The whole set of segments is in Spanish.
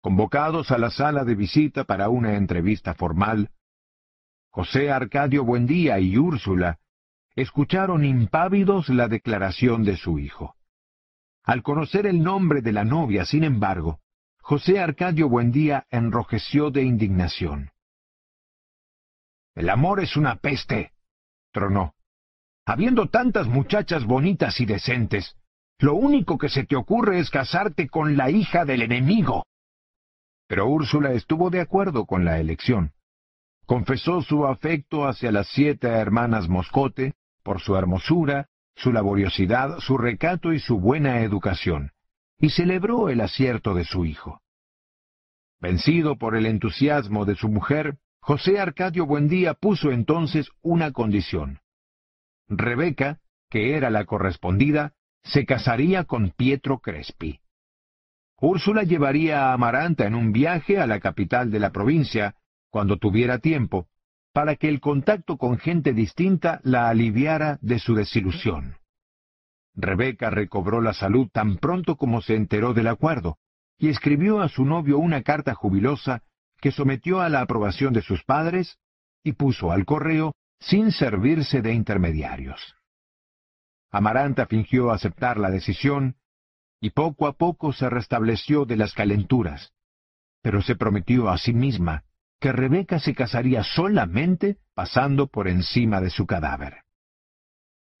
convocados a la sala de visita para una entrevista formal, José Arcadio Buendía y Úrsula escucharon impávidos la declaración de su hijo. Al conocer el nombre de la novia, sin embargo, José Arcadio Buendía enrojeció de indignación. El amor es una peste, tronó. Habiendo tantas muchachas bonitas y decentes, lo único que se te ocurre es casarte con la hija del enemigo. Pero Úrsula estuvo de acuerdo con la elección. Confesó su afecto hacia las siete hermanas Moscote por su hermosura, su laboriosidad, su recato y su buena educación, y celebró el acierto de su hijo. Vencido por el entusiasmo de su mujer, José Arcadio Buendía puso entonces una condición. Rebeca, que era la correspondida, se casaría con Pietro Crespi. Úrsula llevaría a Amaranta en un viaje a la capital de la provincia, cuando tuviera tiempo, para que el contacto con gente distinta la aliviara de su desilusión. Rebeca recobró la salud tan pronto como se enteró del acuerdo, y escribió a su novio una carta jubilosa que sometió a la aprobación de sus padres y puso al correo sin servirse de intermediarios. Amaranta fingió aceptar la decisión y poco a poco se restableció de las calenturas, pero se prometió a sí misma que Rebeca se casaría solamente pasando por encima de su cadáver.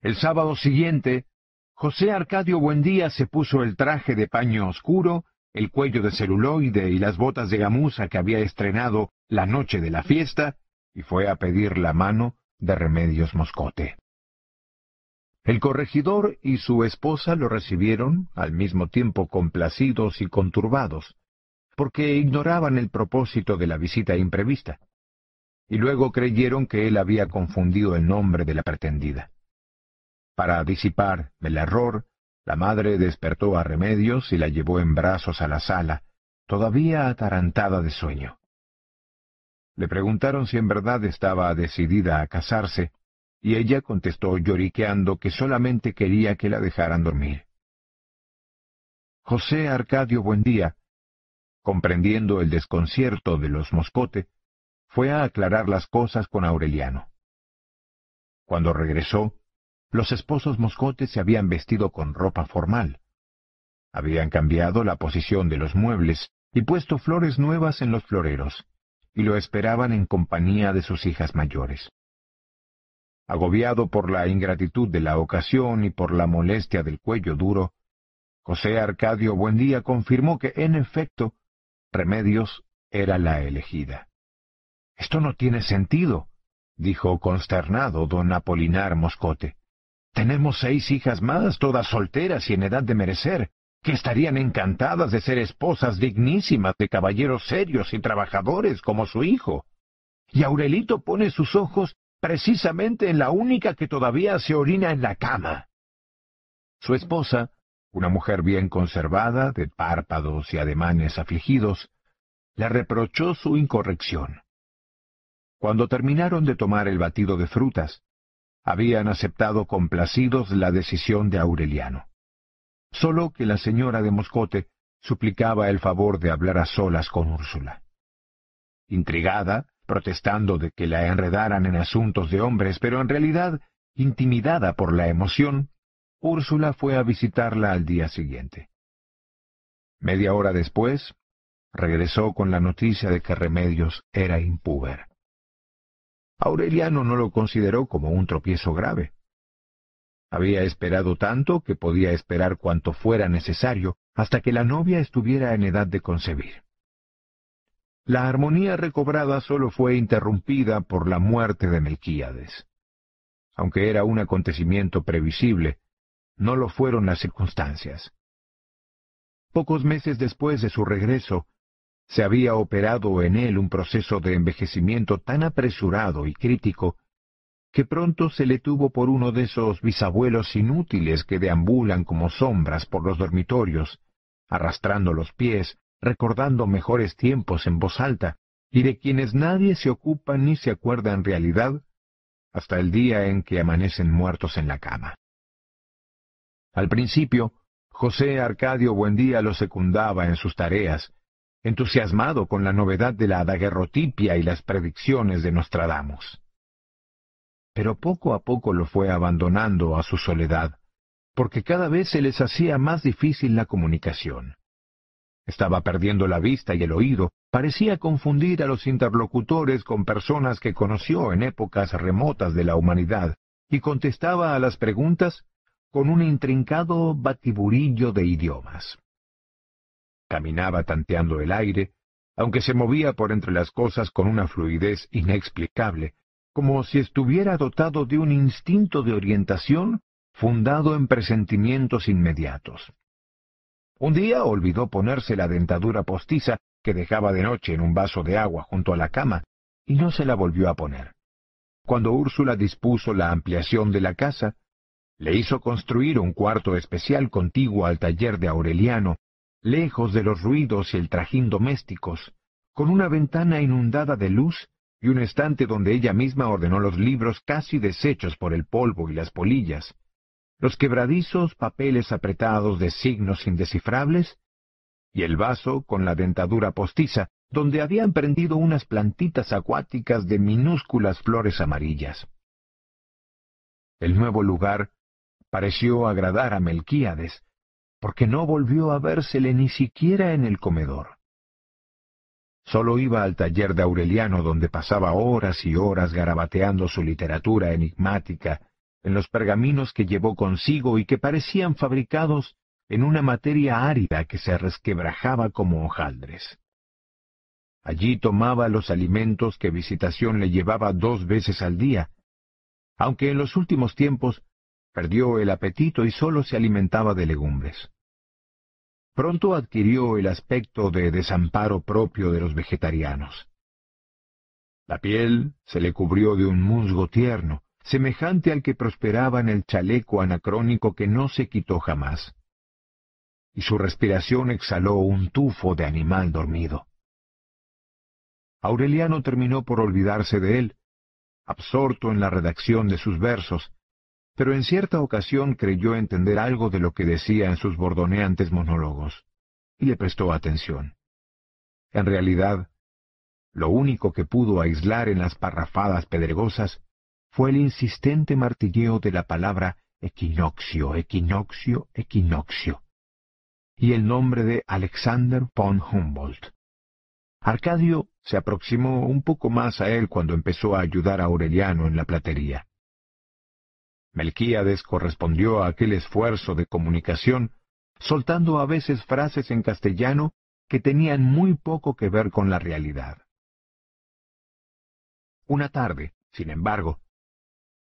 El sábado siguiente, José Arcadio Buendía se puso el traje de paño oscuro, el cuello de celuloide y las botas de gamuza que había estrenado la noche de la fiesta, y fue a pedir la mano de Remedios Moscote. El corregidor y su esposa lo recibieron, al mismo tiempo complacidos y conturbados, porque ignoraban el propósito de la visita imprevista, y luego creyeron que él había confundido el nombre de la pretendida. Para disipar el error, la madre despertó a Remedios y la llevó en brazos a la sala, todavía atarantada de sueño. Le preguntaron si en verdad estaba decidida a casarse, y ella contestó lloriqueando que solamente quería que la dejaran dormir. José Arcadio Buendía, comprendiendo el desconcierto de los Moscote, fue a aclarar las cosas con Aureliano. Cuando regresó, los esposos Moscote se habían vestido con ropa formal. Habían cambiado la posición de los muebles y puesto flores nuevas en los floreros, y lo esperaban en compañía de sus hijas mayores. Agobiado por la ingratitud de la ocasión y por la molestia del cuello duro, José Arcadio Buendía confirmó que, en efecto, Remedios era la elegida. Esto no tiene sentido, dijo consternado don Apolinar Moscote. Tenemos seis hijas más, todas solteras y en edad de merecer, que estarían encantadas de ser esposas dignísimas de caballeros serios y trabajadores como su hijo. Y Aurelito pone sus ojos precisamente en la única que todavía se orina en la cama. Su esposa, una mujer bien conservada, de párpados y ademanes afligidos, le reprochó su incorrección. Cuando terminaron de tomar el batido de frutas, habían aceptado complacidos la decisión de Aureliano. Solo que la señora de Moscote suplicaba el favor de hablar a solas con Úrsula. Intrigada, protestando de que la enredaran en asuntos de hombres, pero en realidad, intimidada por la emoción, Úrsula fue a visitarla al día siguiente. Media hora después, regresó con la noticia de que Remedios era impúber. Aureliano no lo consideró como un tropiezo grave. Había esperado tanto que podía esperar cuanto fuera necesario hasta que la novia estuviera en edad de concebir. La armonía recobrada sólo fue interrumpida por la muerte de Melquíades. Aunque era un acontecimiento previsible, no lo fueron las circunstancias. Pocos meses después de su regreso, se había operado en él un proceso de envejecimiento tan apresurado y crítico que pronto se le tuvo por uno de esos bisabuelos inútiles que deambulan como sombras por los dormitorios, arrastrando los pies recordando mejores tiempos en voz alta, y de quienes nadie se ocupa ni se acuerda en realidad hasta el día en que amanecen muertos en la cama. Al principio, José Arcadio Buendía lo secundaba en sus tareas, entusiasmado con la novedad de la daguerrotipia y las predicciones de Nostradamus. Pero poco a poco lo fue abandonando a su soledad, porque cada vez se les hacía más difícil la comunicación. Estaba perdiendo la vista y el oído, parecía confundir a los interlocutores con personas que conoció en épocas remotas de la humanidad, y contestaba a las preguntas con un intrincado batiburillo de idiomas. Caminaba tanteando el aire, aunque se movía por entre las cosas con una fluidez inexplicable, como si estuviera dotado de un instinto de orientación fundado en presentimientos inmediatos. Un día olvidó ponerse la dentadura postiza que dejaba de noche en un vaso de agua junto a la cama, y no se la volvió a poner. Cuando Úrsula dispuso la ampliación de la casa, le hizo construir un cuarto especial contiguo al taller de Aureliano, lejos de los ruidos y el trajín domésticos, con una ventana inundada de luz y un estante donde ella misma ordenó los libros casi deshechos por el polvo y las polillas, los quebradizos papeles apretados de signos indescifrables, y el vaso con la dentadura postiza, donde habían prendido unas plantitas acuáticas de minúsculas flores amarillas. El nuevo lugar pareció agradar a Melquíades, porque no volvió a vérsele ni siquiera en el comedor. Solo iba al taller de Aureliano donde pasaba horas y horas garabateando su literatura enigmática en los pergaminos que llevó consigo y que parecían fabricados en una materia árida que se resquebrajaba como hojaldres. Allí tomaba los alimentos que Visitación le llevaba dos veces al día, aunque en los últimos tiempos perdió el apetito y sólo se alimentaba de legumbres. Pronto adquirió el aspecto de desamparo propio de los vegetarianos. La piel se le cubrió de un musgo tierno, semejante al que prosperaba en el chaleco anacrónico que no se quitó jamás. Y su respiración exhaló un tufo de animal dormido. Aureliano terminó por olvidarse de él, absorto en la redacción de sus versos, pero en cierta ocasión creyó entender algo de lo que decía en sus bordoneantes monólogos, y le prestó atención. En realidad, lo único que pudo aislar en las parrafadas pedregosas fue el insistente martilleo de la palabra equinoccio, equinoccio, equinoccio, y el nombre de Alexander von Humboldt. Arcadio se aproximó un poco más a él cuando empezó a ayudar a Aureliano en la platería. Melquíades correspondió a aquel esfuerzo de comunicación, soltando a veces frases en castellano que tenían muy poco que ver con la realidad. Una tarde, sin embargo,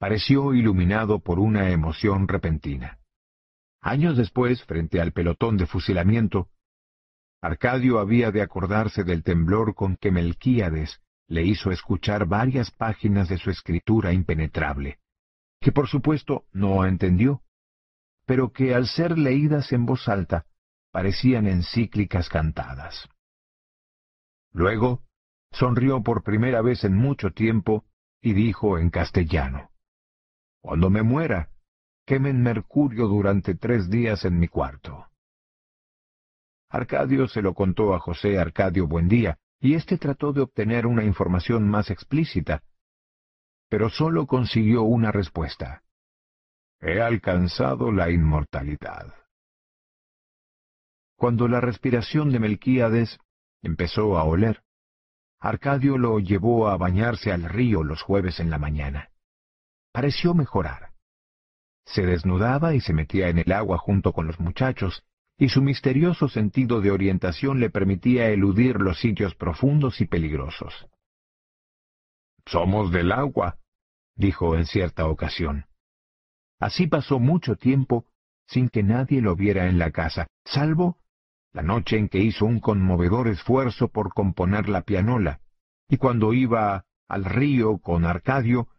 pareció iluminado por una emoción repentina. Años después, frente al pelotón de fusilamiento, Arcadio había de acordarse del temblor con que Melquíades le hizo escuchar varias páginas de su escritura impenetrable que por supuesto no entendió, pero que al ser leídas en voz alta parecían encíclicas cantadas. Luego sonrió por primera vez en mucho tiempo y dijo en castellano, Cuando me muera, quemen mercurio durante tres días en mi cuarto. Arcadio se lo contó a José Arcadio Buendía, y éste trató de obtener una información más explícita, pero sólo consiguió una respuesta. He alcanzado la inmortalidad. Cuando la respiración de Melquíades empezó a oler, Arcadio lo llevó a bañarse al río los jueves en la mañana. Pareció mejorar. Se desnudaba y se metía en el agua junto con los muchachos, y su misterioso sentido de orientación le permitía eludir los sitios profundos y peligrosos. Somos del agua, dijo en cierta ocasión. Así pasó mucho tiempo sin que nadie lo viera en la casa, salvo la noche en que hizo un conmovedor esfuerzo por componer la pianola, y cuando iba al río con Arcadio,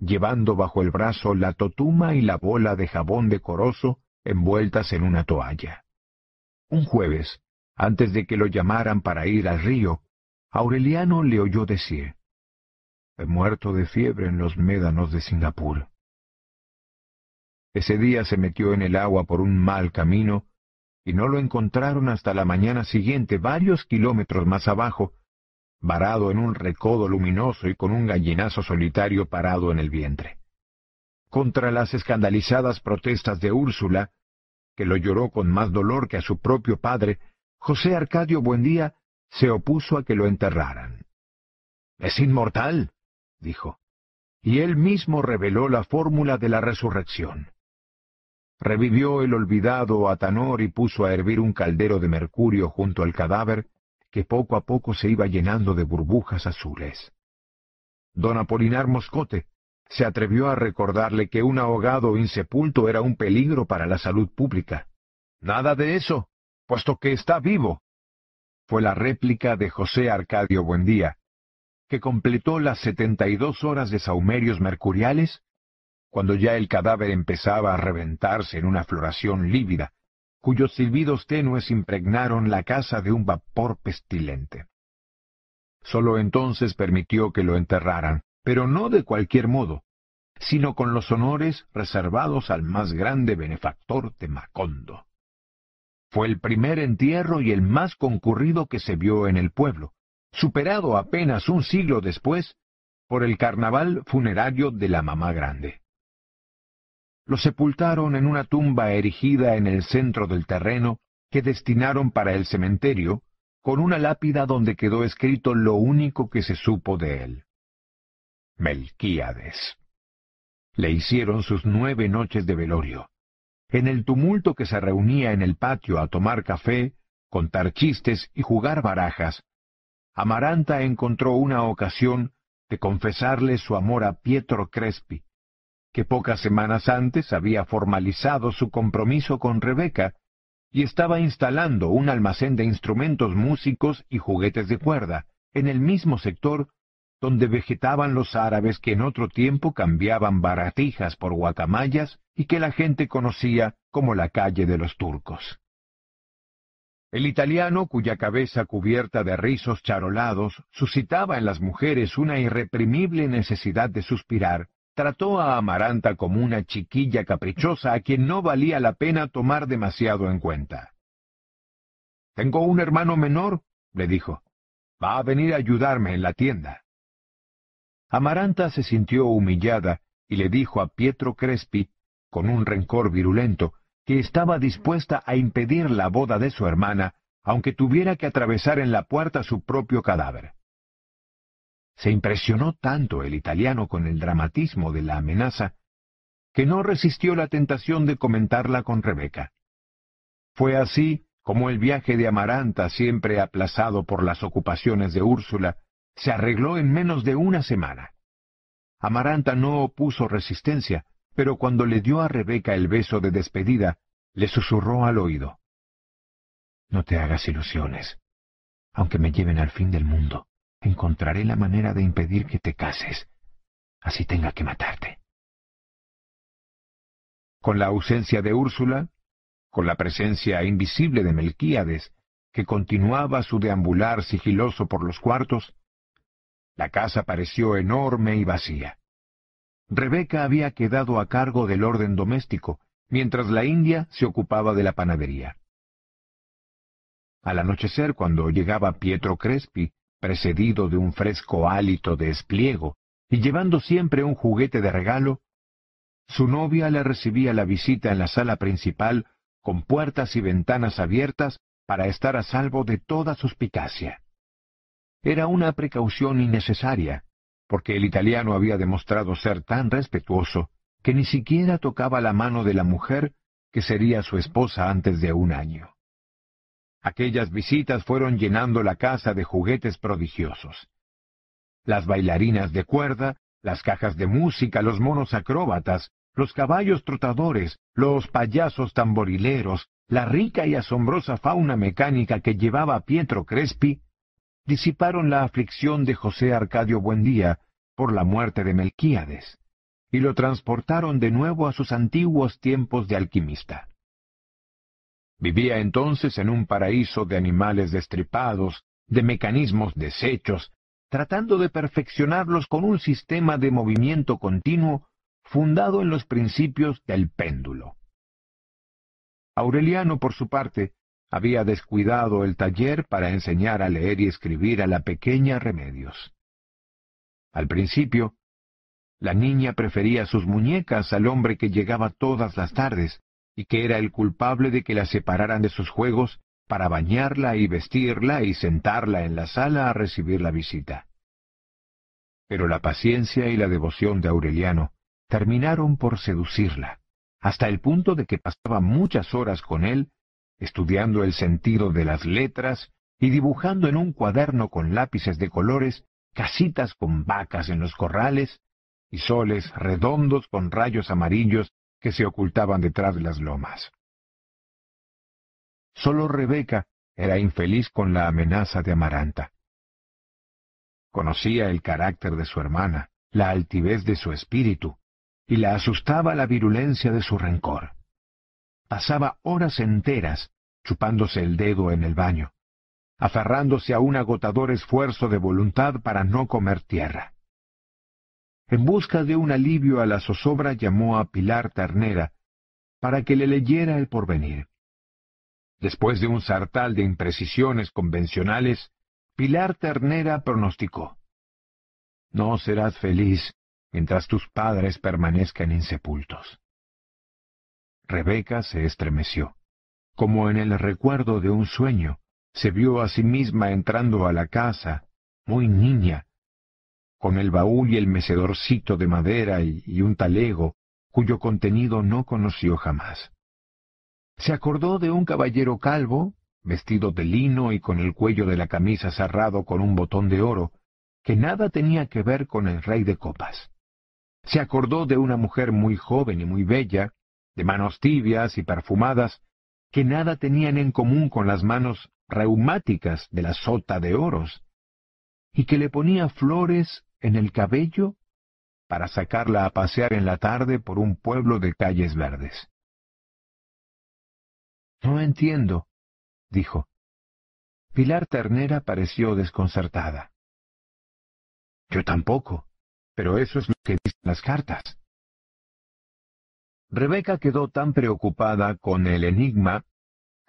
llevando bajo el brazo la totuma y la bola de jabón decoroso envueltas en una toalla. Un jueves, antes de que lo llamaran para ir al río, Aureliano le oyó decir, He muerto de fiebre en los médanos de Singapur. Ese día se metió en el agua por un mal camino y no lo encontraron hasta la mañana siguiente, varios kilómetros más abajo, varado en un recodo luminoso y con un gallinazo solitario parado en el vientre. Contra las escandalizadas protestas de Úrsula, que lo lloró con más dolor que a su propio padre, José Arcadio Buendía se opuso a que lo enterraran. Es inmortal, dijo, y él mismo reveló la fórmula de la resurrección. Revivió el olvidado Atanor y puso a hervir un caldero de mercurio junto al cadáver, que poco a poco se iba llenando de burbujas azules. Don Apolinar Moscote se atrevió a recordarle que un ahogado insepulto era un peligro para la salud pública. Nada de eso, puesto que está vivo. Fue la réplica de José Arcadio Buendía, que completó las setenta y dos horas de saumerios mercuriales, cuando ya el cadáver empezaba a reventarse en una floración lívida, cuyos silbidos tenues impregnaron la casa de un vapor pestilente. Sólo entonces permitió que lo enterraran, pero no de cualquier modo, sino con los honores reservados al más grande benefactor de Macondo. Fue el primer entierro y el más concurrido que se vio en el pueblo, superado apenas un siglo después por el carnaval funerario de la Mamá Grande. Lo sepultaron en una tumba erigida en el centro del terreno que destinaron para el cementerio, con una lápida donde quedó escrito lo único que se supo de él. Melquíades. Le hicieron sus nueve noches de velorio. En el tumulto que se reunía en el patio a tomar café, contar chistes y jugar barajas, Amaranta encontró una ocasión de confesarle su amor a Pietro Crespi, que pocas semanas antes había formalizado su compromiso con Rebeca y estaba instalando un almacén de instrumentos músicos y juguetes de cuerda en el mismo sector donde vegetaban los árabes que en otro tiempo cambiaban baratijas por guacamayas y que la gente conocía como la calle de los turcos. El italiano, cuya cabeza cubierta de rizos charolados suscitaba en las mujeres una irreprimible necesidad de suspirar, trató a Amaranta como una chiquilla caprichosa a quien no valía la pena tomar demasiado en cuenta. Tengo un hermano menor, le dijo. Va a venir a ayudarme en la tienda. Amaranta se sintió humillada y le dijo a Pietro Crespi, con un rencor virulento, que estaba dispuesta a impedir la boda de su hermana, aunque tuviera que atravesar en la puerta su propio cadáver. Se impresionó tanto el italiano con el dramatismo de la amenaza, que no resistió la tentación de comentarla con Rebeca. Fue así como el viaje de Amaranta, siempre aplazado por las ocupaciones de Úrsula, se arregló en menos de una semana. Amaranta no opuso resistencia, pero cuando le dio a Rebeca el beso de despedida, le susurró al oído. No te hagas ilusiones. Aunque me lleven al fin del mundo, encontraré la manera de impedir que te cases, así tenga que matarte. Con la ausencia de Úrsula, con la presencia invisible de Melquíades, que continuaba su deambular sigiloso por los cuartos, la casa pareció enorme y vacía. Rebeca había quedado a cargo del orden doméstico, mientras la India se ocupaba de la panadería. Al anochecer, cuando llegaba Pietro Crespi, precedido de un fresco hálito de espliego y llevando siempre un juguete de regalo, su novia le recibía la visita en la sala principal con puertas y ventanas abiertas para estar a salvo de toda suspicacia. Era una precaución innecesaria, porque el italiano había demostrado ser tan respetuoso que ni siquiera tocaba la mano de la mujer que sería su esposa antes de un año. Aquellas visitas fueron llenando la casa de juguetes prodigiosos. Las bailarinas de cuerda, las cajas de música, los monos acróbatas, los caballos trotadores, los payasos tamborileros, la rica y asombrosa fauna mecánica que llevaba Pietro Crespi, disiparon la aflicción de José Arcadio Buendía por la muerte de Melquíades, y lo transportaron de nuevo a sus antiguos tiempos de alquimista. Vivía entonces en un paraíso de animales destripados, de mecanismos deshechos, tratando de perfeccionarlos con un sistema de movimiento continuo fundado en los principios del péndulo. Aureliano, por su parte, había descuidado el taller para enseñar a leer y escribir a la pequeña Remedios. Al principio, la niña prefería sus muñecas al hombre que llegaba todas las tardes y que era el culpable de que la separaran de sus juegos para bañarla y vestirla y sentarla en la sala a recibir la visita. Pero la paciencia y la devoción de Aureliano terminaron por seducirla, hasta el punto de que pasaba muchas horas con él, estudiando el sentido de las letras y dibujando en un cuaderno con lápices de colores casitas con vacas en los corrales y soles redondos con rayos amarillos que se ocultaban detrás de las lomas. Solo Rebeca era infeliz con la amenaza de Amaranta. Conocía el carácter de su hermana, la altivez de su espíritu, y la asustaba la virulencia de su rencor. Pasaba horas enteras chupándose el dedo en el baño, aferrándose a un agotador esfuerzo de voluntad para no comer tierra. En busca de un alivio a la zozobra llamó a Pilar Ternera para que le leyera el porvenir. Después de un sartal de imprecisiones convencionales, Pilar Ternera pronosticó. No serás feliz mientras tus padres permanezcan insepultos. Rebeca se estremeció. Como en el recuerdo de un sueño, se vio a sí misma entrando a la casa, muy niña, con el baúl y el mecedorcito de madera y, y un talego cuyo contenido no conoció jamás. Se acordó de un caballero calvo, vestido de lino y con el cuello de la camisa cerrado con un botón de oro, que nada tenía que ver con el rey de copas. Se acordó de una mujer muy joven y muy bella, de manos tibias y perfumadas, que nada tenían en común con las manos reumáticas de la sota de oros, y que le ponía flores en el cabello para sacarla a pasear en la tarde por un pueblo de calles verdes. No entiendo, dijo. Pilar Ternera pareció desconcertada. Yo tampoco, pero eso es lo que dicen las cartas. Rebeca quedó tan preocupada con el enigma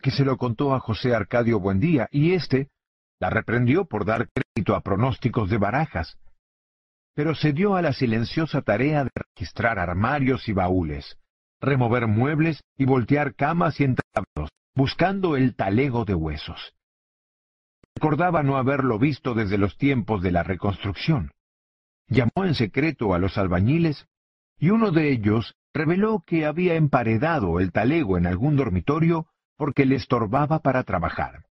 que se lo contó a José Arcadio Buendía, y éste la reprendió por dar crédito a pronósticos de barajas, pero se dio a la silenciosa tarea de registrar armarios y baúles, remover muebles y voltear camas y entablos, buscando el talego de huesos. Recordaba no haberlo visto desde los tiempos de la reconstrucción. Llamó en secreto a los albañiles y uno de ellos reveló que había emparedado el talego en algún dormitorio porque le estorbaba para trabajar.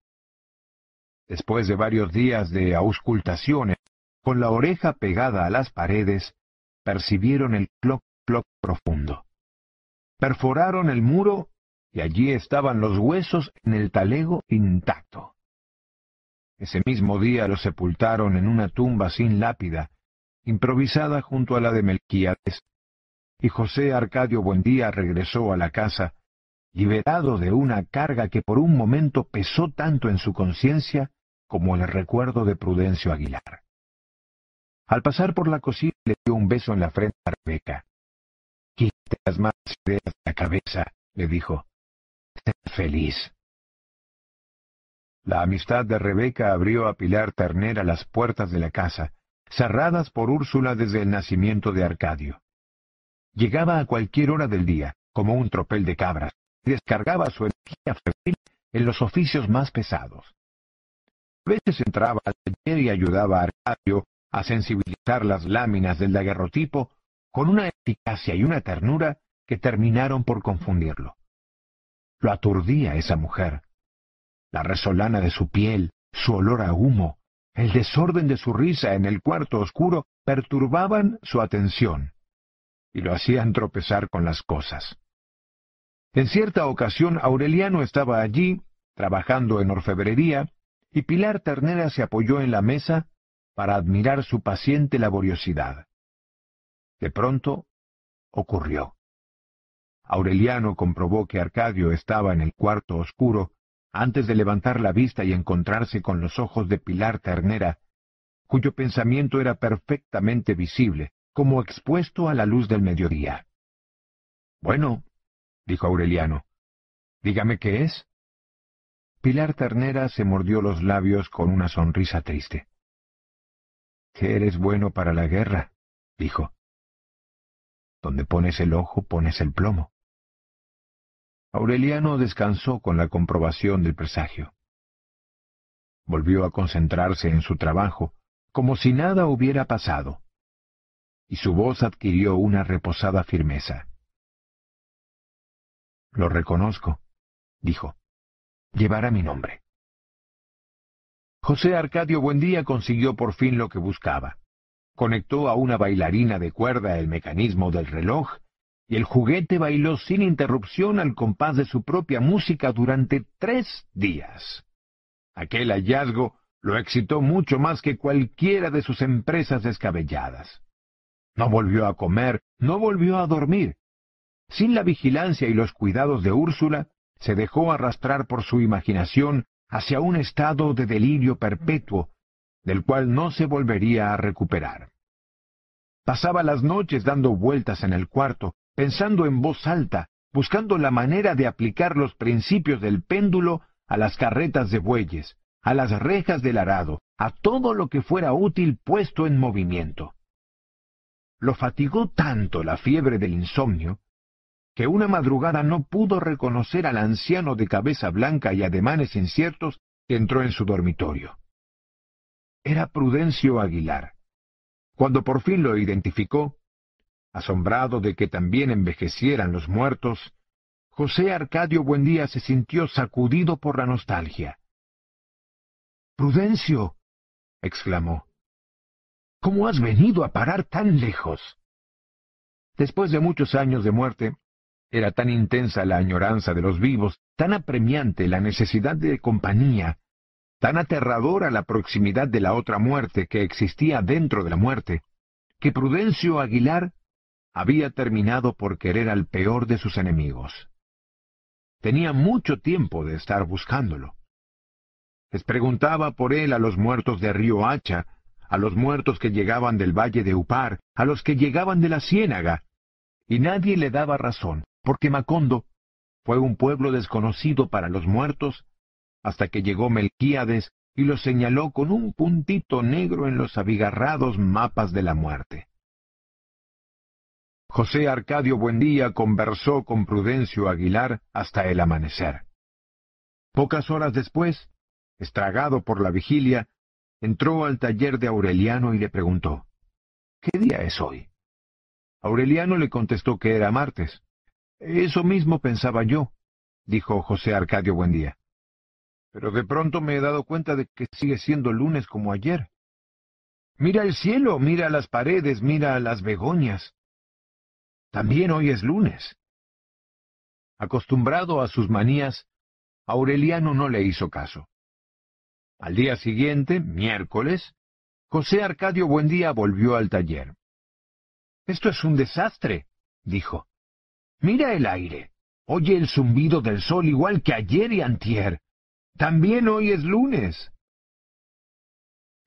Después de varios días de auscultaciones, con la oreja pegada a las paredes, percibieron el cloc-cloc profundo. Perforaron el muro y allí estaban los huesos en el talego intacto. Ese mismo día lo sepultaron en una tumba sin lápida, improvisada junto a la de Melquíades, y José Arcadio Buendía regresó a la casa, liberado de una carga que por un momento pesó tanto en su conciencia como el recuerdo de Prudencio Aguilar. Al pasar por la cocina le dio un beso en la frente a Rebeca. Quítate las malas ideas de la cabeza, le dijo. Sé feliz. La amistad de Rebeca abrió a Pilar Ternera las puertas de la casa, cerradas por Úrsula desde el nacimiento de Arcadio. Llegaba a cualquier hora del día, como un tropel de cabras, y descargaba su energía febril en los oficios más pesados. A veces entraba al taller y ayudaba a Arcadio a sensibilizar las láminas del daguerrotipo con una eficacia y una ternura que terminaron por confundirlo. Lo aturdía esa mujer. La resolana de su piel, su olor a humo, el desorden de su risa en el cuarto oscuro perturbaban su atención y lo hacían tropezar con las cosas. En cierta ocasión Aureliano estaba allí, trabajando en orfebrería, y Pilar Ternera se apoyó en la mesa para admirar su paciente laboriosidad. De pronto ocurrió. Aureliano comprobó que Arcadio estaba en el cuarto oscuro antes de levantar la vista y encontrarse con los ojos de Pilar Ternera, cuyo pensamiento era perfectamente visible, como expuesto a la luz del mediodía. Bueno, dijo Aureliano, Dígame qué es. Pilar Ternera se mordió los labios con una sonrisa triste. Que eres bueno para la guerra, dijo. Donde pones el ojo, pones el plomo. Aureliano descansó con la comprobación del presagio. Volvió a concentrarse en su trabajo, como si nada hubiera pasado, y su voz adquirió una reposada firmeza. Lo reconozco, dijo. Llevará mi nombre. José Arcadio Buendía consiguió por fin lo que buscaba. Conectó a una bailarina de cuerda el mecanismo del reloj, y el juguete bailó sin interrupción al compás de su propia música durante tres días. Aquel hallazgo lo excitó mucho más que cualquiera de sus empresas descabelladas. No volvió a comer, no volvió a dormir. Sin la vigilancia y los cuidados de Úrsula, se dejó arrastrar por su imaginación hacia un estado de delirio perpetuo, del cual no se volvería a recuperar. Pasaba las noches dando vueltas en el cuarto, pensando en voz alta, buscando la manera de aplicar los principios del péndulo a las carretas de bueyes, a las rejas del arado, a todo lo que fuera útil puesto en movimiento. Lo fatigó tanto la fiebre del insomnio, que una madrugada no pudo reconocer al anciano de cabeza blanca y ademanes inciertos que entró en su dormitorio. Era Prudencio Aguilar. Cuando por fin lo identificó, asombrado de que también envejecieran los muertos, José Arcadio Buendía se sintió sacudido por la nostalgia. Prudencio, exclamó, ¿cómo has venido a parar tan lejos? Después de muchos años de muerte, era tan intensa la añoranza de los vivos, tan apremiante la necesidad de compañía, tan aterradora la proximidad de la otra muerte que existía dentro de la muerte, que Prudencio Aguilar había terminado por querer al peor de sus enemigos. Tenía mucho tiempo de estar buscándolo. Les preguntaba por él a los muertos de Río Hacha, a los muertos que llegaban del valle de Upar, a los que llegaban de la Ciénaga, y nadie le daba razón, porque Macondo fue un pueblo desconocido para los muertos hasta que llegó Melquíades y lo señaló con un puntito negro en los abigarrados mapas de la muerte. José Arcadio Buendía conversó con Prudencio Aguilar hasta el amanecer. Pocas horas después, estragado por la vigilia, entró al taller de Aureliano y le preguntó, ¿Qué día es hoy? Aureliano le contestó que era martes. Eso mismo pensaba yo, dijo José Arcadio Buendía. Pero de pronto me he dado cuenta de que sigue siendo lunes como ayer. Mira el cielo, mira las paredes, mira las begonias. También hoy es lunes. Acostumbrado a sus manías, Aureliano no le hizo caso. Al día siguiente, miércoles, José Arcadio Buendía volvió al taller. Esto es un desastre, dijo. Mira el aire. Oye el zumbido del sol igual que ayer y antier. También hoy es lunes.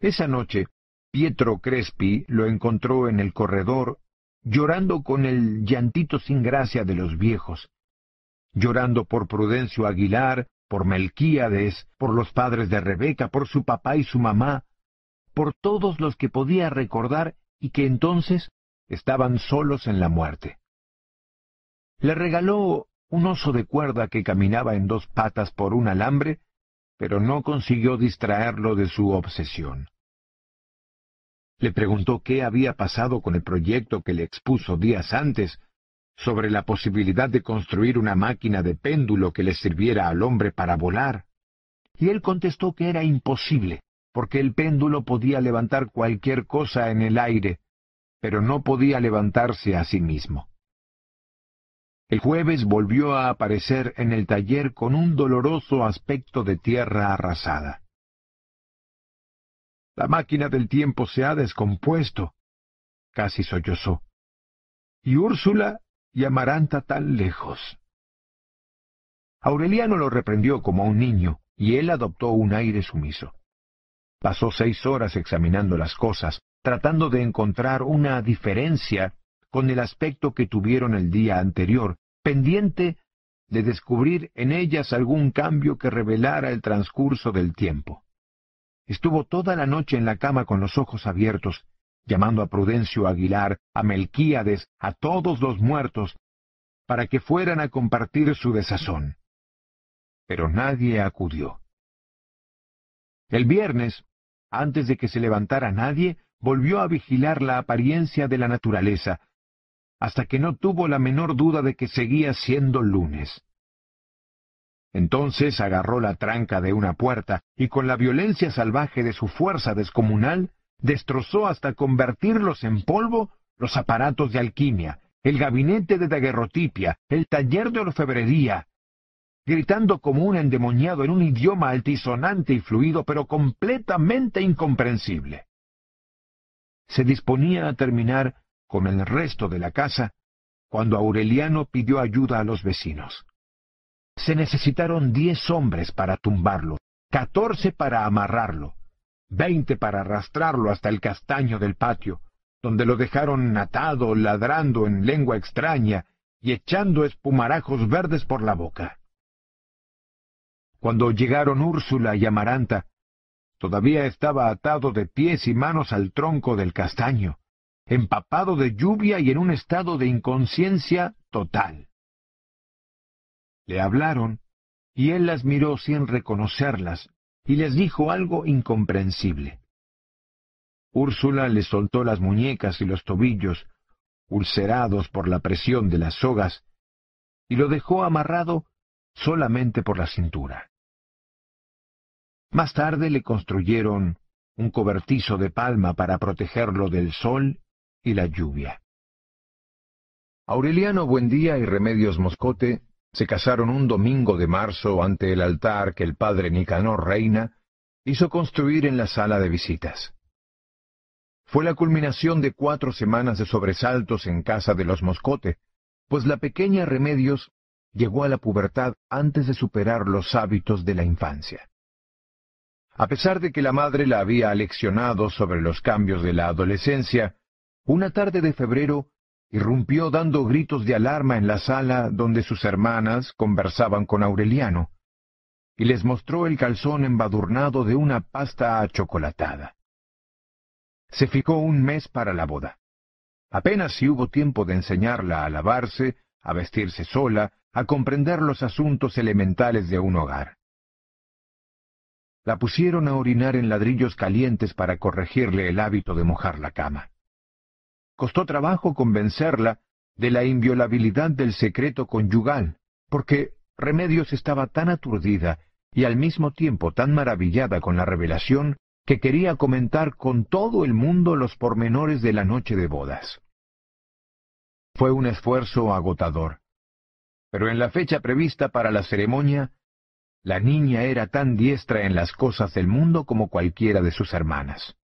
Esa noche, Pietro Crespi lo encontró en el corredor, llorando con el llantito sin gracia de los viejos, llorando por Prudencio Aguilar, por Melquíades, por los padres de Rebeca, por su papá y su mamá, por todos los que podía recordar y que entonces estaban solos en la muerte. Le regaló un oso de cuerda que caminaba en dos patas por un alambre, pero no consiguió distraerlo de su obsesión. Le preguntó qué había pasado con el proyecto que le expuso días antes sobre la posibilidad de construir una máquina de péndulo que le sirviera al hombre para volar. Y él contestó que era imposible, porque el péndulo podía levantar cualquier cosa en el aire, pero no podía levantarse a sí mismo. El jueves volvió a aparecer en el taller con un doloroso aspecto de tierra arrasada. La máquina del tiempo se ha descompuesto, casi sollozó. Y Úrsula y Amaranta tan lejos. Aureliano lo reprendió como a un niño, y él adoptó un aire sumiso. Pasó seis horas examinando las cosas, tratando de encontrar una diferencia con el aspecto que tuvieron el día anterior, pendiente de descubrir en ellas algún cambio que revelara el transcurso del tiempo. Estuvo toda la noche en la cama con los ojos abiertos, llamando a Prudencio Aguilar, a Melquíades, a todos los muertos, para que fueran a compartir su desazón. Pero nadie acudió. El viernes, antes de que se levantara nadie, volvió a vigilar la apariencia de la naturaleza, hasta que no tuvo la menor duda de que seguía siendo lunes. Entonces agarró la tranca de una puerta y con la violencia salvaje de su fuerza descomunal, destrozó hasta convertirlos en polvo los aparatos de alquimia, el gabinete de daguerrotipia, el taller de orfebrería, gritando como un endemoniado en un idioma altisonante y fluido, pero completamente incomprensible. Se disponía a terminar con el resto de la casa cuando Aureliano pidió ayuda a los vecinos. Se necesitaron diez hombres para tumbarlo, catorce para amarrarlo, veinte para arrastrarlo hasta el castaño del patio, donde lo dejaron atado, ladrando en lengua extraña y echando espumarajos verdes por la boca. Cuando llegaron Úrsula y Amaranta, todavía estaba atado de pies y manos al tronco del castaño, empapado de lluvia y en un estado de inconsciencia total. Le hablaron, y él las miró sin reconocerlas, y les dijo algo incomprensible. Úrsula le soltó las muñecas y los tobillos, ulcerados por la presión de las sogas, y lo dejó amarrado solamente por la cintura. Más tarde le construyeron un cobertizo de palma para protegerlo del sol y la lluvia. Aureliano Buendía y Remedios Moscote se casaron un domingo de marzo ante el altar que el padre Nicanor Reina hizo construir en la sala de visitas. Fue la culminación de cuatro semanas de sobresaltos en casa de los Moscote, pues la pequeña Remedios llegó a la pubertad antes de superar los hábitos de la infancia. A pesar de que la madre la había aleccionado sobre los cambios de la adolescencia, una tarde de febrero irrumpió dando gritos de alarma en la sala donde sus hermanas conversaban con Aureliano, y les mostró el calzón embadurnado de una pasta achocolatada. Se fijó un mes para la boda. Apenas si hubo tiempo de enseñarla a lavarse, a vestirse sola, a comprender los asuntos elementales de un hogar. La pusieron a orinar en ladrillos calientes para corregirle el hábito de mojar la cama. Costó trabajo convencerla de la inviolabilidad del secreto conyugal, porque Remedios estaba tan aturdida y al mismo tiempo tan maravillada con la revelación que quería comentar con todo el mundo los pormenores de la noche de bodas. Fue un esfuerzo agotador, pero en la fecha prevista para la ceremonia, la niña era tan diestra en las cosas del mundo como cualquiera de sus hermanas.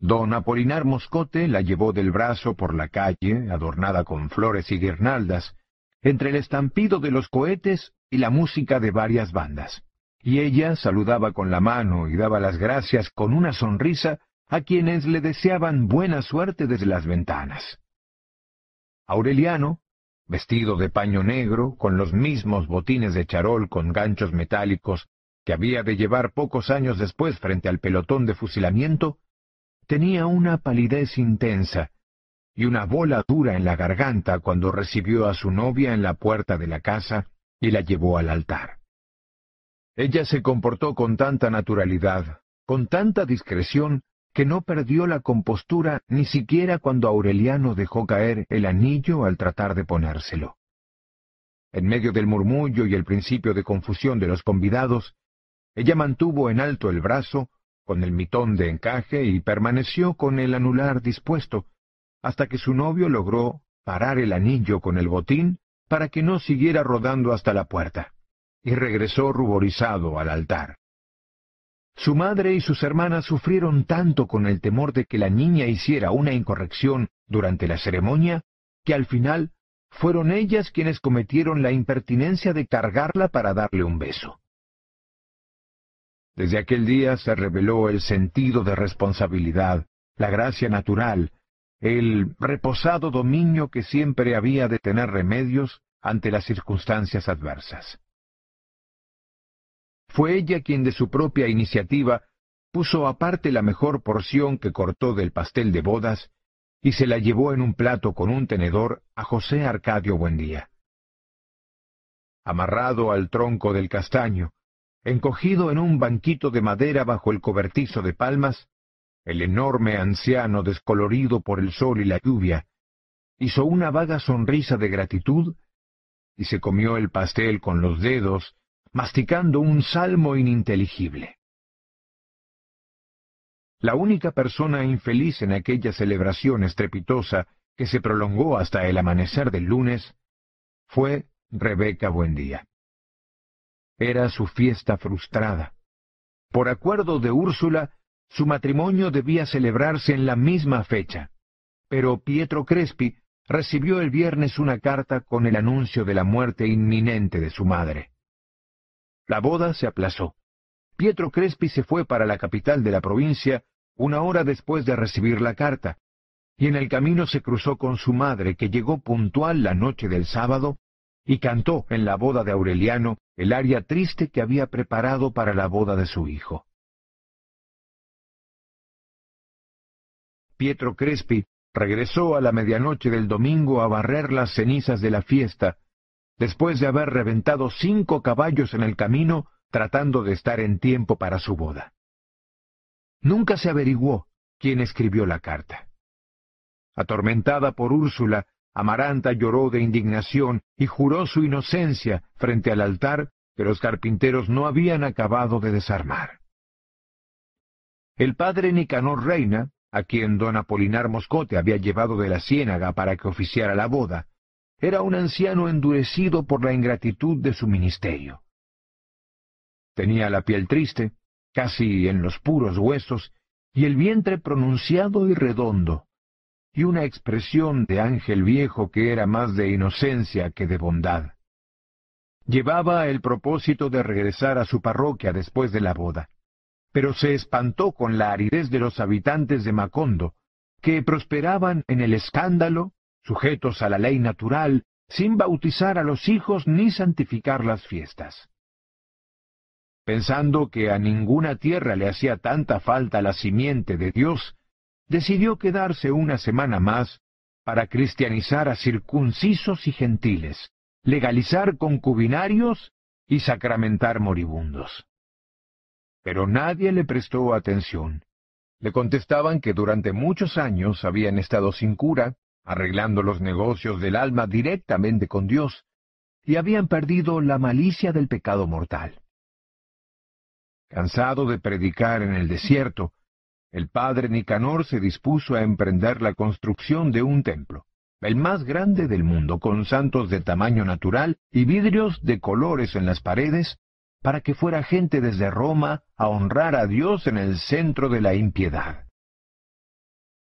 Don Apolinar Moscote la llevó del brazo por la calle, adornada con flores y guirnaldas, entre el estampido de los cohetes y la música de varias bandas. Y ella saludaba con la mano y daba las gracias con una sonrisa a quienes le deseaban buena suerte desde las ventanas. Aureliano, vestido de paño negro, con los mismos botines de charol con ganchos metálicos que había de llevar pocos años después frente al pelotón de fusilamiento, tenía una palidez intensa y una bola dura en la garganta cuando recibió a su novia en la puerta de la casa y la llevó al altar. Ella se comportó con tanta naturalidad, con tanta discreción, que no perdió la compostura ni siquiera cuando Aureliano dejó caer el anillo al tratar de ponérselo. En medio del murmullo y el principio de confusión de los convidados, ella mantuvo en alto el brazo, con el mitón de encaje y permaneció con el anular dispuesto, hasta que su novio logró parar el anillo con el botín para que no siguiera rodando hasta la puerta, y regresó ruborizado al altar. Su madre y sus hermanas sufrieron tanto con el temor de que la niña hiciera una incorrección durante la ceremonia, que al final fueron ellas quienes cometieron la impertinencia de cargarla para darle un beso. Desde aquel día se reveló el sentido de responsabilidad, la gracia natural, el reposado dominio que siempre había de tener remedios ante las circunstancias adversas. Fue ella quien de su propia iniciativa puso aparte la mejor porción que cortó del pastel de bodas y se la llevó en un plato con un tenedor a José Arcadio Buendía. Amarrado al tronco del castaño, encogido en un banquito de madera bajo el cobertizo de palmas, el enorme anciano descolorido por el sol y la lluvia, hizo una vaga sonrisa de gratitud y se comió el pastel con los dedos, masticando un salmo ininteligible. La única persona infeliz en aquella celebración estrepitosa que se prolongó hasta el amanecer del lunes fue Rebeca Buendía. Era su fiesta frustrada. Por acuerdo de Úrsula, su matrimonio debía celebrarse en la misma fecha, pero Pietro Crespi recibió el viernes una carta con el anuncio de la muerte inminente de su madre. La boda se aplazó. Pietro Crespi se fue para la capital de la provincia una hora después de recibir la carta, y en el camino se cruzó con su madre, que llegó puntual la noche del sábado, y cantó en la boda de Aureliano el aria triste que había preparado para la boda de su hijo. Pietro Crespi regresó a la medianoche del domingo a barrer las cenizas de la fiesta, después de haber reventado cinco caballos en el camino tratando de estar en tiempo para su boda. Nunca se averiguó quién escribió la carta. Atormentada por Úrsula, Amaranta lloró de indignación y juró su inocencia frente al altar que los carpinteros no habían acabado de desarmar. El padre Nicanor Reina, a quien don Apolinar Moscote había llevado de la ciénaga para que oficiara la boda, era un anciano endurecido por la ingratitud de su ministerio. Tenía la piel triste, casi en los puros huesos, y el vientre pronunciado y redondo, y una expresión de ángel viejo que era más de inocencia que de bondad. Llevaba el propósito de regresar a su parroquia después de la boda, pero se espantó con la aridez de los habitantes de Macondo, que prosperaban en el escándalo, sujetos a la ley natural, sin bautizar a los hijos ni santificar las fiestas. Pensando que a ninguna tierra le hacía tanta falta la simiente de Dios, decidió quedarse una semana más para cristianizar a circuncisos y gentiles, legalizar concubinarios y sacramentar moribundos. Pero nadie le prestó atención. Le contestaban que durante muchos años habían estado sin cura, arreglando los negocios del alma directamente con Dios, y habían perdido la malicia del pecado mortal. Cansado de predicar en el desierto, el padre Nicanor se dispuso a emprender la construcción de un templo, el más grande del mundo, con santos de tamaño natural y vidrios de colores en las paredes, para que fuera gente desde Roma a honrar a Dios en el centro de la impiedad.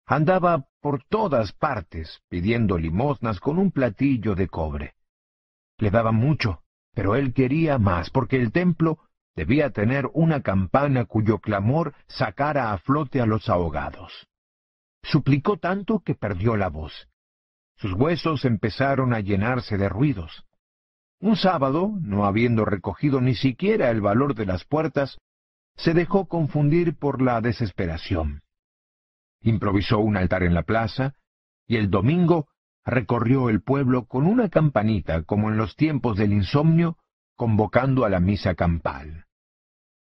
Andaba por todas partes pidiendo limosnas con un platillo de cobre. Le daba mucho, pero él quería más, porque el templo debía tener una campana cuyo clamor sacara a flote a los ahogados. Suplicó tanto que perdió la voz. Sus huesos empezaron a llenarse de ruidos. Un sábado, no habiendo recogido ni siquiera el valor de las puertas, se dejó confundir por la desesperación. Improvisó un altar en la plaza, y el domingo recorrió el pueblo con una campanita como en los tiempos del insomnio, convocando a la misa campal.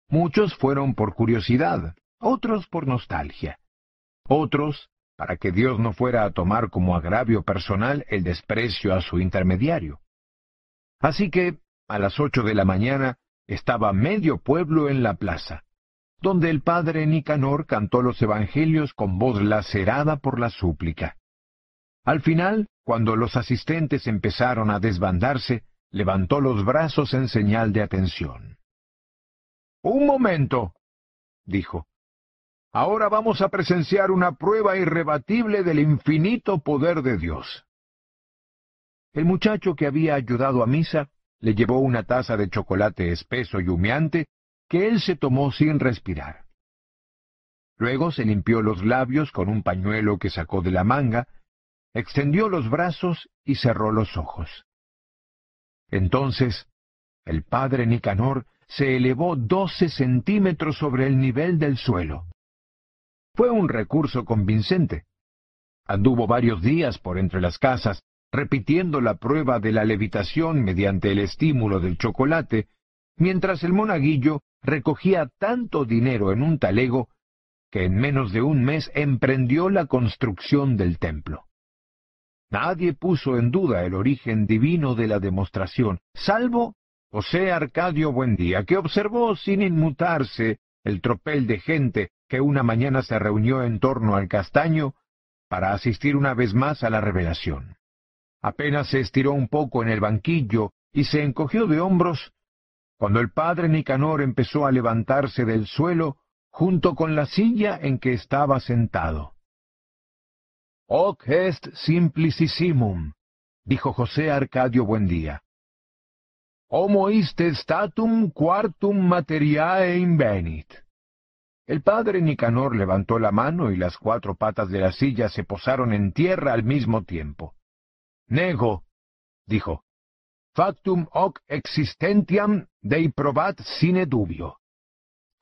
Muchos fueron por curiosidad, otros por nostalgia, otros para que Dios no fuera a tomar como agravio personal el desprecio a su intermediario. Así que, a las ocho de la mañana, estaba medio pueblo en la plaza, donde el padre Nicanor cantó los evangelios con voz lacerada por la súplica. Al final, cuando los asistentes empezaron a desbandarse, levantó los brazos en señal de atención. Un momento, dijo. Ahora vamos a presenciar una prueba irrebatible del infinito poder de Dios. El muchacho que había ayudado a misa le llevó una taza de chocolate espeso y humeante que él se tomó sin respirar. Luego se limpió los labios con un pañuelo que sacó de la manga, extendió los brazos y cerró los ojos. Entonces, el padre Nicanor se elevó doce centímetros sobre el nivel del suelo. Fue un recurso convincente. Anduvo varios días por entre las casas, repitiendo la prueba de la levitación mediante el estímulo del chocolate, mientras el monaguillo recogía tanto dinero en un talego que en menos de un mes emprendió la construcción del templo. Nadie puso en duda el origen divino de la demostración, salvo José Arcadio Buendía, que observó sin inmutarse el tropel de gente que una mañana se reunió en torno al castaño para asistir una vez más a la revelación. Apenas se estiró un poco en el banquillo y se encogió de hombros cuando el padre Nicanor empezó a levantarse del suelo junto con la silla en que estaba sentado. Hoc est simplicissimum, dijo José Arcadio Buendía. Homo iste statum quartum materiae invenit. El padre Nicanor levantó la mano y las cuatro patas de la silla se posaron en tierra al mismo tiempo. Nego, dijo, factum hoc existentiam dei probat sine dubio.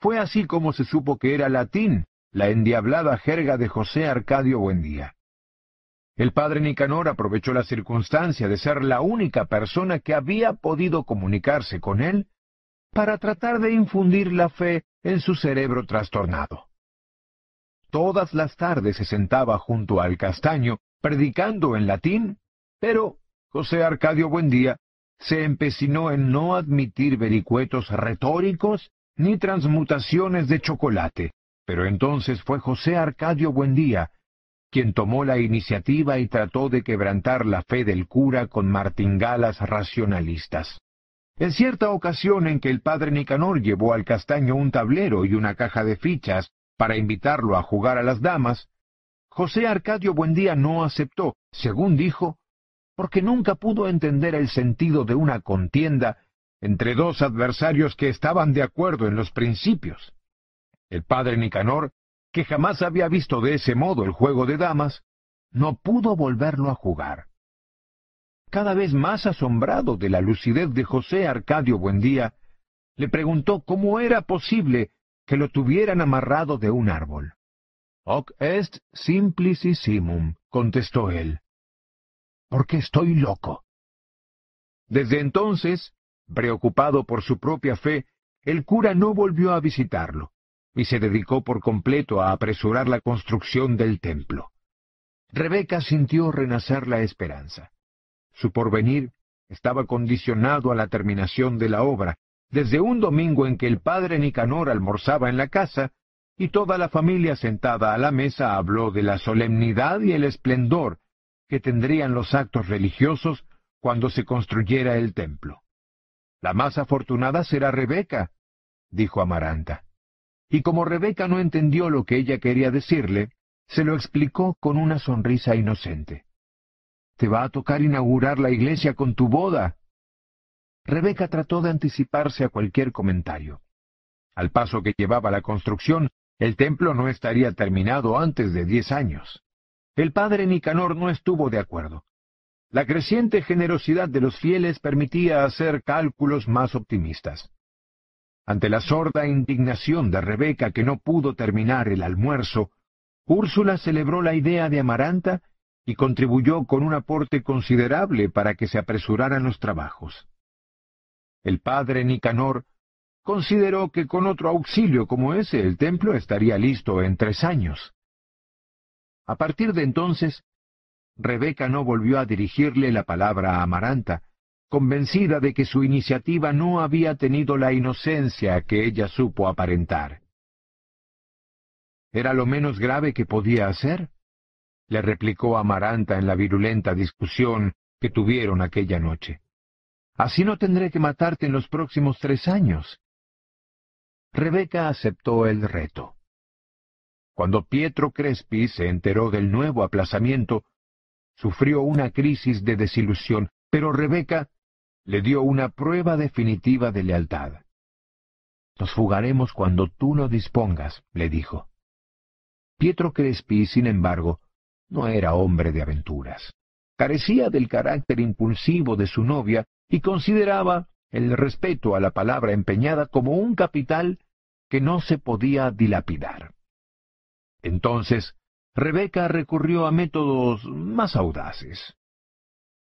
Fue así como se supo que era latín, la endiablada jerga de José Arcadio Buendía. El padre Nicanor aprovechó la circunstancia de ser la única persona que había podido comunicarse con él para tratar de infundir la fe en su cerebro trastornado. Todas las tardes se sentaba junto al castaño, predicando en latín, pero José Arcadio Buendía se empecinó en no admitir vericuetos retóricos ni transmutaciones de chocolate. Pero entonces fue José Arcadio Buendía quien tomó la iniciativa y trató de quebrantar la fe del cura con martingalas racionalistas. En cierta ocasión en que el padre Nicanor llevó al castaño un tablero y una caja de fichas para invitarlo a jugar a las damas, José Arcadio Buendía no aceptó, según dijo, porque nunca pudo entender el sentido de una contienda entre dos adversarios que estaban de acuerdo en los principios. El padre Nicanor que jamás había visto de ese modo el juego de damas, no pudo volverlo a jugar. Cada vez más asombrado de la lucidez de José Arcadio Buendía, le preguntó cómo era posible que lo tuvieran amarrado de un árbol. Hoc est simplicissimum, contestó él. Porque estoy loco. Desde entonces, preocupado por su propia fe, el cura no volvió a visitarlo y se dedicó por completo a apresurar la construcción del templo. Rebeca sintió renacer la esperanza. Su porvenir estaba condicionado a la terminación de la obra, desde un domingo en que el padre Nicanor almorzaba en la casa, y toda la familia sentada a la mesa habló de la solemnidad y el esplendor que tendrían los actos religiosos cuando se construyera el templo. La más afortunada será Rebeca, dijo Amaranta. Y como Rebeca no entendió lo que ella quería decirle, se lo explicó con una sonrisa inocente. Te va a tocar inaugurar la iglesia con tu boda. Rebeca trató de anticiparse a cualquier comentario. Al paso que llevaba la construcción, el templo no estaría terminado antes de diez años. El padre Nicanor no estuvo de acuerdo. La creciente generosidad de los fieles permitía hacer cálculos más optimistas. Ante la sorda indignación de Rebeca que no pudo terminar el almuerzo, Úrsula celebró la idea de Amaranta y contribuyó con un aporte considerable para que se apresuraran los trabajos. El padre Nicanor consideró que con otro auxilio como ese el templo estaría listo en tres años. A partir de entonces, Rebeca no volvió a dirigirle la palabra a Amaranta, convencida de que su iniciativa no había tenido la inocencia que ella supo aparentar. ¿Era lo menos grave que podía hacer? le replicó Amaranta en la virulenta discusión que tuvieron aquella noche. Así no tendré que matarte en los próximos tres años. Rebeca aceptó el reto. Cuando Pietro Crespi se enteró del nuevo aplazamiento, sufrió una crisis de desilusión, pero Rebeca le dio una prueba definitiva de lealtad. Nos fugaremos cuando tú lo dispongas, le dijo. Pietro Crespi, sin embargo, no era hombre de aventuras. Carecía del carácter impulsivo de su novia y consideraba el respeto a la palabra empeñada como un capital que no se podía dilapidar. Entonces, Rebeca recurrió a métodos más audaces.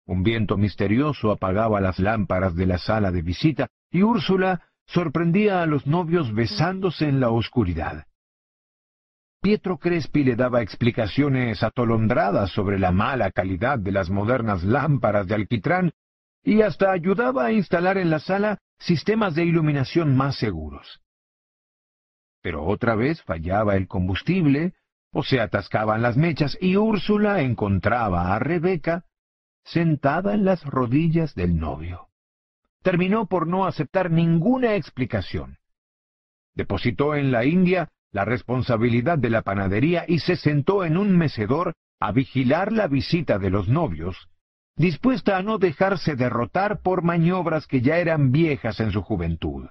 Un viento misterioso apagaba las lámparas de la sala de visita y Úrsula sorprendía a los novios besándose en la oscuridad. Pietro Crespi le daba explicaciones atolondradas sobre la mala calidad de las modernas lámparas de alquitrán y hasta ayudaba a instalar en la sala sistemas de iluminación más seguros. Pero otra vez fallaba el combustible, o se atascaban las mechas, y Úrsula encontraba a Rebeca sentada en las rodillas del novio. Terminó por no aceptar ninguna explicación. Depositó en la India la responsabilidad de la panadería y se sentó en un mecedor a vigilar la visita de los novios, dispuesta a no dejarse derrotar por maniobras que ya eran viejas en su juventud.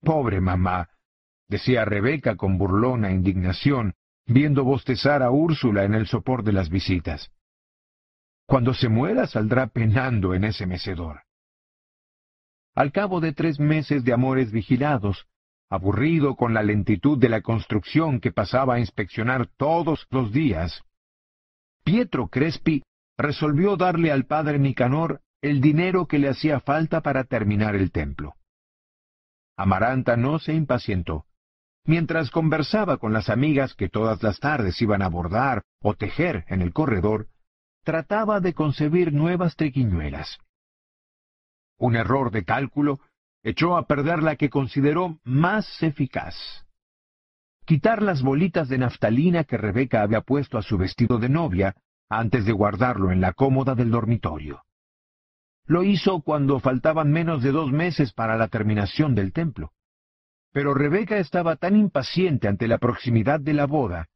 Pobre mamá, decía Rebeca con burlona indignación, viendo bostezar a Úrsula en el sopor de las visitas. Cuando se muera saldrá penando en ese mecedor. Al cabo de tres meses de amores vigilados, aburrido con la lentitud de la construcción que pasaba a inspeccionar todos los días, Pietro Crespi resolvió darle al padre Nicanor el dinero que le hacía falta para terminar el templo. Amaranta no se impacientó. Mientras conversaba con las amigas que todas las tardes iban a bordar o tejer en el corredor, trataba de concebir nuevas triquiñuelas. Un error de cálculo echó a perder la que consideró más eficaz. Quitar las bolitas de naftalina que Rebeca había puesto a su vestido de novia antes de guardarlo en la cómoda del dormitorio. Lo hizo cuando faltaban menos de dos meses para la terminación del templo. Pero Rebeca estaba tan impaciente ante la proximidad de la boda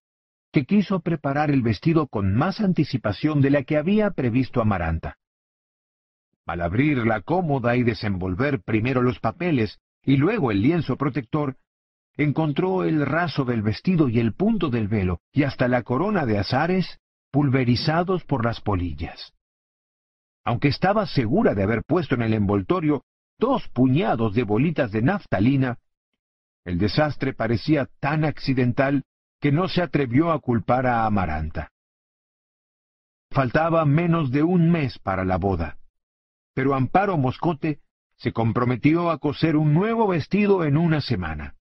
que quiso preparar el vestido con más anticipación de la que había previsto Amaranta. Al abrir la cómoda y desenvolver primero los papeles y luego el lienzo protector, encontró el raso del vestido y el punto del velo y hasta la corona de azares pulverizados por las polillas. Aunque estaba segura de haber puesto en el envoltorio dos puñados de bolitas de naftalina, el desastre parecía tan accidental que no se atrevió a culpar a Amaranta. Faltaba menos de un mes para la boda, pero Amparo Moscote se comprometió a coser un nuevo vestido en una semana.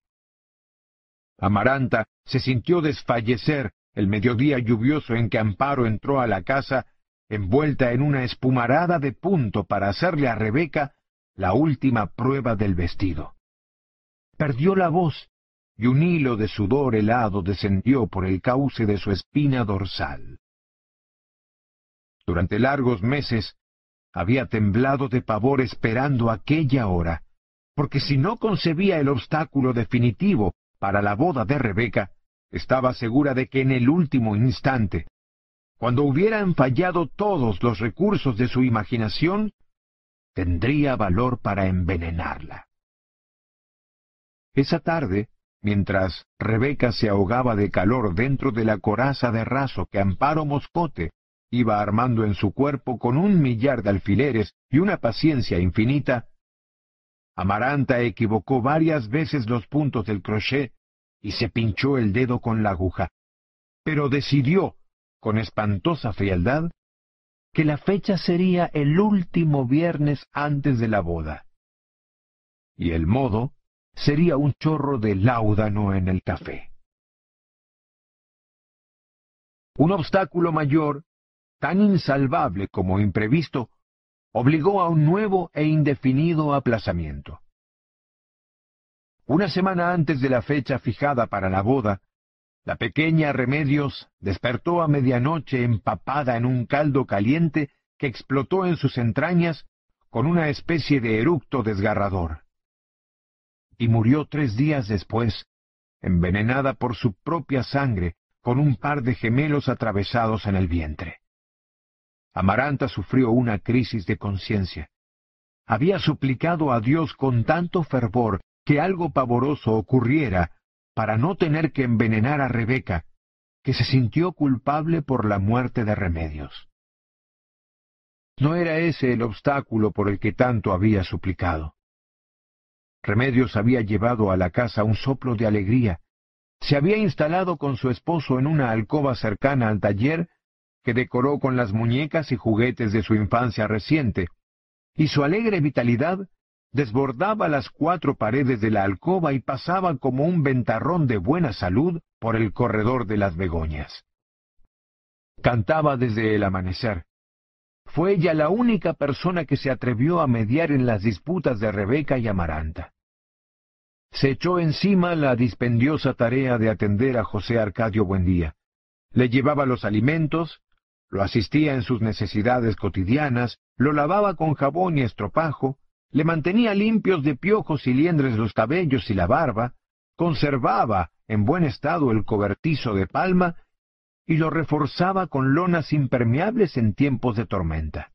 Amaranta se sintió desfallecer el mediodía lluvioso en que Amparo entró a la casa envuelta en una espumarada de punto para hacerle a Rebeca la última prueba del vestido. Perdió la voz y un hilo de sudor helado descendió por el cauce de su espina dorsal. Durante largos meses había temblado de pavor esperando aquella hora, porque si no concebía el obstáculo definitivo para la boda de Rebeca, estaba segura de que en el último instante, cuando hubieran fallado todos los recursos de su imaginación, tendría valor para envenenarla. Esa tarde, mientras Rebeca se ahogaba de calor dentro de la coraza de raso que Amparo Moscote iba armando en su cuerpo con un millar de alfileres y una paciencia infinita, Amaranta equivocó varias veces los puntos del crochet y se pinchó el dedo con la aguja, pero decidió, con espantosa frialdad, que la fecha sería el último viernes antes de la boda. Y el modo sería un chorro de láudano en el café. Un obstáculo mayor, tan insalvable como imprevisto, obligó a un nuevo e indefinido aplazamiento. Una semana antes de la fecha fijada para la boda, la pequeña Remedios despertó a medianoche empapada en un caldo caliente que explotó en sus entrañas con una especie de eructo desgarrador y murió tres días después, envenenada por su propia sangre, con un par de gemelos atravesados en el vientre. Amaranta sufrió una crisis de conciencia. Había suplicado a Dios con tanto fervor que algo pavoroso ocurriera para no tener que envenenar a Rebeca, que se sintió culpable por la muerte de Remedios. no era ese el obstáculo por el que tanto había suplicado. Remedios había llevado a la casa un soplo de alegría. Se había instalado con su esposo en una alcoba cercana al taller que decoró con las muñecas y juguetes de su infancia reciente, y su alegre vitalidad desbordaba las cuatro paredes de la alcoba y pasaba como un ventarrón de buena salud por el corredor de las begonias. Cantaba desde el amanecer. Fue ella la única persona que se atrevió a mediar en las disputas de Rebeca y Amaranta. Se echó encima la dispendiosa tarea de atender a José Arcadio Buendía. Le llevaba los alimentos, lo asistía en sus necesidades cotidianas, lo lavaba con jabón y estropajo, le mantenía limpios de piojos y liendres los cabellos y la barba, conservaba en buen estado el cobertizo de palma y lo reforzaba con lonas impermeables en tiempos de tormenta.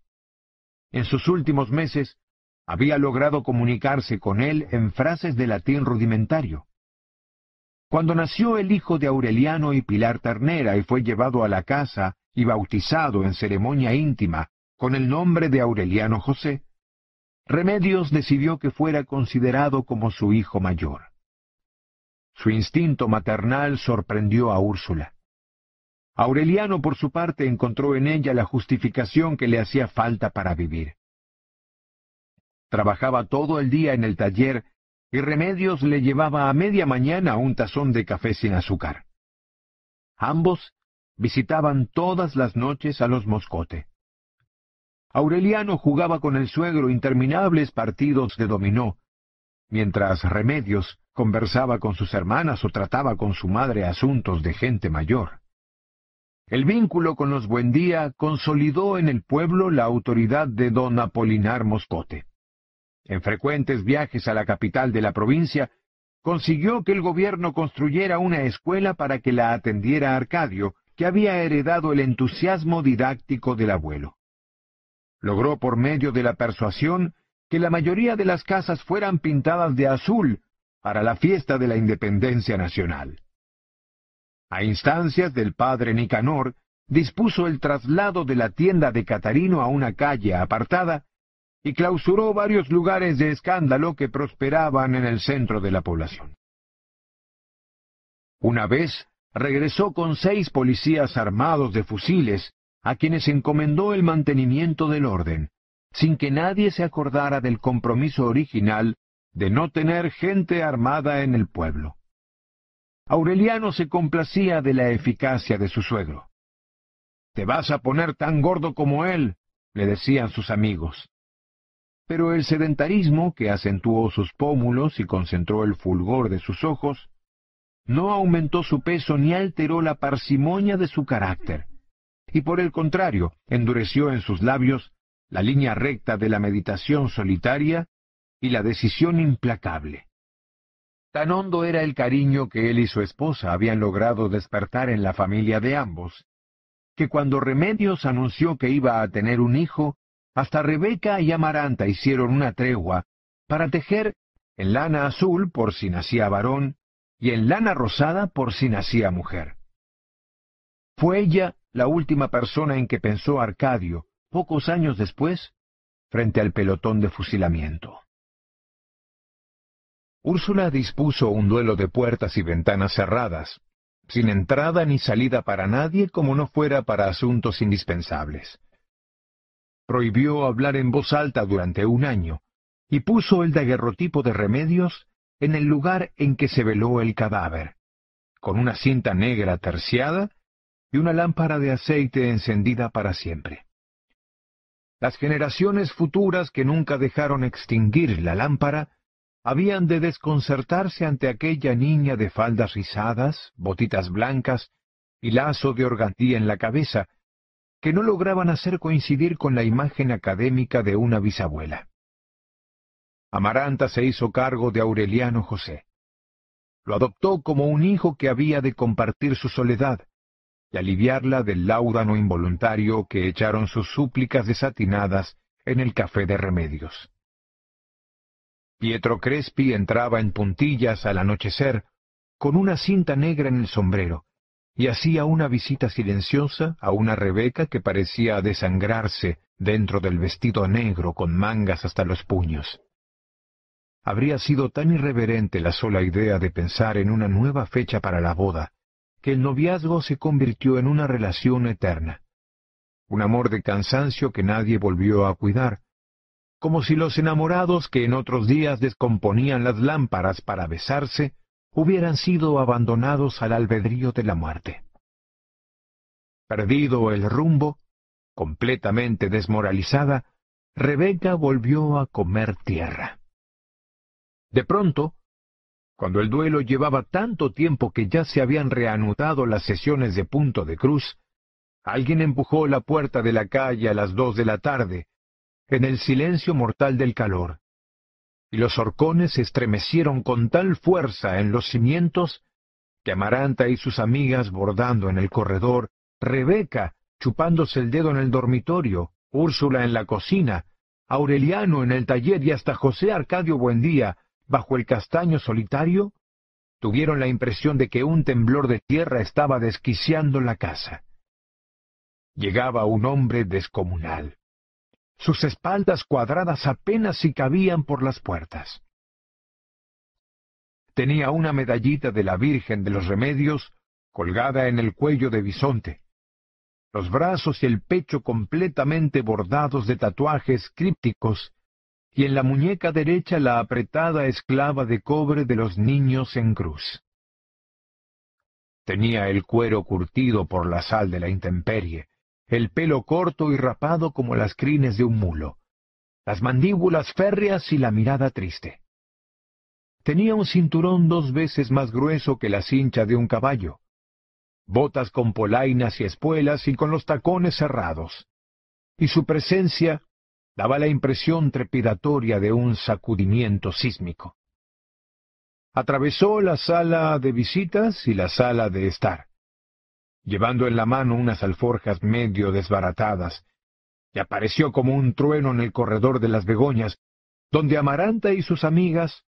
En sus últimos meses había logrado comunicarse con él en frases de latín rudimentario. Cuando nació el hijo de Aureliano y Pilar Ternera y fue llevado a la casa y bautizado en ceremonia íntima con el nombre de Aureliano José, Remedios decidió que fuera considerado como su hijo mayor. Su instinto maternal sorprendió a Úrsula. Aureliano, por su parte, encontró en ella la justificación que le hacía falta para vivir. Trabajaba todo el día en el taller y Remedios le llevaba a media mañana un tazón de café sin azúcar. Ambos visitaban todas las noches a los Moscote. Aureliano jugaba con el suegro interminables partidos de dominó, mientras Remedios conversaba con sus hermanas o trataba con su madre asuntos de gente mayor. El vínculo con los Buendía consolidó en el pueblo la autoridad de don Apolinar Moscote. En frecuentes viajes a la capital de la provincia, consiguió que el gobierno construyera una escuela para que la atendiera Arcadio, que había heredado el entusiasmo didáctico del abuelo. Logró por medio de la persuasión que la mayoría de las casas fueran pintadas de azul para la fiesta de la independencia nacional. A instancias del padre Nicanor, dispuso el traslado de la tienda de Catarino a una calle apartada y clausuró varios lugares de escándalo que prosperaban en el centro de la población. Una vez regresó con seis policías armados de fusiles, a quienes encomendó el mantenimiento del orden, sin que nadie se acordara del compromiso original de no tener gente armada en el pueblo. Aureliano se complacía de la eficacia de su suegro. Te vas a poner tan gordo como él, le decían sus amigos. Pero el sedentarismo, que acentuó sus pómulos y concentró el fulgor de sus ojos, no aumentó su peso ni alteró la parsimonia de su carácter, y por el contrario, endureció en sus labios la línea recta de la meditación solitaria y la decisión implacable. Tan hondo era el cariño que él y su esposa habían logrado despertar en la familia de ambos, que cuando Remedios anunció que iba a tener un hijo, hasta Rebeca y Amaranta hicieron una tregua para tejer en lana azul por si nacía varón y en lana rosada por si nacía mujer. Fue ella la última persona en que pensó Arcadio, pocos años después, frente al pelotón de fusilamiento. Úrsula dispuso un duelo de puertas y ventanas cerradas, sin entrada ni salida para nadie como no fuera para asuntos indispensables. Prohibió hablar en voz alta durante un año, y puso el daguerrotipo de remedios en el lugar en que se veló el cadáver, con una cinta negra terciada y una lámpara de aceite encendida para siempre. Las generaciones futuras que nunca dejaron extinguir la lámpara habían de desconcertarse ante aquella niña de faldas rizadas, botitas blancas y lazo de organdía en la cabeza, que no lograban hacer coincidir con la imagen académica de una bisabuela. Amaranta se hizo cargo de Aureliano José. Lo adoptó como un hijo que había de compartir su soledad y aliviarla del láudano involuntario que echaron sus súplicas desatinadas en el café de remedios. Pietro Crespi entraba en puntillas al anochecer, con una cinta negra en el sombrero, y hacía una visita silenciosa a una Rebeca que parecía desangrarse dentro del vestido negro con mangas hasta los puños. Habría sido tan irreverente la sola idea de pensar en una nueva fecha para la boda, que el noviazgo se convirtió en una relación eterna. Un amor de cansancio que nadie volvió a cuidar, como si los enamorados que en otros días descomponían las lámparas para besarse, hubieran sido abandonados al albedrío de la muerte. Perdido el rumbo, completamente desmoralizada, Rebeca volvió a comer tierra. De pronto, cuando el duelo llevaba tanto tiempo que ya se habían reanudado las sesiones de punto de cruz, alguien empujó la puerta de la calle a las dos de la tarde, en el silencio mortal del calor, y los horcones se estremecieron con tal fuerza en los cimientos que Amaranta y sus amigas bordando en el corredor, Rebeca chupándose el dedo en el dormitorio, Úrsula en la cocina, Aureliano en el taller y hasta José Arcadio Buendía bajo el castaño solitario, tuvieron la impresión de que un temblor de tierra estaba desquiciando la casa. Llegaba un hombre descomunal. Sus espaldas cuadradas apenas si cabían por las puertas. Tenía una medallita de la Virgen de los Remedios colgada en el cuello de bisonte, los brazos y el pecho completamente bordados de tatuajes crípticos, y en la muñeca derecha la apretada esclava de cobre de los niños en cruz. Tenía el cuero curtido por la sal de la intemperie, el pelo corto y rapado como las crines de un mulo, las mandíbulas férreas y la mirada triste. Tenía un cinturón dos veces más grueso que la cincha de un caballo, botas con polainas y espuelas y con los tacones cerrados, y su presencia daba la impresión trepidatoria de un sacudimiento sísmico. Atravesó la sala de visitas y la sala de estar llevando en la mano unas alforjas medio desbaratadas, y apareció como un trueno en el corredor de las Begoñas, donde Amaranta y sus amigas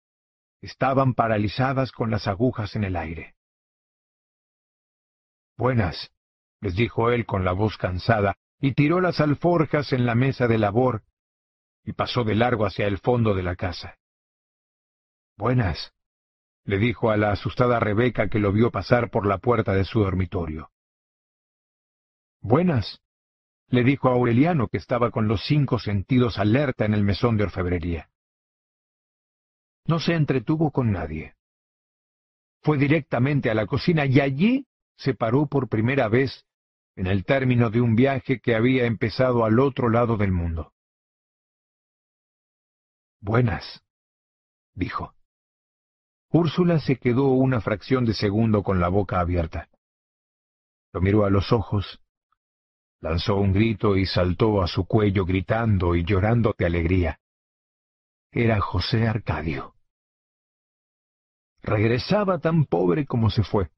estaban paralizadas con las agujas en el aire. Buenas, les dijo él con la voz cansada, y tiró las alforjas en la mesa de labor, y pasó de largo hacia el fondo de la casa. Buenas, le dijo a la asustada Rebeca que lo vio pasar por la puerta de su dormitorio. Buenas, le dijo a Aureliano que estaba con los cinco sentidos alerta en el mesón de orfebrería. No se entretuvo con nadie. Fue directamente a la cocina y allí se paró por primera vez en el término de un viaje que había empezado al otro lado del mundo. Buenas, dijo. Úrsula se quedó una fracción de segundo con la boca abierta. Lo miró a los ojos Lanzó un grito y saltó a su cuello gritando y llorando de alegría. Era José Arcadio. Regresaba tan pobre como se fue,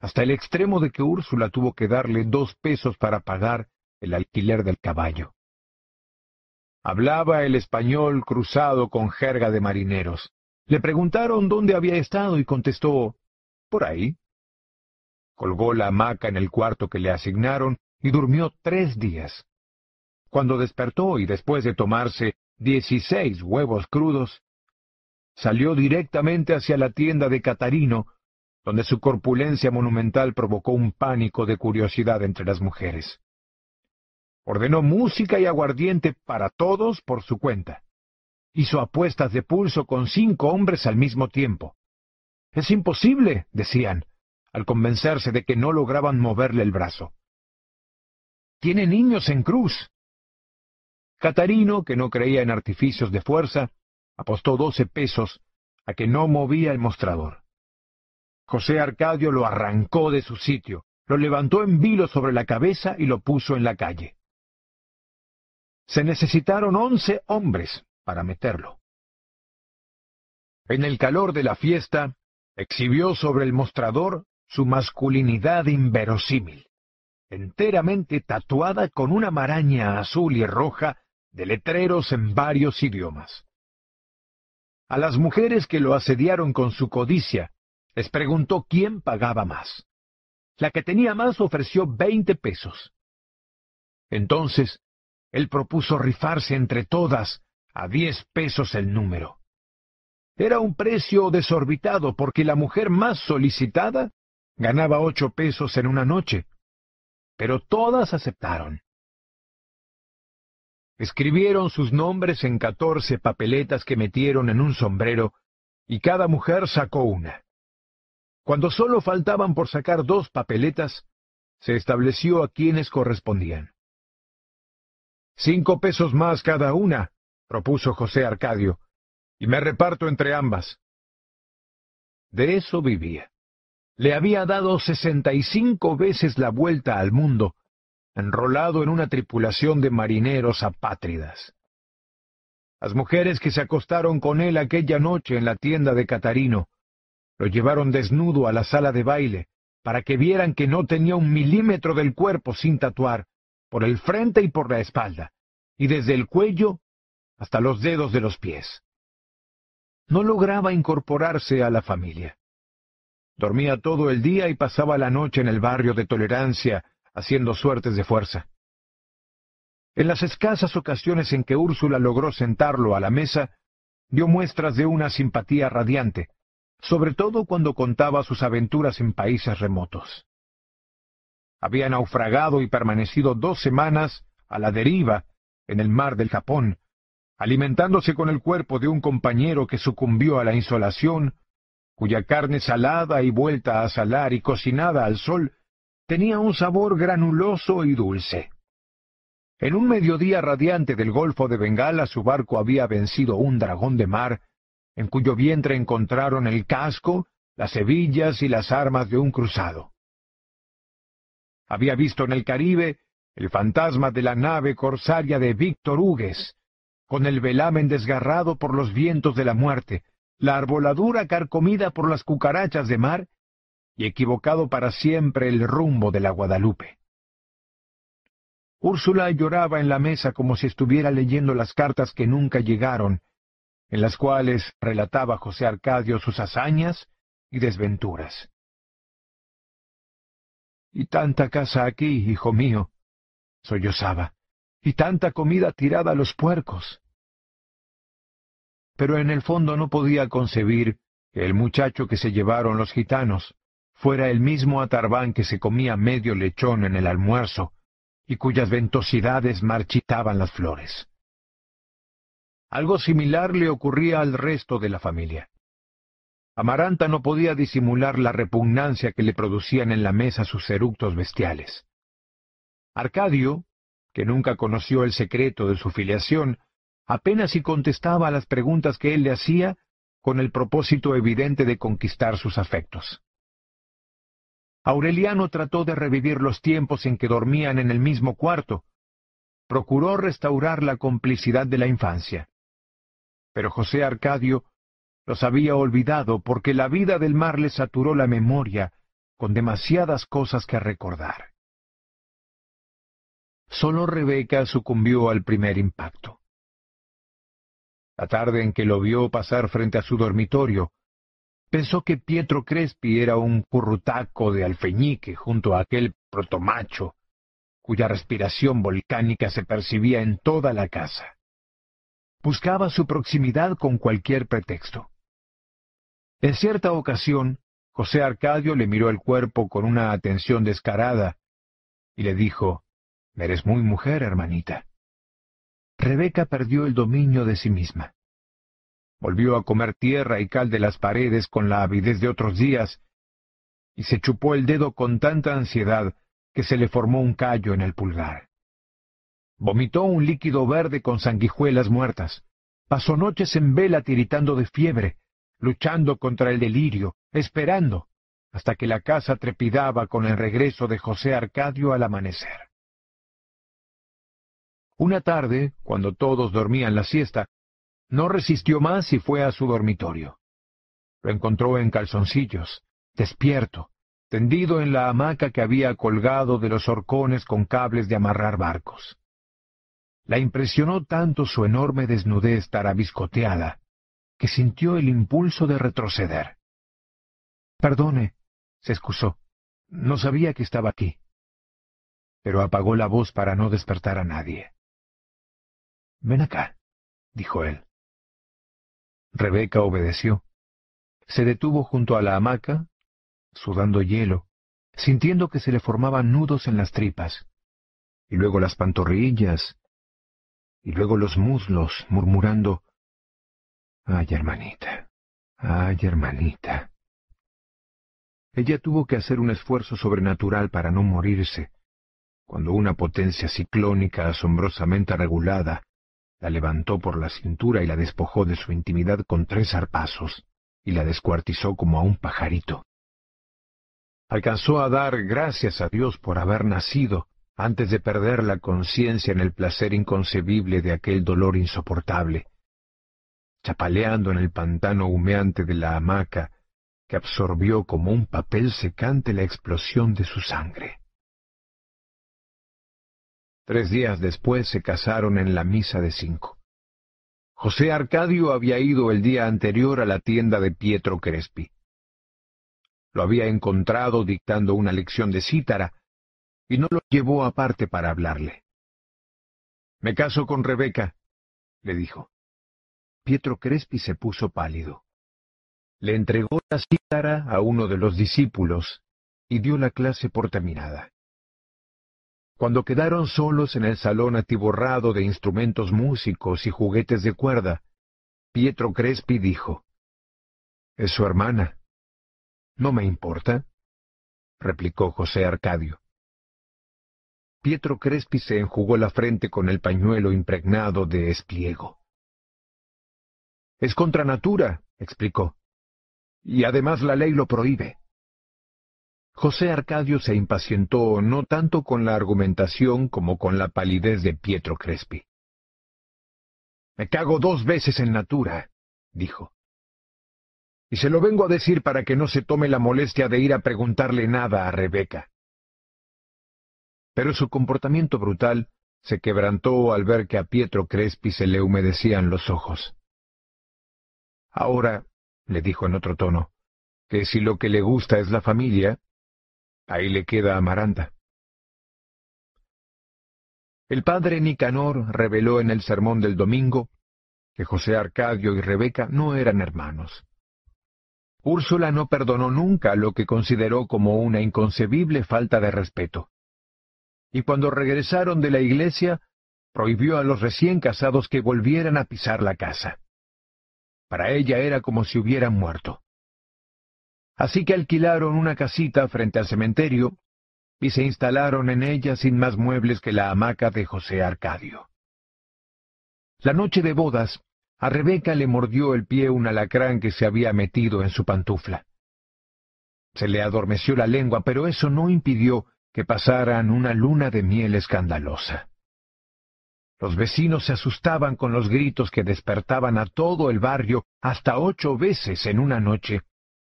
hasta el extremo de que Úrsula tuvo que darle dos pesos para pagar el alquiler del caballo. Hablaba el español cruzado con jerga de marineros. Le preguntaron dónde había estado y contestó, por ahí. Colgó la hamaca en el cuarto que le asignaron y durmió tres días. Cuando despertó y después de tomarse dieciséis huevos crudos, salió directamente hacia la tienda de Catarino, donde su corpulencia monumental provocó un pánico de curiosidad entre las mujeres. Ordenó música y aguardiente para todos por su cuenta. Hizo apuestas de pulso con cinco hombres al mismo tiempo. Es imposible, decían, al convencerse de que no lograban moverle el brazo. Tiene niños en cruz. Catarino, que no creía en artificios de fuerza, apostó doce pesos a que no movía el mostrador. José Arcadio lo arrancó de su sitio, lo levantó en vilo sobre la cabeza y lo puso en la calle. Se necesitaron once hombres para meterlo. En el calor de la fiesta, exhibió sobre el mostrador su masculinidad inverosímil enteramente tatuada con una maraña azul y roja de letreros en varios idiomas. A las mujeres que lo asediaron con su codicia, les preguntó quién pagaba más, La que tenía más ofreció veinte pesos. Entonces, él propuso rifarse entre todas a diez pesos el número. Era un precio desorbitado porque la mujer más solicitada ganaba ocho pesos en una noche, pero todas aceptaron. Escribieron sus nombres en catorce papeletas que metieron en un sombrero, y cada mujer sacó una. Cuando solo faltaban por sacar dos papeletas, se estableció a quienes correspondían. Cinco pesos más cada una, propuso José Arcadio, y me reparto entre ambas. De eso vivía. Le había dado sesenta y cinco veces la vuelta al mundo, enrolado en una tripulación de marineros apátridas. Las mujeres que se acostaron con él aquella noche en la tienda de Catarino lo llevaron desnudo a la sala de baile para que vieran que no tenía un milímetro del cuerpo sin tatuar, por el frente y por la espalda, y desde el cuello hasta los dedos de los pies. No lograba incorporarse a la familia. Dormía todo el día y pasaba la noche en el barrio de Tolerancia haciendo suertes de fuerza. En las escasas ocasiones en que Úrsula logró sentarlo a la mesa, dio muestras de una simpatía radiante, sobre todo cuando contaba sus aventuras en países remotos. Había naufragado y permanecido dos semanas a la deriva en el mar del Japón, alimentándose con el cuerpo de un compañero que sucumbió a la insolación, cuya carne salada y vuelta a salar y cocinada al sol tenía un sabor granuloso y dulce. En un mediodía radiante del Golfo de Bengala su barco había vencido un dragón de mar, en cuyo vientre encontraron el casco, las hebillas y las armas de un cruzado. Había visto en el Caribe el fantasma de la nave corsaria de Víctor Hugues, con el velamen desgarrado por los vientos de la muerte, la arboladura carcomida por las cucarachas de mar y equivocado para siempre el rumbo de la Guadalupe. Úrsula lloraba en la mesa como si estuviera leyendo las cartas que nunca llegaron, en las cuales relataba José Arcadio sus hazañas y desventuras. Y tanta casa aquí, hijo mío, sollozaba, y tanta comida tirada a los puercos. Pero en el fondo no podía concebir que el muchacho que se llevaron los gitanos fuera el mismo Atarbán que se comía medio lechón en el almuerzo y cuyas ventosidades marchitaban las flores. Algo similar le ocurría al resto de la familia. Amaranta no podía disimular la repugnancia que le producían en la mesa sus eructos bestiales. Arcadio, que nunca conoció el secreto de su filiación, apenas si contestaba a las preguntas que él le hacía con el propósito evidente de conquistar sus afectos. Aureliano trató de revivir los tiempos en que dormían en el mismo cuarto. Procuró restaurar la complicidad de la infancia. Pero José Arcadio los había olvidado porque la vida del mar le saturó la memoria con demasiadas cosas que recordar. Solo Rebeca sucumbió al primer impacto. La tarde en que lo vio pasar frente a su dormitorio, Pensó que Pietro Crespi era un currutaco de alfeñique junto a aquel protomacho, cuya respiración volcánica se percibía en toda la casa. Buscaba su proximidad con cualquier pretexto. En cierta ocasión, José Arcadio le miró el cuerpo con una atención descarada y le dijo, Eres muy mujer, hermanita. Rebeca perdió el dominio de sí misma. Volvió a comer tierra y cal de las paredes con la avidez de otros días, y se chupó el dedo con tanta ansiedad que se le formó un callo en el pulgar. Vomitó un líquido verde con sanguijuelas muertas. Pasó noches en vela tiritando de fiebre, luchando contra el delirio, esperando, hasta que la casa trepidaba con el regreso de José Arcadio al amanecer. Una tarde, cuando todos dormían la siesta, no resistió más y fue a su dormitorio. Lo encontró en calzoncillos, despierto, tendido en la hamaca que había colgado de los horcones con cables de amarrar barcos. La impresionó tanto su enorme desnudez tarabiscoteada, que sintió el impulso de retroceder. Perdone, se excusó. No sabía que estaba aquí. Pero apagó la voz para no despertar a nadie. Ven acá, dijo él. Rebeca obedeció. Se detuvo junto a la hamaca, sudando hielo, sintiendo que se le formaban nudos en las tripas, y luego las pantorrillas, y luego los muslos, murmurando, Ay, hermanita, ay, hermanita. Ella tuvo que hacer un esfuerzo sobrenatural para no morirse, cuando una potencia ciclónica asombrosamente regulada la levantó por la cintura y la despojó de su intimidad con tres zarpazos, y la descuartizó como a un pajarito. Alcanzó a dar gracias a Dios por haber nacido antes de perder la conciencia en el placer inconcebible de aquel dolor insoportable, chapaleando en el pantano humeante de la hamaca que absorbió como un papel secante la explosión de su sangre. Tres días después se casaron en la misa de cinco. José Arcadio había ido el día anterior a la tienda de Pietro Crespi. Lo había encontrado dictando una lección de cítara y no lo llevó aparte para hablarle. Me caso con Rebeca, le dijo. Pietro Crespi se puso pálido. Le entregó la cítara a uno de los discípulos y dio la clase por terminada. Cuando quedaron solos en el salón atiborrado de instrumentos músicos y juguetes de cuerda, Pietro Crespi dijo, Es su hermana. No me importa, replicó José Arcadio. Pietro Crespi se enjugó la frente con el pañuelo impregnado de espliego. Es contra natura, explicó. Y además la ley lo prohíbe. José Arcadio se impacientó no tanto con la argumentación como con la palidez de Pietro Crespi. Me cago dos veces en Natura, dijo. Y se lo vengo a decir para que no se tome la molestia de ir a preguntarle nada a Rebeca. Pero su comportamiento brutal se quebrantó al ver que a Pietro Crespi se le humedecían los ojos. Ahora, le dijo en otro tono, que si lo que le gusta es la familia, Ahí le queda Amaranta. El padre Nicanor reveló en el sermón del domingo que José Arcadio y Rebeca no eran hermanos. Úrsula no perdonó nunca lo que consideró como una inconcebible falta de respeto. Y cuando regresaron de la iglesia, prohibió a los recién casados que volvieran a pisar la casa. Para ella era como si hubieran muerto. Así que alquilaron una casita frente al cementerio y se instalaron en ella sin más muebles que la hamaca de José Arcadio. La noche de bodas, a Rebeca le mordió el pie un alacrán que se había metido en su pantufla. Se le adormeció la lengua, pero eso no impidió que pasaran una luna de miel escandalosa. Los vecinos se asustaban con los gritos que despertaban a todo el barrio hasta ocho veces en una noche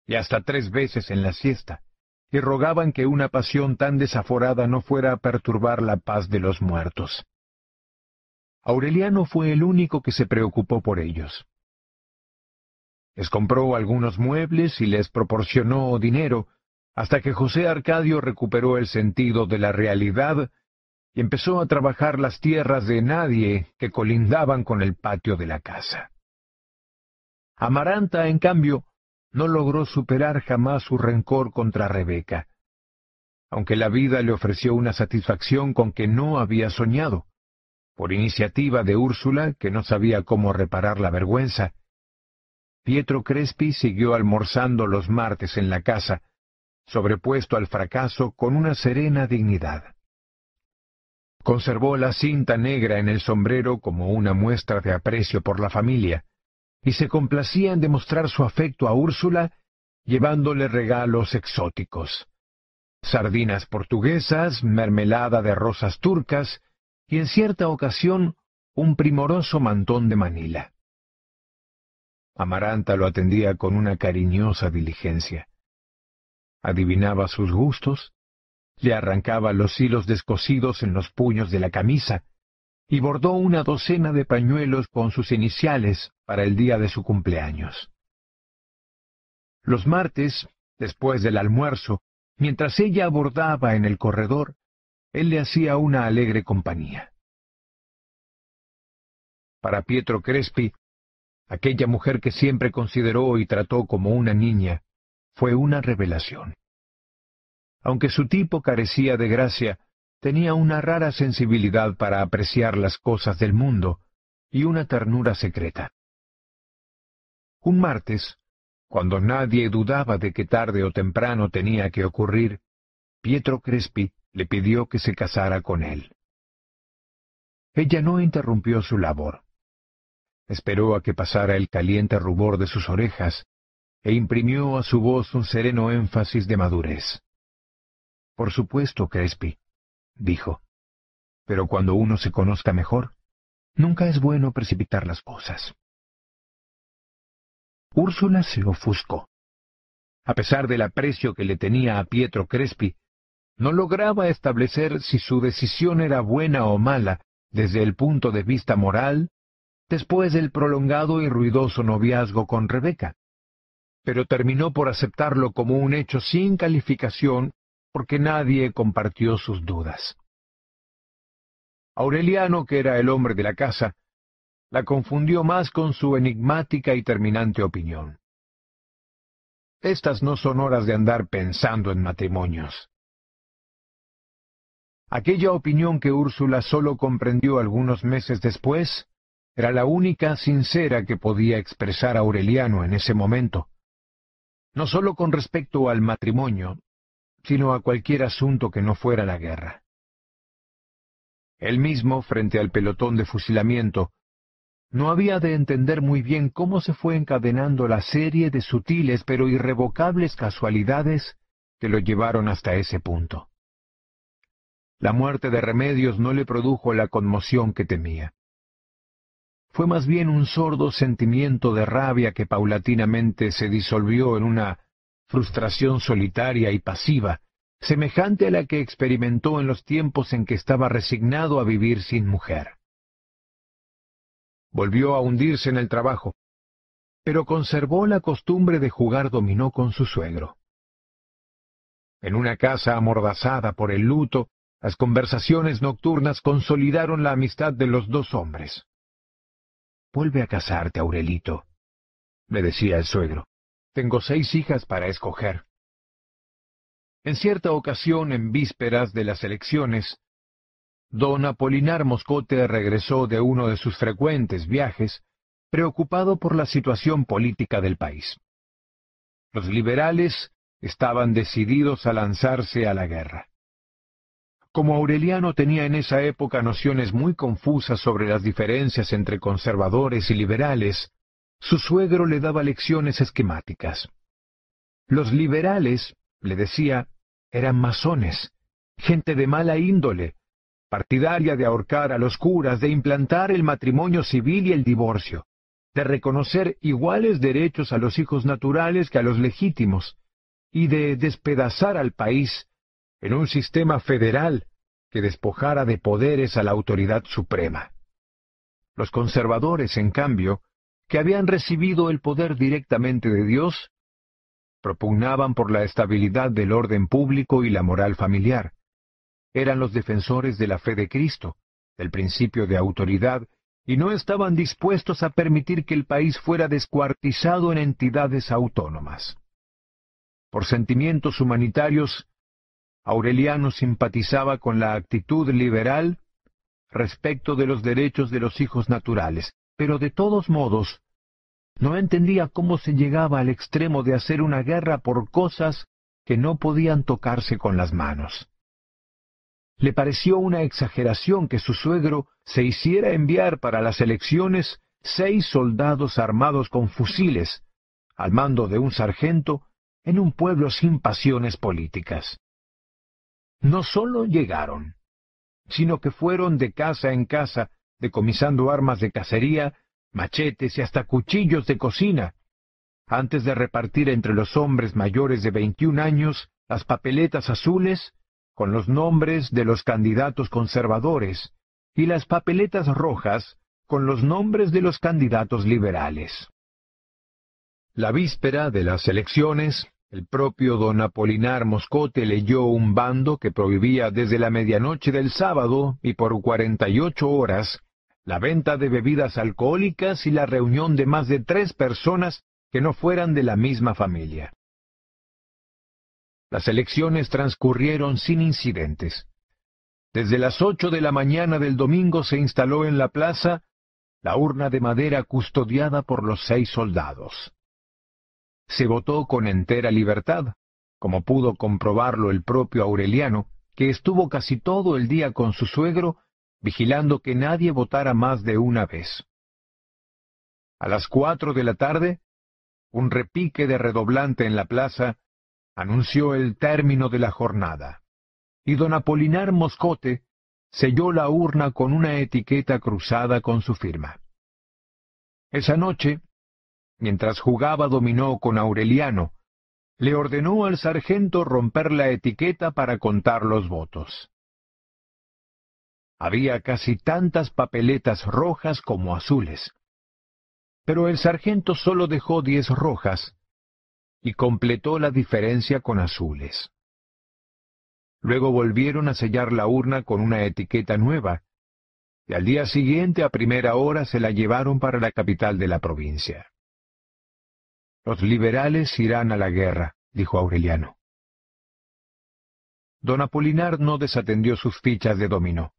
y hasta tres veces en la siesta, y rogaban que una pasión tan desaforada no fuera a perturbar la paz de los muertos. Aureliano fue el único que se preocupó por ellos. Les compró algunos muebles y les proporcionó dinero, hasta que José Arcadio recuperó el sentido de la realidad y empezó a trabajar las tierras de nadie que colindaban con el patio de la casa. Amaranta, en cambio, no logró superar jamás su rencor contra Rebeca, aunque la vida le ofreció una satisfacción con que no había soñado. Por iniciativa de Úrsula, que no sabía cómo reparar la vergüenza, Pietro Crespi siguió almorzando los martes en la casa, sobrepuesto al fracaso con una serena dignidad. Conservó la cinta negra en el sombrero como una muestra de aprecio por la familia, y se complacía en demostrar su afecto a Úrsula llevándole regalos exóticos. Sardinas portuguesas, mermelada de rosas turcas y en cierta ocasión un primoroso mantón de Manila. Amaranta lo atendía con una cariñosa diligencia. Adivinaba sus gustos, le arrancaba los hilos descosidos en los puños de la camisa, y bordó una docena de pañuelos con sus iniciales para el día de su cumpleaños. Los martes, después del almuerzo, Mientras ella abordaba en el corredor, él le hacía una alegre compañía. Para Pietro Crespi, aquella mujer que siempre consideró y trató como una niña, fue una revelación. Aunque su tipo carecía de gracia, tenía una rara sensibilidad para apreciar las cosas del mundo y una ternura secreta. Un martes, cuando nadie dudaba de que tarde o temprano tenía que ocurrir, Pietro Crespi le pidió que se casara con él. Ella no interrumpió su labor. Esperó a que pasara el caliente rubor de sus orejas e imprimió a su voz un sereno énfasis de madurez. Por supuesto, Crespi, dijo, pero cuando uno se conozca mejor, nunca es bueno precipitar las cosas. Úrsula se ofuscó. A pesar del aprecio que le tenía a Pietro Crespi, no lograba establecer si su decisión era buena o mala desde el punto de vista moral, después del prolongado y ruidoso noviazgo con Rebeca. Pero terminó por aceptarlo como un hecho sin calificación porque nadie compartió sus dudas. Aureliano, que era el hombre de la casa, la confundió más con su enigmática y terminante opinión. Estas no son horas de andar pensando en matrimonios. Aquella opinión que Úrsula sólo comprendió algunos meses después era la única sincera que podía expresar Aureliano en ese momento, no sólo con respecto al matrimonio, sino a cualquier asunto que no fuera la guerra. Él mismo, frente al pelotón de fusilamiento, no había de entender muy bien cómo se fue encadenando la serie de sutiles pero irrevocables casualidades que lo llevaron hasta ese punto. La muerte de Remedios no le produjo la conmoción que temía. Fue más bien un sordo sentimiento de rabia que paulatinamente se disolvió en una frustración solitaria y pasiva, semejante a la que experimentó en los tiempos en que estaba resignado a vivir sin mujer. Volvió a hundirse en el trabajo, pero conservó la costumbre de jugar dominó con su suegro. En una casa amordazada por el luto, las conversaciones nocturnas consolidaron la amistad de los dos hombres. Vuelve a casarte, Aurelito, le decía el suegro. Tengo seis hijas para escoger. En cierta ocasión, en vísperas de las elecciones, don Apolinar Moscote regresó de uno de sus frecuentes viajes, preocupado por la situación política del país. Los liberales estaban decididos a lanzarse a la guerra. Como Aureliano tenía en esa época nociones muy confusas sobre las diferencias entre conservadores y liberales, su suegro le daba lecciones esquemáticas. Los liberales, le decía, eran masones, gente de mala índole, partidaria de ahorcar a los curas, de implantar el matrimonio civil y el divorcio, de reconocer iguales derechos a los hijos naturales que a los legítimos, y de despedazar al país en un sistema federal que despojara de poderes a la autoridad suprema. Los conservadores, en cambio, que habían recibido el poder directamente de Dios, propugnaban por la estabilidad del orden público y la moral familiar. Eran los defensores de la fe de Cristo, del principio de autoridad, y no estaban dispuestos a permitir que el país fuera descuartizado en entidades autónomas. Por sentimientos humanitarios, Aureliano simpatizaba con la actitud liberal respecto de los derechos de los hijos naturales, pero de todos modos no entendía cómo se llegaba al extremo de hacer una guerra por cosas que no podían tocarse con las manos. Le pareció una exageración que su suegro se hiciera enviar para las elecciones seis soldados armados con fusiles, al mando de un sargento, en un pueblo sin pasiones políticas no sólo llegaron, sino que fueron de casa en casa, decomisando armas de cacería, machetes y hasta cuchillos de cocina, antes de repartir entre los hombres mayores de veintiún años las papeletas azules con los nombres de los candidatos conservadores y las papeletas rojas con los nombres de los candidatos liberales. La víspera de las elecciones, el propio don Apolinar Moscote leyó un bando que prohibía desde la medianoche del sábado y por cuarenta y ocho horas la venta de bebidas alcohólicas y la reunión de más de tres personas que no fueran de la misma familia. Las elecciones transcurrieron sin incidentes. Desde las ocho de la mañana del domingo se instaló en la plaza la urna de madera custodiada por los seis soldados. Se votó con entera libertad, como pudo comprobarlo el propio Aureliano, que estuvo casi todo el día con su suegro, vigilando que nadie votara más de una vez. A las cuatro de la tarde, un repique de redoblante en la plaza anunció el término de la jornada, y don Apolinar Moscote selló la urna con una etiqueta cruzada con su firma. Esa noche, mientras jugaba dominó con Aureliano, le ordenó al sargento romper la etiqueta para contar los votos. Había casi tantas papeletas rojas como azules, pero el sargento solo dejó diez rojas y completó la diferencia con azules. Luego volvieron a sellar la urna con una etiqueta nueva, y al día siguiente a primera hora se la llevaron para la capital de la provincia. Los liberales irán a la guerra, dijo Aureliano. Don Apolinar no desatendió sus fichas de dominó.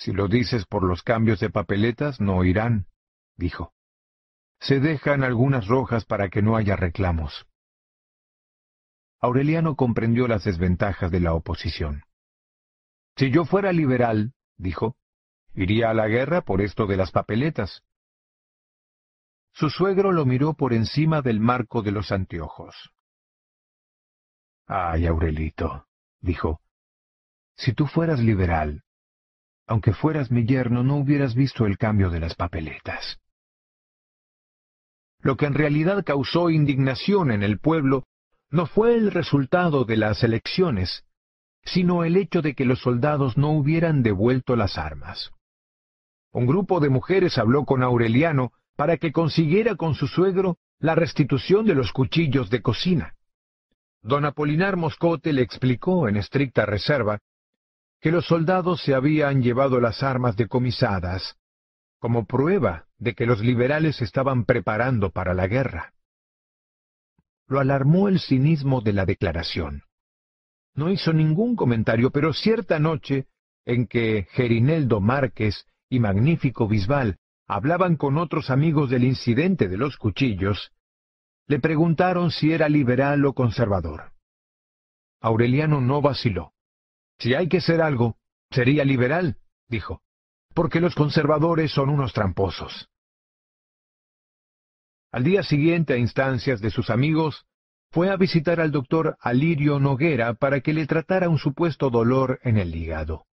Si lo dices por los cambios de papeletas, no irán, dijo se dejan algunas rojas para que no haya reclamos. Aureliano comprendió las desventajas de la oposición. Si yo fuera liberal, dijo, iría a la guerra por esto de las papeletas. Su suegro lo miró por encima del marco de los anteojos. Ay, Aurelito, dijo, si tú fueras liberal, aunque fueras mi yerno, no hubieras visto el cambio de las papeletas. Lo que en realidad causó indignación en el pueblo no fue el resultado de las elecciones, sino el hecho de que los soldados no hubieran devuelto las armas. Un grupo de mujeres habló con Aureliano para que consiguiera con su suegro la restitución de los cuchillos de cocina. Don Apolinar Moscote le explicó en estricta reserva que los soldados se habían llevado las armas decomisadas como prueba de que los liberales estaban preparando para la guerra. Lo alarmó el cinismo de la declaración. No hizo ningún comentario, pero cierta noche en que Gerineldo Márquez y Magnífico Bisbal hablaban con otros amigos del incidente de los cuchillos, le preguntaron si era liberal o conservador. Aureliano no vaciló. Si hay que ser algo, sería liberal, dijo porque los conservadores son unos tramposos. Al día siguiente, a instancias de sus amigos, fue a visitar al doctor Alirio Noguera para que le tratara un supuesto dolor en el hígado.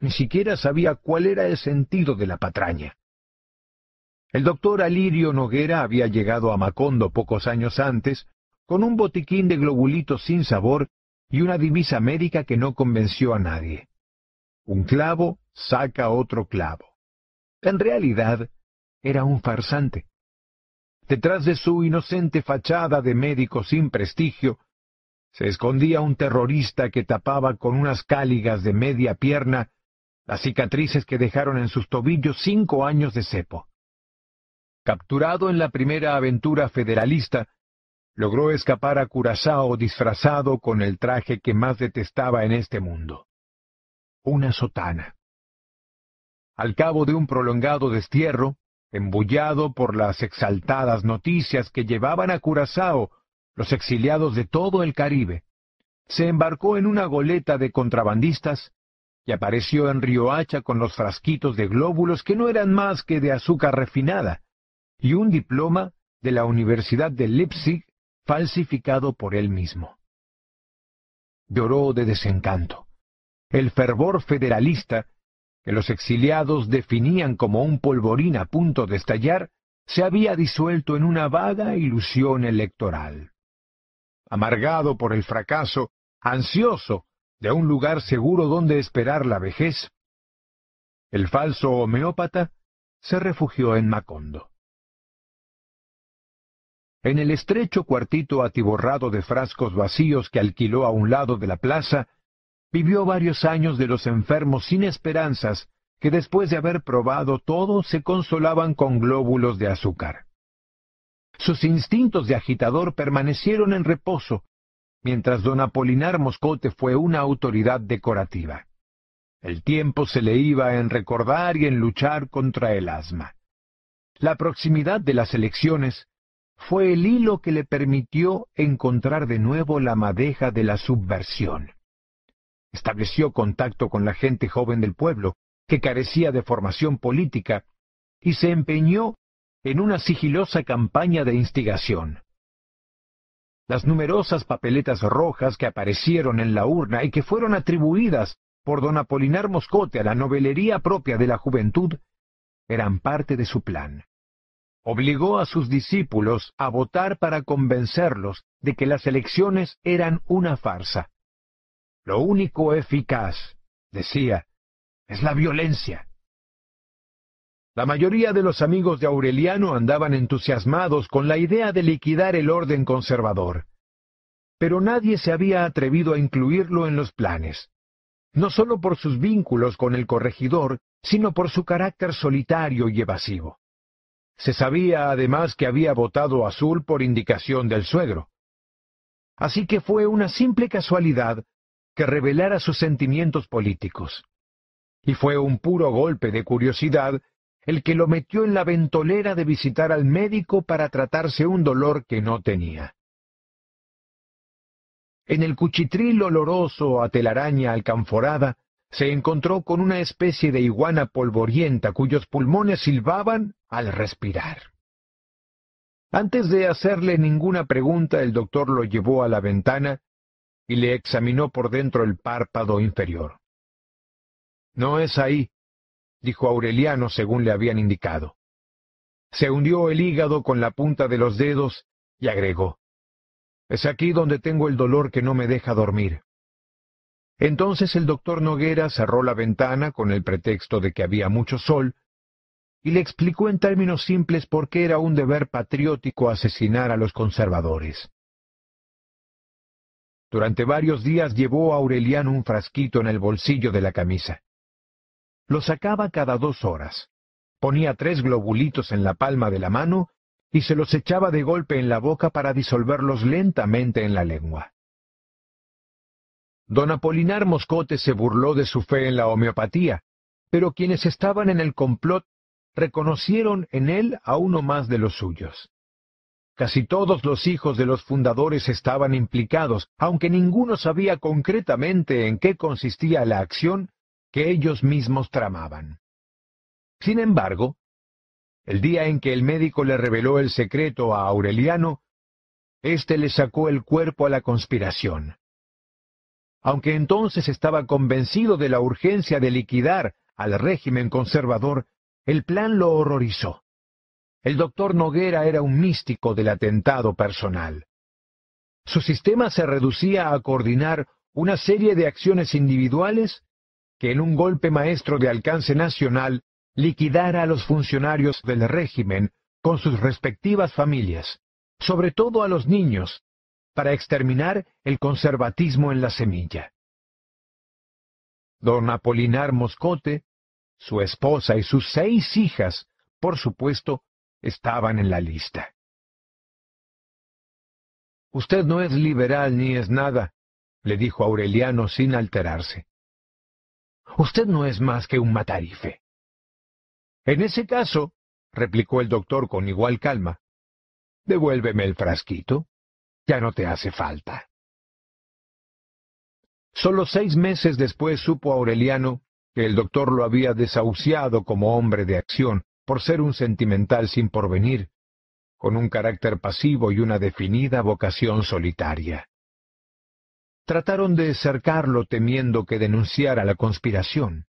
Ni siquiera sabía cuál era el sentido de la patraña. El doctor Alirio Noguera había llegado a Macondo pocos años antes con un botiquín de globulitos sin sabor y una divisa médica que no convenció a nadie. Un clavo saca otro clavo. En realidad, era un farsante. Detrás de su inocente fachada de médico sin prestigio, se escondía un terrorista que tapaba con unas cáligas de media pierna las cicatrices que dejaron en sus tobillos cinco años de cepo. Capturado en la primera aventura federalista, logró escapar a Curazao disfrazado con el traje que más detestaba en este mundo. Una sotana. Al cabo de un prolongado destierro, embullado por las exaltadas noticias que llevaban a Curazao los exiliados de todo el Caribe, se embarcó en una goleta de contrabandistas y apareció en Riohacha con los frasquitos de glóbulos que no eran más que de azúcar refinada, y un diploma de la Universidad de Leipzig falsificado por él mismo. Lloró de desencanto. El fervor federalista que los exiliados definían como un polvorín a punto de estallar, se había disuelto en una vaga ilusión electoral. Amargado por el fracaso, ansioso de un lugar seguro donde esperar la vejez, el falso homeópata se refugió en Macondo. En el estrecho cuartito atiborrado de frascos vacíos que alquiló a un lado de la plaza, vivió varios años de los enfermos sin esperanzas, que después de haber probado todo se consolaban con glóbulos de azúcar. Sus instintos de agitador permanecieron en reposo, mientras don Apolinar Moscote fue una autoridad decorativa. El tiempo se le iba en recordar y en luchar contra el asma. La proximidad de las elecciones fue el hilo que le permitió encontrar de nuevo la madeja de la subversión. Estableció contacto con la gente joven del pueblo, que carecía de formación política, y se empeñó en una sigilosa campaña de instigación. Las numerosas papeletas rojas que aparecieron en la urna y que fueron atribuidas por don Apolinar Moscote a la novelería propia de la juventud eran parte de su plan. Obligó a sus discípulos a votar para convencerlos de que las elecciones eran una farsa. Lo único eficaz, decía, es la violencia. La mayoría de los amigos de Aureliano andaban entusiasmados con la idea de liquidar el orden conservador. Pero nadie se había atrevido a incluirlo en los planes, no sólo por sus vínculos con el corregidor, sino por su carácter solitario y evasivo. Se sabía además que había votado azul por indicación del suegro. Así que fue una simple casualidad que revelara sus sentimientos políticos. Y fue un puro golpe de curiosidad el que lo metió en la ventolera de visitar al médico para tratarse un dolor que no tenía. En el cuchitril oloroso a telaraña alcanforada, se encontró con una especie de iguana polvorienta cuyos pulmones silbaban al respirar. Antes de hacerle ninguna pregunta, el doctor lo llevó a la ventana y le examinó por dentro el párpado inferior. No es ahí, dijo Aureliano según le habían indicado. Se hundió el hígado con la punta de los dedos y agregó, Es aquí donde tengo el dolor que no me deja dormir. Entonces el doctor Noguera cerró la ventana con el pretexto de que había mucho sol, y le explicó en términos simples por qué era un deber patriótico asesinar a los conservadores. Durante varios días llevó a Aureliano un frasquito en el bolsillo de la camisa. Lo sacaba cada dos horas. Ponía tres globulitos en la palma de la mano y se los echaba de golpe en la boca para disolverlos lentamente en la lengua. Don Apolinar Moscote se burló de su fe en la homeopatía, pero quienes estaban en el complot reconocieron en él a uno más de los suyos. Casi todos los hijos de los fundadores estaban implicados, aunque ninguno sabía concretamente en qué consistía la acción que ellos mismos tramaban. Sin embargo, el día en que el médico le reveló el secreto a Aureliano, éste le sacó el cuerpo a la conspiración. Aunque entonces estaba convencido de la urgencia de liquidar al régimen conservador, el plan lo horrorizó. El doctor Noguera era un místico del atentado personal. Su sistema se reducía a coordinar una serie de acciones individuales que en un golpe maestro de alcance nacional liquidara a los funcionarios del régimen con sus respectivas familias, sobre todo a los niños, para exterminar el conservatismo en la semilla. Don Apolinar Moscote, su esposa y sus seis hijas, por supuesto, estaban en la lista. Usted no es liberal ni es nada, le dijo Aureliano sin alterarse. Usted no es más que un matarife. En ese caso, replicó el doctor con igual calma, devuélveme el frasquito. Ya no te hace falta. Solo seis meses después supo Aureliano que el doctor lo había desahuciado como hombre de acción por ser un sentimental sin porvenir, con un carácter pasivo y una definida vocación solitaria. Trataron de cercarlo temiendo que denunciara la conspiración.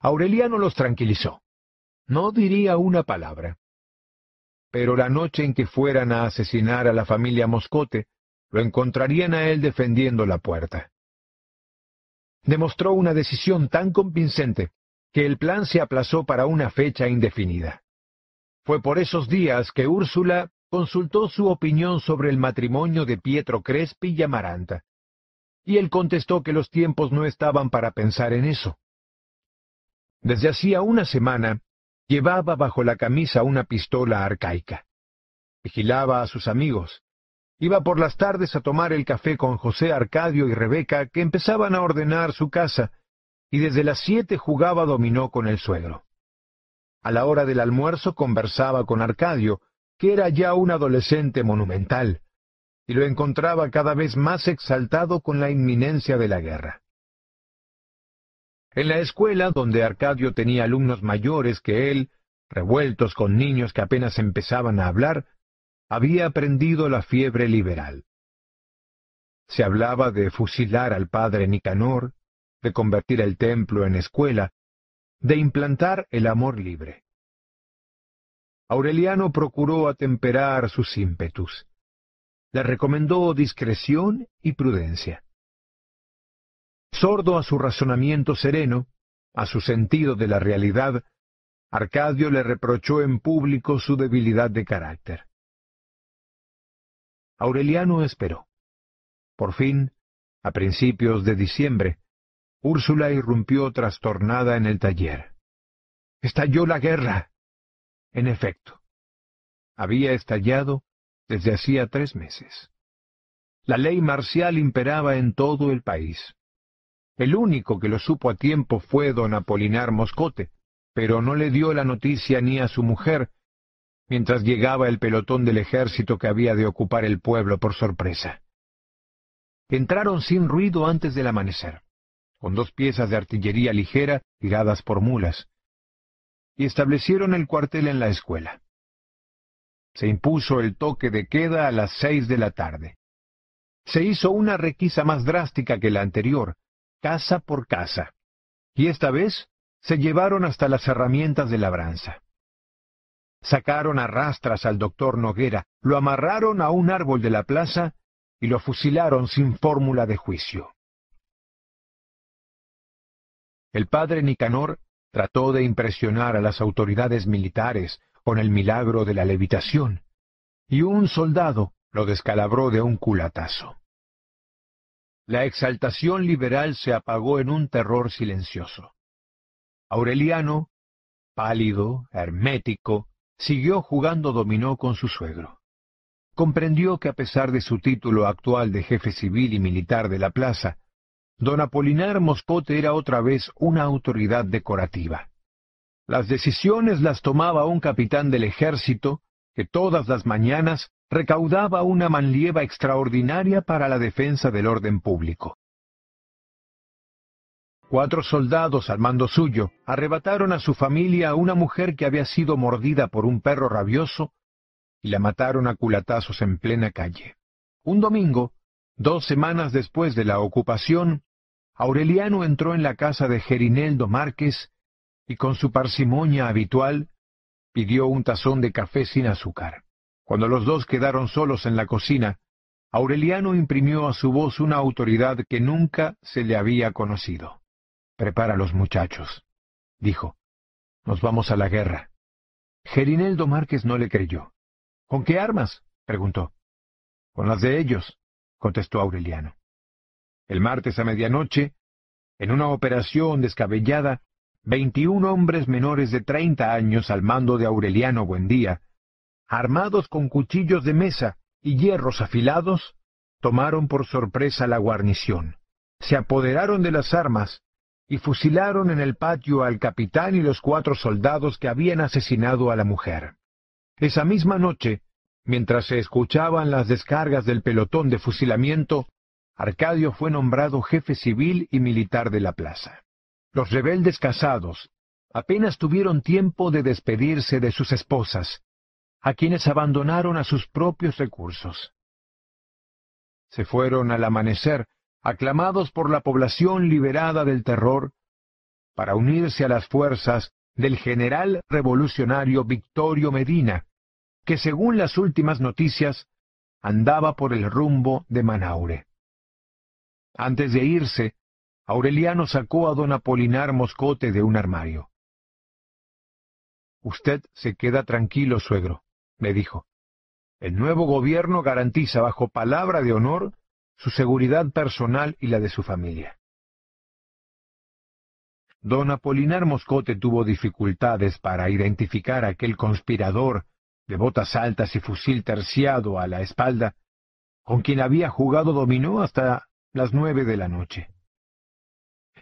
Aureliano los tranquilizó. No diría una palabra. Pero la noche en que fueran a asesinar a la familia Moscote, lo encontrarían a él defendiendo la puerta. Demostró una decisión tan convincente que el plan se aplazó para una fecha indefinida. Fue por esos días que Úrsula consultó su opinión sobre el matrimonio de Pietro Crespi y Amaranta, y él contestó que los tiempos no estaban para pensar en eso. Desde hacía una semana llevaba bajo la camisa una pistola arcaica. Vigilaba a sus amigos. Iba por las tardes a tomar el café con José Arcadio y Rebeca, que empezaban a ordenar su casa, y desde las siete jugaba dominó con el suegro. A la hora del almuerzo conversaba con Arcadio, que era ya un adolescente monumental, y lo encontraba cada vez más exaltado con la inminencia de la guerra. En la escuela, donde Arcadio tenía alumnos mayores que él, revueltos con niños que apenas empezaban a hablar, había aprendido la fiebre liberal. Se hablaba de fusilar al padre Nicanor, de convertir el templo en escuela, de implantar el amor libre. Aureliano procuró atemperar sus ímpetus. Le recomendó discreción y prudencia. Sordo a su razonamiento sereno, a su sentido de la realidad, Arcadio le reprochó en público su debilidad de carácter. Aureliano esperó. Por fin, a principios de diciembre, Úrsula irrumpió trastornada en el taller. Estalló la guerra. En efecto, había estallado desde hacía tres meses. La ley marcial imperaba en todo el país. El único que lo supo a tiempo fue don Apolinar Moscote, pero no le dio la noticia ni a su mujer, mientras llegaba el pelotón del ejército que había de ocupar el pueblo por sorpresa. Entraron sin ruido antes del amanecer, con dos piezas de artillería ligera tiradas por mulas, y establecieron el cuartel en la escuela. Se impuso el toque de queda a las seis de la tarde. Se hizo una requisa más drástica que la anterior, casa por casa, y esta vez se llevaron hasta las herramientas de labranza. Sacaron a rastras al doctor Noguera, lo amarraron a un árbol de la plaza y lo fusilaron sin fórmula de juicio. El padre Nicanor trató de impresionar a las autoridades militares con el milagro de la levitación, y un soldado lo descalabró de un culatazo. La exaltación liberal se apagó en un terror silencioso. Aureliano, pálido, hermético, siguió jugando dominó con su suegro. Comprendió que a pesar de su título actual de jefe civil y militar de la plaza, don Apolinar Moscote era otra vez una autoridad decorativa. Las decisiones las tomaba un capitán del ejército que todas las mañanas recaudaba una manlieva extraordinaria para la defensa del orden público. Cuatro soldados al mando suyo arrebataron a su familia a una mujer que había sido mordida por un perro rabioso y la mataron a culatazos en plena calle. Un domingo, dos semanas después de la ocupación, Aureliano entró en la casa de Gerineldo Márquez y con su parsimonia habitual pidió un tazón de café sin azúcar. Cuando los dos quedaron solos en la cocina, Aureliano imprimió a su voz una autoridad que nunca se le había conocido. Prepara los muchachos, dijo. Nos vamos a la guerra. Gerineldo Márquez no le creyó. ¿Con qué armas? preguntó. Con las de ellos, contestó Aureliano. El martes a medianoche, en una operación descabellada, veintiún hombres menores de treinta años al mando de Aureliano Buendía, armados con cuchillos de mesa y hierros afilados, tomaron por sorpresa la guarnición, se apoderaron de las armas y fusilaron en el patio al capitán y los cuatro soldados que habían asesinado a la mujer. Esa misma noche, mientras se escuchaban las descargas del pelotón de fusilamiento, Arcadio fue nombrado jefe civil y militar de la plaza. Los rebeldes casados apenas tuvieron tiempo de despedirse de sus esposas, a quienes abandonaron a sus propios recursos. Se fueron al amanecer, aclamados por la población liberada del terror, para unirse a las fuerzas del general revolucionario Victorio Medina, que según las últimas noticias andaba por el rumbo de Manaure. Antes de irse, Aureliano sacó a don Apolinar Moscote de un armario. Usted se queda tranquilo, suegro, me dijo. el nuevo gobierno garantiza bajo palabra de honor su seguridad personal y la de su familia. Don Apolinar Moscote tuvo dificultades para identificar a aquel conspirador de botas altas y fusil terciado a la espalda, con quien había jugado dominó hasta las nueve de la noche.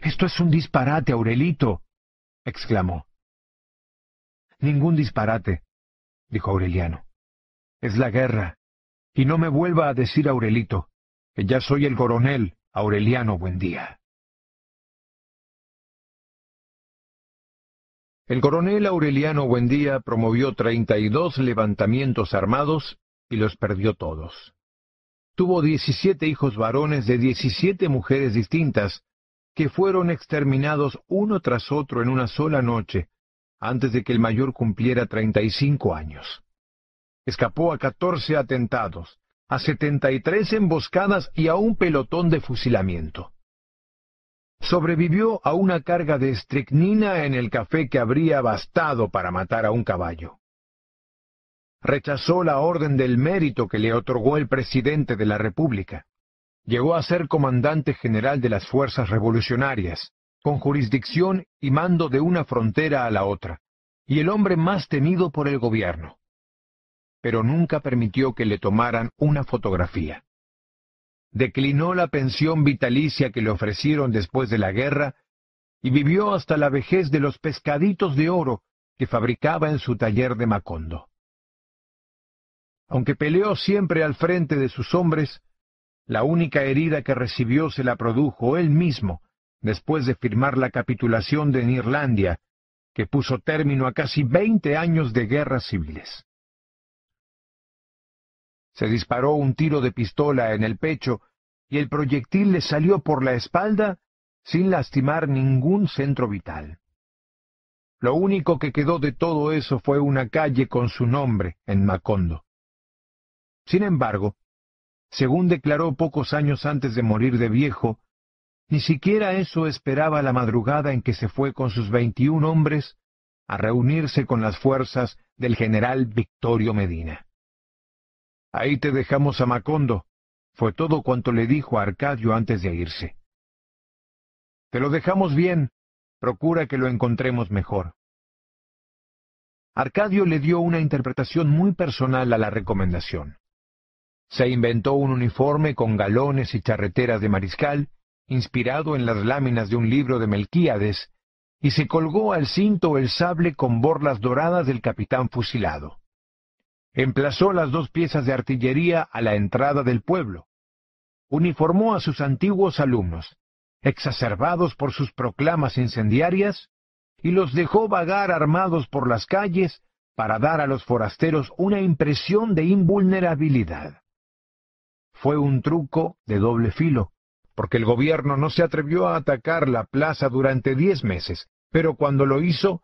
Esto es un disparate, Aurelito, exclamó. Ningún disparate, dijo Aureliano. Es la guerra. Y no me vuelva a decir Aurelito, que ya soy el coronel Aureliano Buendía. El coronel Aureliano Buendía promovió treinta y dos levantamientos armados y los perdió todos. Tuvo diecisiete hijos varones de diecisiete mujeres distintas, que fueron exterminados uno tras otro en una sola noche, antes de que el mayor cumpliera treinta y cinco años. Escapó a catorce atentados, a setenta y tres emboscadas y a un pelotón de fusilamiento sobrevivió a una carga de estricnina en el café que habría bastado para matar a un caballo. Rechazó la orden del mérito que le otorgó el presidente de la República. Llegó a ser comandante general de las fuerzas revolucionarias, con jurisdicción y mando de una frontera a la otra, y el hombre más temido por el gobierno. Pero nunca permitió que le tomaran una fotografía declinó la pensión vitalicia que le ofrecieron después de la guerra y vivió hasta la vejez de los pescaditos de oro que fabricaba en su taller de Macondo. Aunque peleó siempre al frente de sus hombres, la única herida que recibió se la produjo él mismo después de firmar la capitulación de Irlandia, que puso término a casi veinte años de guerras civiles. Se disparó un tiro de pistola en el pecho y el proyectil le salió por la espalda sin lastimar ningún centro vital. Lo único que quedó de todo eso fue una calle con su nombre en Macondo. Sin embargo, según declaró pocos años antes de morir de viejo, ni siquiera eso esperaba la madrugada en que se fue con sus veintiún hombres a reunirse con las fuerzas del general Victorio Medina. Ahí te dejamos a Macondo, fue todo cuanto le dijo a Arcadio antes de irse. Te lo dejamos bien, procura que lo encontremos mejor. Arcadio le dio una interpretación muy personal a la recomendación. Se inventó un uniforme con galones y charreteras de mariscal, inspirado en las láminas de un libro de Melquíades, y se colgó al cinto el sable con borlas doradas del capitán fusilado emplazó las dos piezas de artillería a la entrada del pueblo. Uniformó a sus antiguos alumnos, exacerbados por sus proclamas incendiarias, y los dejó vagar armados por las calles para dar a los forasteros una impresión de invulnerabilidad. Fue un truco de doble filo, porque el gobierno no se atrevió a atacar la plaza durante diez meses, pero cuando lo hizo,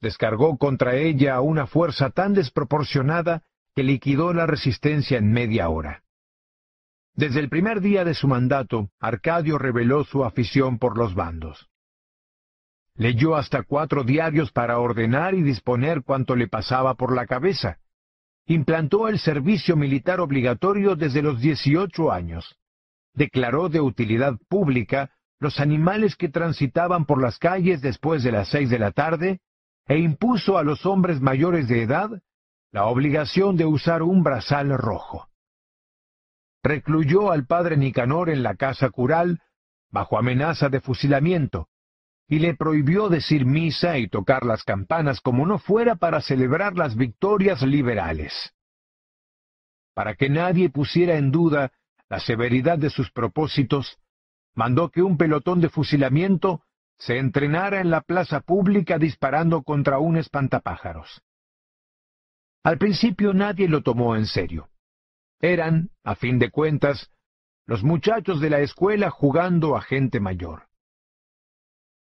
descargó contra ella una fuerza tan desproporcionada que liquidó la resistencia en media hora. Desde el primer día de su mandato, Arcadio reveló su afición por los bandos. Leyó hasta cuatro diarios para ordenar y disponer cuanto le pasaba por la cabeza. Implantó el servicio militar obligatorio desde los dieciocho años. Declaró de utilidad pública los animales que transitaban por las calles después de las seis de la tarde e impuso a los hombres mayores de edad la obligación de usar un brazal rojo. Recluyó al padre Nicanor en la casa cural bajo amenaza de fusilamiento, y le prohibió decir misa y tocar las campanas como no fuera para celebrar las victorias liberales. Para que nadie pusiera en duda la severidad de sus propósitos, mandó que un pelotón de fusilamiento se entrenara en la plaza pública disparando contra un espantapájaros. Al principio nadie lo tomó en serio. Eran, a fin de cuentas, los muchachos de la escuela jugando a gente mayor.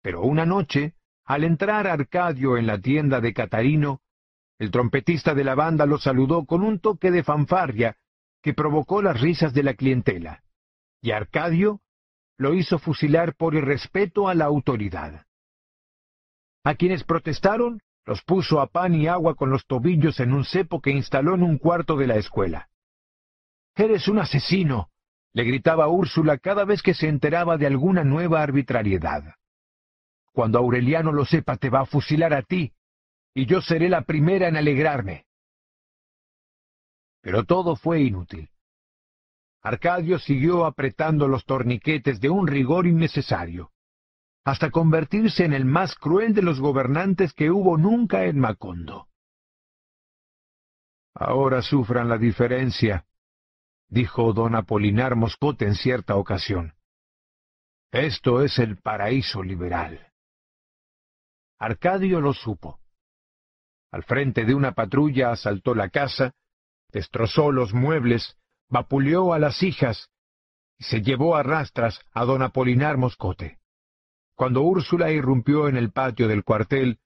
Pero una noche, al entrar Arcadio en la tienda de Catarino, el trompetista de la banda lo saludó con un toque de fanfarria que provocó las risas de la clientela, y Arcadio lo hizo fusilar por irrespeto a la autoridad. A quienes protestaron Los puso a pan y agua con los tobillos en un cepo que instaló en un cuarto de la escuela. Eres un asesino, le gritaba Úrsula cada vez que se enteraba de alguna nueva arbitrariedad. Cuando Aureliano lo sepa te va a fusilar a ti, y yo seré la primera en alegrarme. Pero todo fue inútil. Arcadio siguió apretando los torniquetes de un rigor innecesario, hasta convertirse en el más cruel de los gobernantes que hubo nunca en Macondo. Ahora sufran la diferencia, dijo don Apolinar Moscote en cierta ocasión. Esto es el paraíso liberal. Arcadio lo supo. Al frente de una patrulla asaltó la casa, destrozó los muebles, vapuleó a las hijas y se llevó a rastras a don Apolinar Moscote. Cuando Úrsula irrumpió en el patio del cuartel,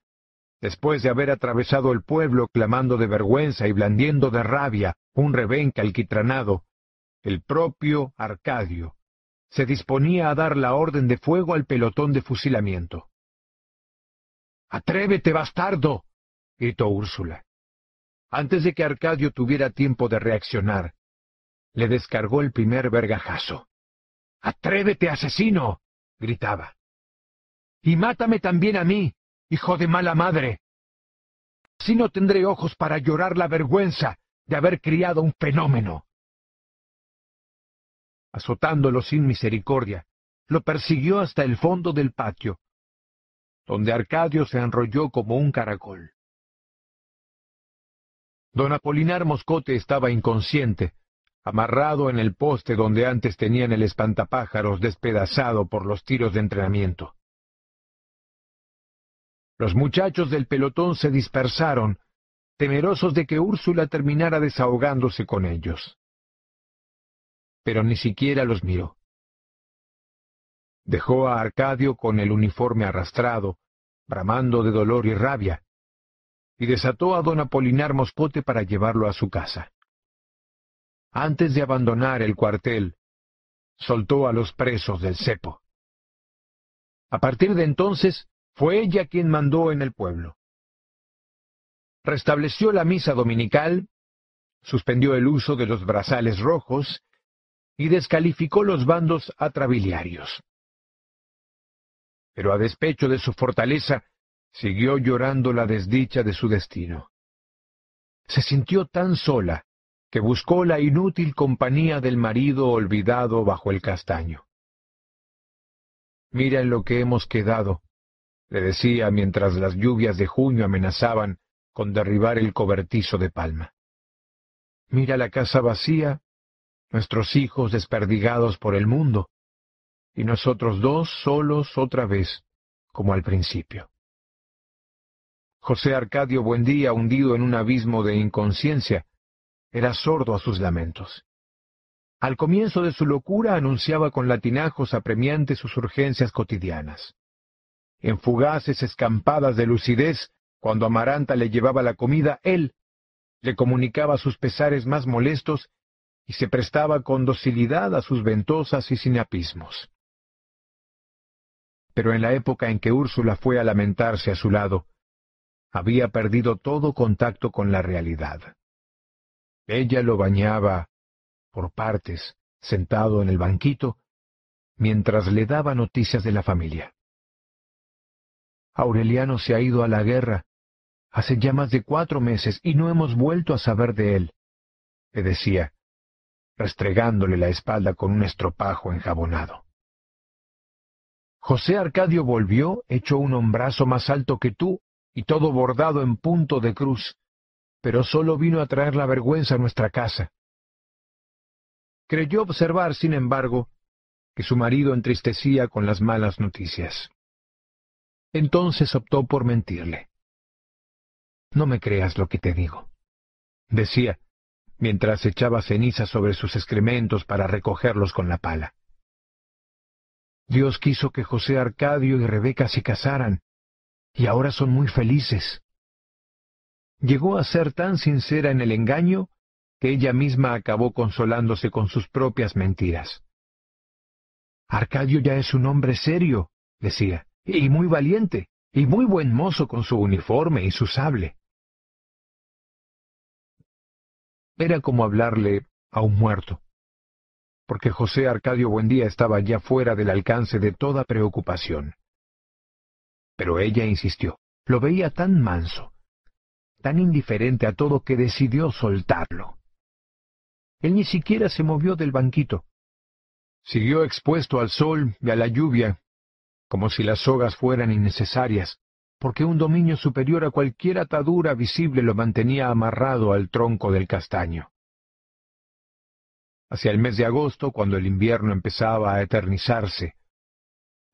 después de haber atravesado el pueblo clamando de vergüenza y blandiendo de rabia un rebenque alquitranado, el propio Arcadio se disponía a dar la orden de fuego al pelotón de fusilamiento. Atrévete, bastardo, gritó Úrsula. Antes de que Arcadio tuviera tiempo de reaccionar, le descargó el primer vergajazo. Atrévete, asesino, gritaba. Y mátame también a mí, hijo de mala madre. Si no tendré ojos para llorar la vergüenza de haber criado un fenómeno. Azotándolo sin misericordia, lo persiguió hasta el fondo del patio, donde Arcadio se enrolló como un caracol. Don Apolinar Moscote estaba inconsciente, amarrado en el poste donde antes tenían el espantapájaros despedazado por los tiros de entrenamiento. Los muchachos del pelotón se dispersaron, temerosos de que Úrsula terminara desahogándose con ellos. Pero ni siquiera los miró. Dejó a Arcadio con el uniforme arrastrado, bramando de dolor y rabia, y desató a don Apolinar Moscote para llevarlo a su casa. Antes de abandonar el cuartel, soltó a los presos del cepo. A partir de entonces, fue ella quien mandó en el pueblo. Restableció la misa dominical, suspendió el uso de los brazales rojos y descalificó los bandos atrabiliarios. Pero a despecho de su fortaleza, siguió llorando la desdicha de su destino. Se sintió tan sola que buscó la inútil compañía del marido olvidado bajo el castaño. Mira en lo que hemos quedado, le decía mientras las lluvias de junio amenazaban con derribar el cobertizo de palma. Mira la casa vacía, nuestros hijos desperdigados por el mundo, y nosotros dos solos otra vez, como al principio. José Arcadio Buendía, hundido en un abismo de inconsciencia, era sordo a sus lamentos. Al comienzo de su locura anunciaba con latinajos apremiantes sus urgencias cotidianas. En fugaces escampadas de lucidez, cuando Amaranta le llevaba la comida, él le comunicaba sus pesares más molestos y se prestaba con docilidad a sus ventosas y sinapismos. Pero en la época en que Úrsula fue a lamentarse a su lado, había perdido todo contacto con la realidad. Ella lo bañaba por partes, sentado en el banquito, mientras le daba noticias de la familia. Aureliano se ha ido a la guerra hace ya más de cuatro meses y no hemos vuelto a saber de él, le decía, restregándole la espalda con un estropajo enjabonado. José Arcadio volvió, echó un hombrazo más alto que tú y todo bordado en punto de cruz, pero solo vino a traer la vergüenza a nuestra casa. Creyó observar, sin embargo, que su marido entristecía con las malas noticias. Entonces optó por mentirle. No me creas lo que te digo, decía, mientras echaba ceniza sobre sus excrementos para recogerlos con la pala. Dios quiso que José Arcadio y Rebeca se casaran, y ahora son muy felices. Llegó a ser tan sincera en el engaño que ella misma acabó consolándose con sus propias mentiras. Arcadio ya es un hombre serio, decía, y muy valiente, y muy buen mozo con su uniforme y su sable. Era como hablarle a un muerto, porque José Arcadio Buendía estaba ya fuera del alcance de toda preocupación. Pero ella insistió, lo veía tan manso, tan indiferente a todo que decidió soltarlo. Él ni siquiera se movió del banquito. Siguió expuesto al sol y a la lluvia, como si las sogas fueran innecesarias, porque un dominio superior a cualquier atadura visible lo mantenía amarrado al tronco del castaño. Hacia el mes de agosto, cuando el invierno empezaba a eternizarse,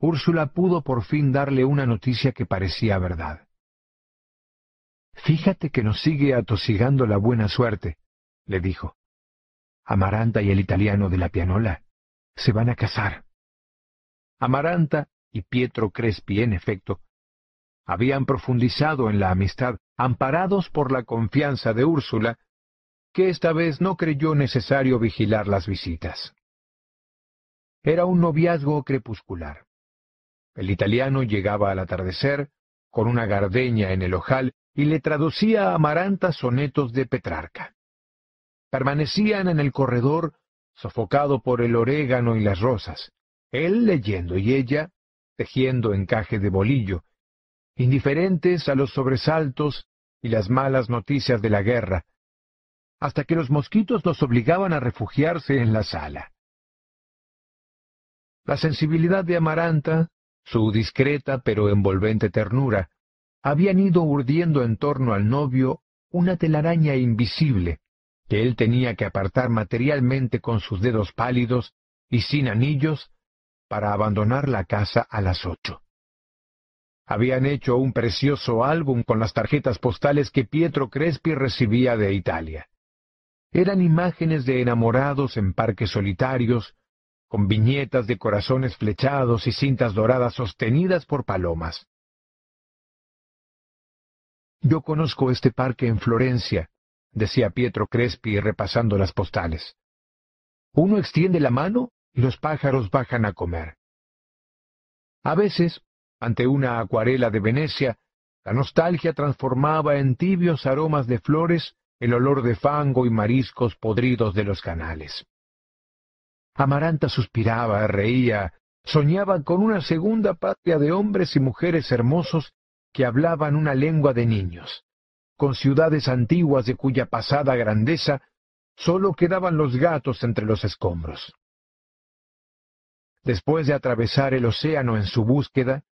Úrsula pudo por fin darle una noticia que parecía verdad. Fíjate que nos sigue atosigando la buena suerte, le dijo. Amaranta y el italiano de la pianola se van a casar. Amaranta y Pietro Crespi, en efecto, habían profundizado en la amistad, amparados por la confianza de Úrsula, que esta vez no creyó necesario vigilar las visitas. Era un noviazgo crepuscular. El italiano llegaba al atardecer, con una gardeña en el ojal, y le traducía a Amaranta sonetos de Petrarca. Permanecían en el corredor, sofocado por el orégano y las rosas, él leyendo y ella tejiendo encaje de bolillo, indiferentes a los sobresaltos y las malas noticias de la guerra, hasta que los mosquitos los obligaban a refugiarse en la sala. La sensibilidad de Amaranta, su discreta pero envolvente ternura, habían ido urdiendo en torno al novio una telaraña invisible que él tenía que apartar materialmente con sus dedos pálidos y sin anillos para abandonar la casa a las ocho. Habían hecho un precioso álbum con las tarjetas postales que Pietro Crespi recibía de Italia. Eran imágenes de enamorados en parques solitarios, con viñetas de corazones flechados y cintas doradas sostenidas por palomas. Yo conozco este parque en Florencia, decía Pietro Crespi repasando las postales. Uno extiende la mano y los pájaros bajan a comer. A veces, ante una acuarela de Venecia, la nostalgia transformaba en tibios aromas de flores el olor de fango y mariscos podridos de los canales. Amaranta suspiraba, reía, soñaba con una segunda patria de hombres y mujeres hermosos que hablaban una lengua de niños, con ciudades antiguas de cuya pasada grandeza sólo quedaban los gatos entre los escombros. Después de atravesar el océano en su búsqueda,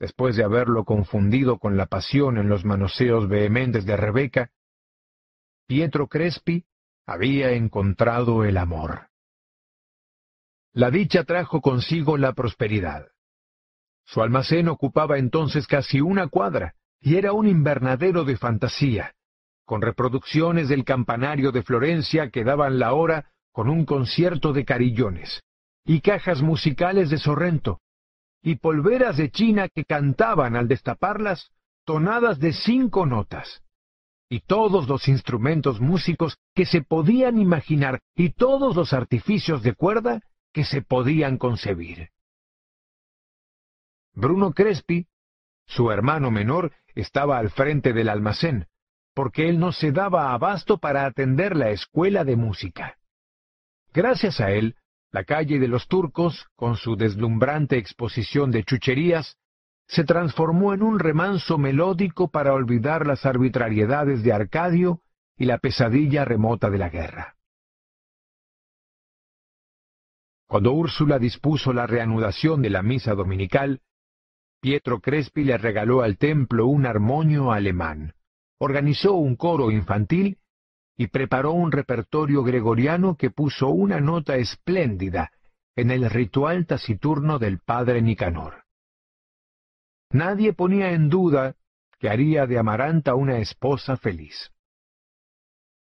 después de haberlo confundido con la pasión en los manoseos vehementes de Rebeca, Pietro Crespi había encontrado el amor. La dicha trajo consigo la prosperidad. Su almacén ocupaba entonces casi una cuadra, y era un invernadero de fantasía, con reproducciones del campanario de Florencia que daban la hora con un concierto de carillones, y cajas musicales de Sorrento, y polveras de China que cantaban al destaparlas tonadas de cinco notas, y todos los instrumentos músicos que se podían imaginar, y todos los artificios de cuerda que se podían concebir. Bruno Crespi, su hermano menor, estaba al frente del almacén, porque él no se daba abasto para atender la escuela de música. Gracias a él, la calle de los turcos, con su deslumbrante exposición de chucherías, se transformó en un remanso melódico para olvidar las arbitrariedades de Arcadio y la pesadilla remota de la guerra. Cuando Úrsula dispuso la reanudación de la misa dominical, Pietro Crespi le regaló al templo un armonio alemán, organizó un coro infantil y preparó un repertorio gregoriano que puso una nota espléndida en el ritual taciturno del padre Nicanor. Nadie ponía en duda que haría de Amaranta una esposa feliz.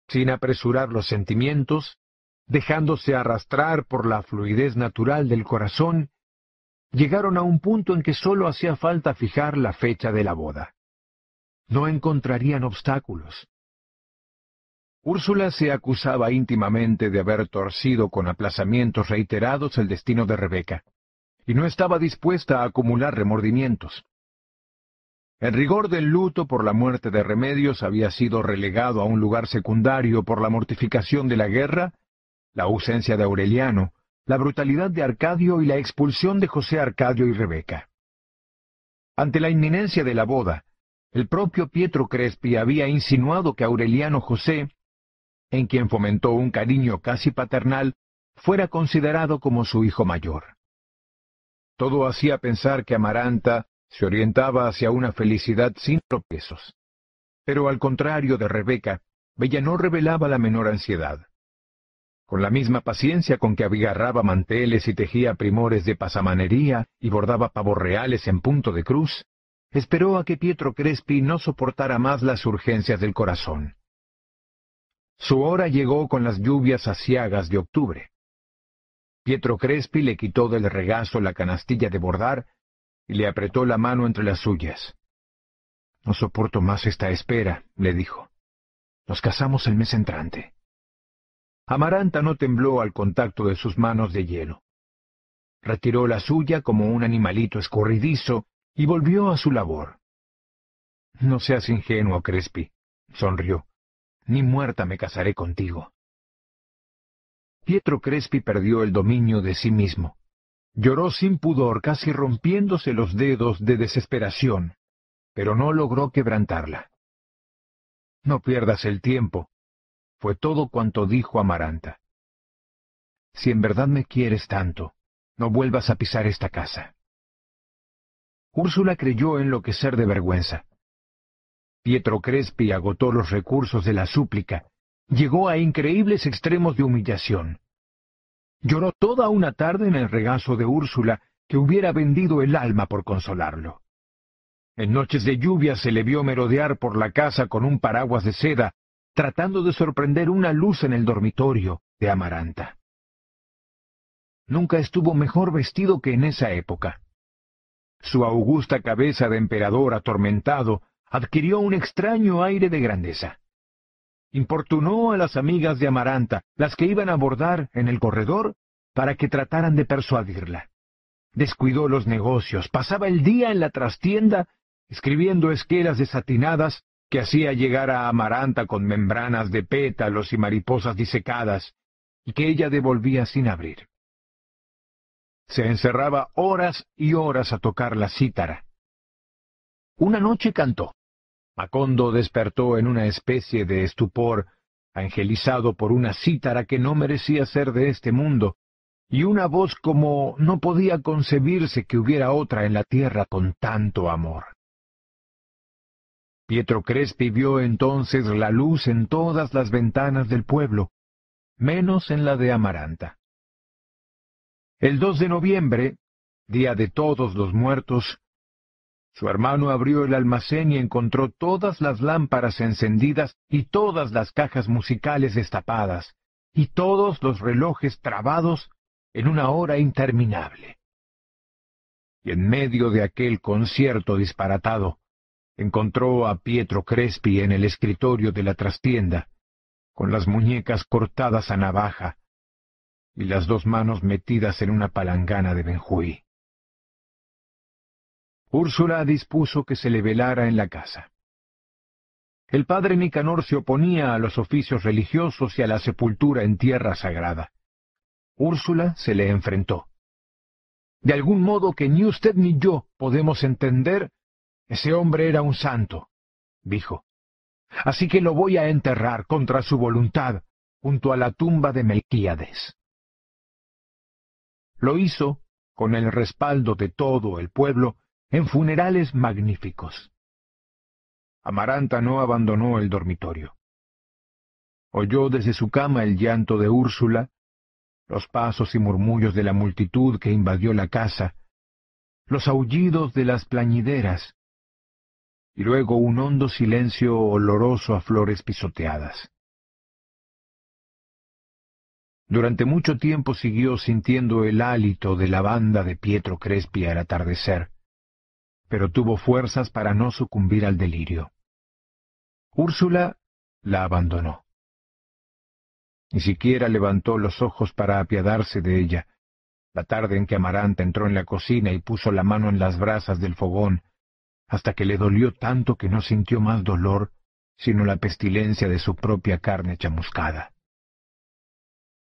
Sin apresurar los sentimientos, dejándose arrastrar por la fluidez natural del corazón, llegaron a un punto en que sólo hacía falta fijar la fecha de la boda. No encontrarían obstáculos. Úrsula se acusaba íntimamente de haber torcido con aplazamientos reiterados el destino de Rebeca, y no estaba dispuesta a acumular remordimientos. El rigor del luto por la muerte de Remedios había sido relegado a un lugar secundario por la mortificación de la guerra, la ausencia de Aureliano, la brutalidad de Arcadio y la expulsión de José Arcadio y Rebeca. Ante la inminencia de la boda, el propio Pietro Crespi había insinuado que Aureliano José, en quien fomentó un cariño casi paternal, fuera considerado como su hijo mayor. Todo hacía pensar que Amaranta se orientaba hacia una felicidad sin tropiezos. Pero al contrario de Rebeca, Bella no revelaba la menor ansiedad. Con la misma paciencia con que abigarraba manteles y tejía primores de pasamanería y bordaba pavos reales en punto de cruz, esperó a que Pietro Crespi no soportara más las urgencias del corazón. Su hora llegó con las lluvias aciagas de octubre. Pietro Crespi le quitó del regazo la canastilla de bordar y le apretó la mano entre las suyas. No soporto más esta espera, le dijo. Nos casamos el mes entrante. Amaranta no tembló al contacto de sus manos de hielo. Retiró la suya como un animalito escurridizo y volvió a su labor. No seas ingenuo, Crespi, sonrió. Ni muerta me casaré contigo. Pietro Crespi perdió el dominio de sí mismo. Lloró sin pudor, casi rompiéndose los dedos de desesperación, pero no logró quebrantarla. No pierdas el tiempo, fue todo cuanto dijo Amaranta. Si en verdad me quieres tanto, no vuelvas a pisar esta casa. Úrsula creyó enloquecer de vergüenza. Pietro Crespi agotó los recursos de la súplica, llegó a increíbles extremos de humillación. Lloró toda una tarde en el regazo de Úrsula, que hubiera vendido el alma por consolarlo. En noches de lluvia se le vio merodear por la casa con un paraguas de seda, tratando de sorprender una luz en el dormitorio de Amaranta. Nunca estuvo mejor vestido que en esa época. Su augusta cabeza de emperador atormentado adquirió un extraño aire de grandeza importunó a las amigas de Amaranta, las que iban a abordar en el corredor, para que trataran de persuadirla. Descuidó los negocios, pasaba el día en la trastienda, escribiendo esquelas desatinadas que hacía llegar a Amaranta con membranas de pétalos y mariposas disecadas, y que ella devolvía sin abrir. Se encerraba horas y horas a tocar la cítara. Una noche cantó. Macondo despertó en una especie de estupor, angelizado por una cítara que no merecía ser de este mundo, y una voz como no podía concebirse que hubiera otra en la tierra con tanto amor. Pietro Crespi vio entonces la luz en todas las ventanas del pueblo, menos en la de Amaranta. El 2 de noviembre, día de todos los muertos, su hermano abrió el almacén y encontró todas las lámparas encendidas y todas las cajas musicales destapadas y todos los relojes trabados en una hora interminable. Y en medio de aquel concierto disparatado, encontró a Pietro Crespi en el escritorio de la trastienda, con las muñecas cortadas a navaja y las dos manos metidas en una palangana de Benjuí. Úrsula dispuso que se le velara en la casa. El padre Nicanor se oponía a los oficios religiosos y a la sepultura en tierra sagrada. Úrsula se le enfrentó. De algún modo que ni usted ni yo podemos entender, ese hombre era un santo, dijo. Así que lo voy a enterrar contra su voluntad junto a la tumba de Melquíades. Lo hizo, con el respaldo de todo el pueblo, en funerales magníficos. Amaranta no abandonó el dormitorio. Oyó desde su cama el llanto de Úrsula, los pasos y murmullos de la multitud que invadió la casa, los aullidos de las plañideras, y luego un hondo silencio oloroso a flores pisoteadas. Durante mucho tiempo siguió sintiendo el hálito de la banda de Pietro Crespi al atardecer, pero tuvo fuerzas para no sucumbir al delirio. Úrsula la abandonó. Ni siquiera levantó los ojos para apiadarse de ella, la tarde en que Amaranta entró en la cocina y puso la mano en las brasas del fogón, hasta que le dolió tanto que no sintió más dolor sino la pestilencia de su propia carne chamuscada.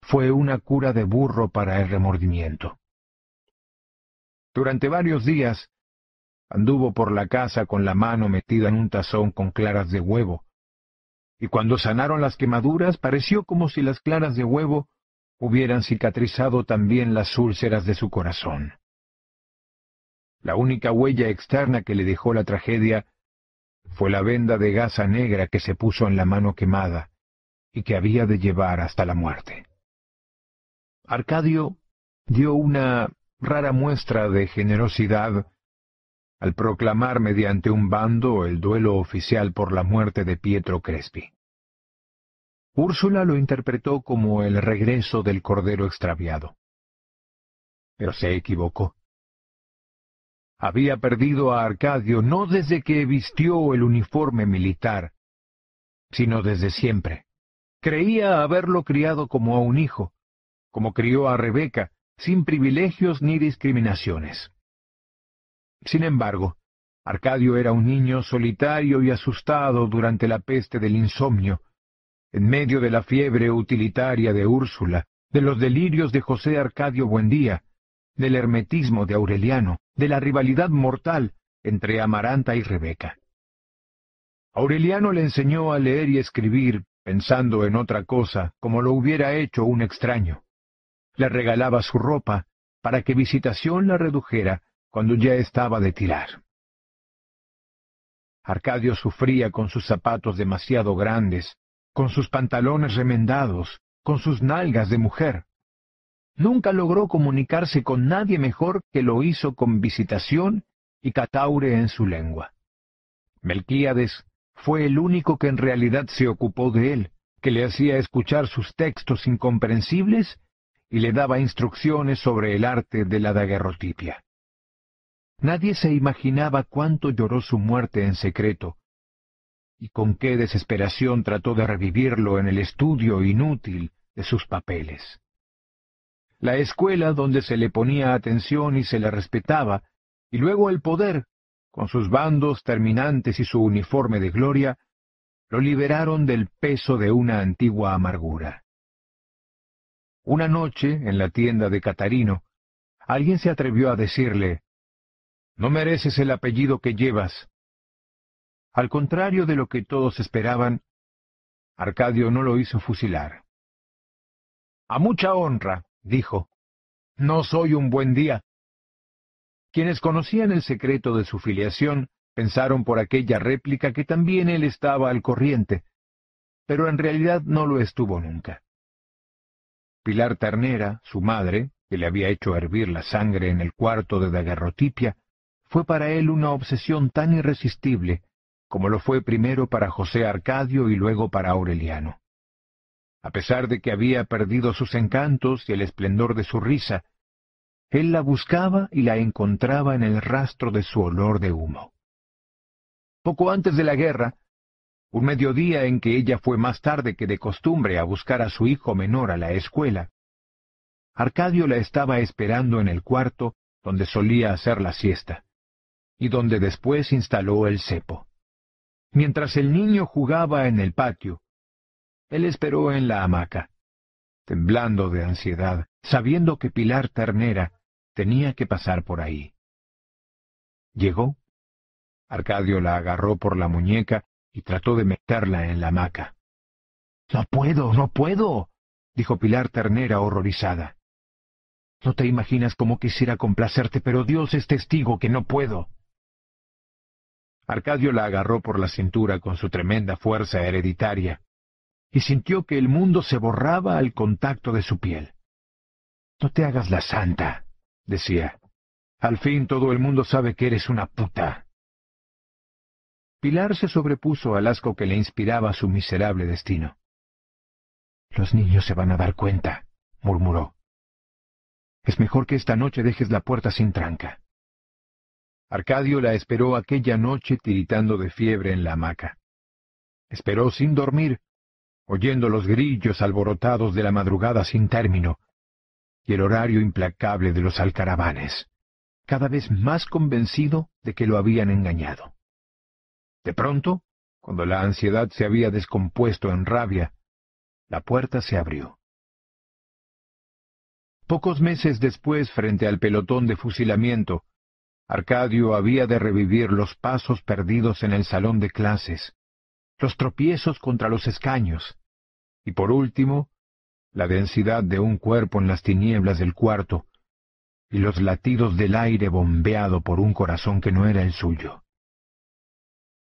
Fue una cura de burro para el remordimiento. Durante varios días anduvo por la casa con la mano metida en un tazón con claras de huevo, y cuando sanaron las quemaduras pareció como si las claras de huevo hubieran cicatrizado también las úlceras de su corazón. La única huella externa que le dejó la tragedia fue la venda de gasa negra que se puso en la mano quemada y que había de llevar hasta la muerte. Arcadio dio una rara muestra de generosidad al proclamar mediante un bando el duelo oficial por la muerte de Pietro Crespi. Úrsula lo interpretó como el regreso del Cordero extraviado. Pero se equivocó. Había perdido a Arcadio no desde que vistió el uniforme militar, sino desde siempre. Creía haberlo criado como a un hijo, como crió a Rebeca, sin privilegios ni discriminaciones. Sin embargo, Arcadio era un niño solitario y asustado durante la peste del insomnio, en medio de la fiebre utilitaria de Úrsula, de los delirios de José Arcadio Buendía, del hermetismo de Aureliano, de la rivalidad mortal entre Amaranta y Rebeca. Aureliano le enseñó a leer y escribir pensando en otra cosa, como lo hubiera hecho un extraño. Le regalaba su ropa para que Visitación la redujera cuando ya estaba de tirar. Arcadio sufría con sus zapatos demasiado grandes, con sus pantalones remendados, con sus nalgas de mujer. Nunca logró comunicarse con nadie mejor que lo hizo con visitación y cataure en su lengua. Melquíades fue el único que en realidad se ocupó de él, que le hacía escuchar sus textos incomprensibles y le daba instrucciones sobre el arte de la daguerrotipia. Nadie se imaginaba cuánto lloró su muerte en secreto, y con qué desesperación trató de revivirlo en el estudio inútil de sus papeles. La escuela donde se le ponía atención y se le respetaba, y luego el poder, con sus bandos terminantes y su uniforme de gloria, lo liberaron del peso de una antigua amargura. Una noche, en la tienda de Catarino, alguien se atrevió a decirle, no mereces el apellido que llevas. Al contrario de lo que todos esperaban, Arcadio no lo hizo fusilar. A mucha honra, dijo, no soy un buen día. Quienes conocían el secreto de su filiación pensaron por aquella réplica que también él estaba al corriente, pero en realidad no lo estuvo nunca. Pilar Ternera, su madre, que le había hecho hervir la sangre en el cuarto de daguerrotipia, fue para él una obsesión tan irresistible como lo fue primero para José Arcadio y luego para Aureliano. A pesar de que había perdido sus encantos y el esplendor de su risa, él la buscaba y la encontraba en el rastro de su olor de humo. Poco antes de la guerra, un mediodía en que ella fue más tarde que de costumbre a buscar a su hijo menor a la escuela, Arcadio la estaba esperando en el cuarto donde solía hacer la siesta y donde después instaló el cepo. Mientras el niño jugaba en el patio, él esperó en la hamaca, temblando de ansiedad, sabiendo que Pilar Ternera tenía que pasar por ahí. Llegó. Arcadio la agarró por la muñeca y trató de meterla en la hamaca. No puedo, no puedo, dijo Pilar Ternera horrorizada. No te imaginas cómo quisiera complacerte, pero Dios es testigo que no puedo. Arcadio la agarró por la cintura con su tremenda fuerza hereditaria, y sintió que el mundo se borraba al contacto de su piel. No te hagas la santa, decía. Al fin todo el mundo sabe que eres una puta. Pilar se sobrepuso al asco que le inspiraba su miserable destino. Los niños se van a dar cuenta, murmuró. Es mejor que esta noche dejes la puerta sin tranca. Arcadio la esperó aquella noche tiritando de fiebre en la hamaca. Esperó sin dormir, oyendo los grillos alborotados de la madrugada sin término, y el horario implacable de los alcaravanes. cada vez más convencido de que lo habían engañado. De pronto, cuando la ansiedad se había descompuesto en rabia, la puerta se abrió. Pocos meses después, frente al pelotón de fusilamiento, Arcadio había de revivir los pasos perdidos en el salón de clases, los tropiezos contra los escaños, y por último, la densidad de un cuerpo en las tinieblas del cuarto, y los latidos del aire bombeado por un corazón que no era el suyo.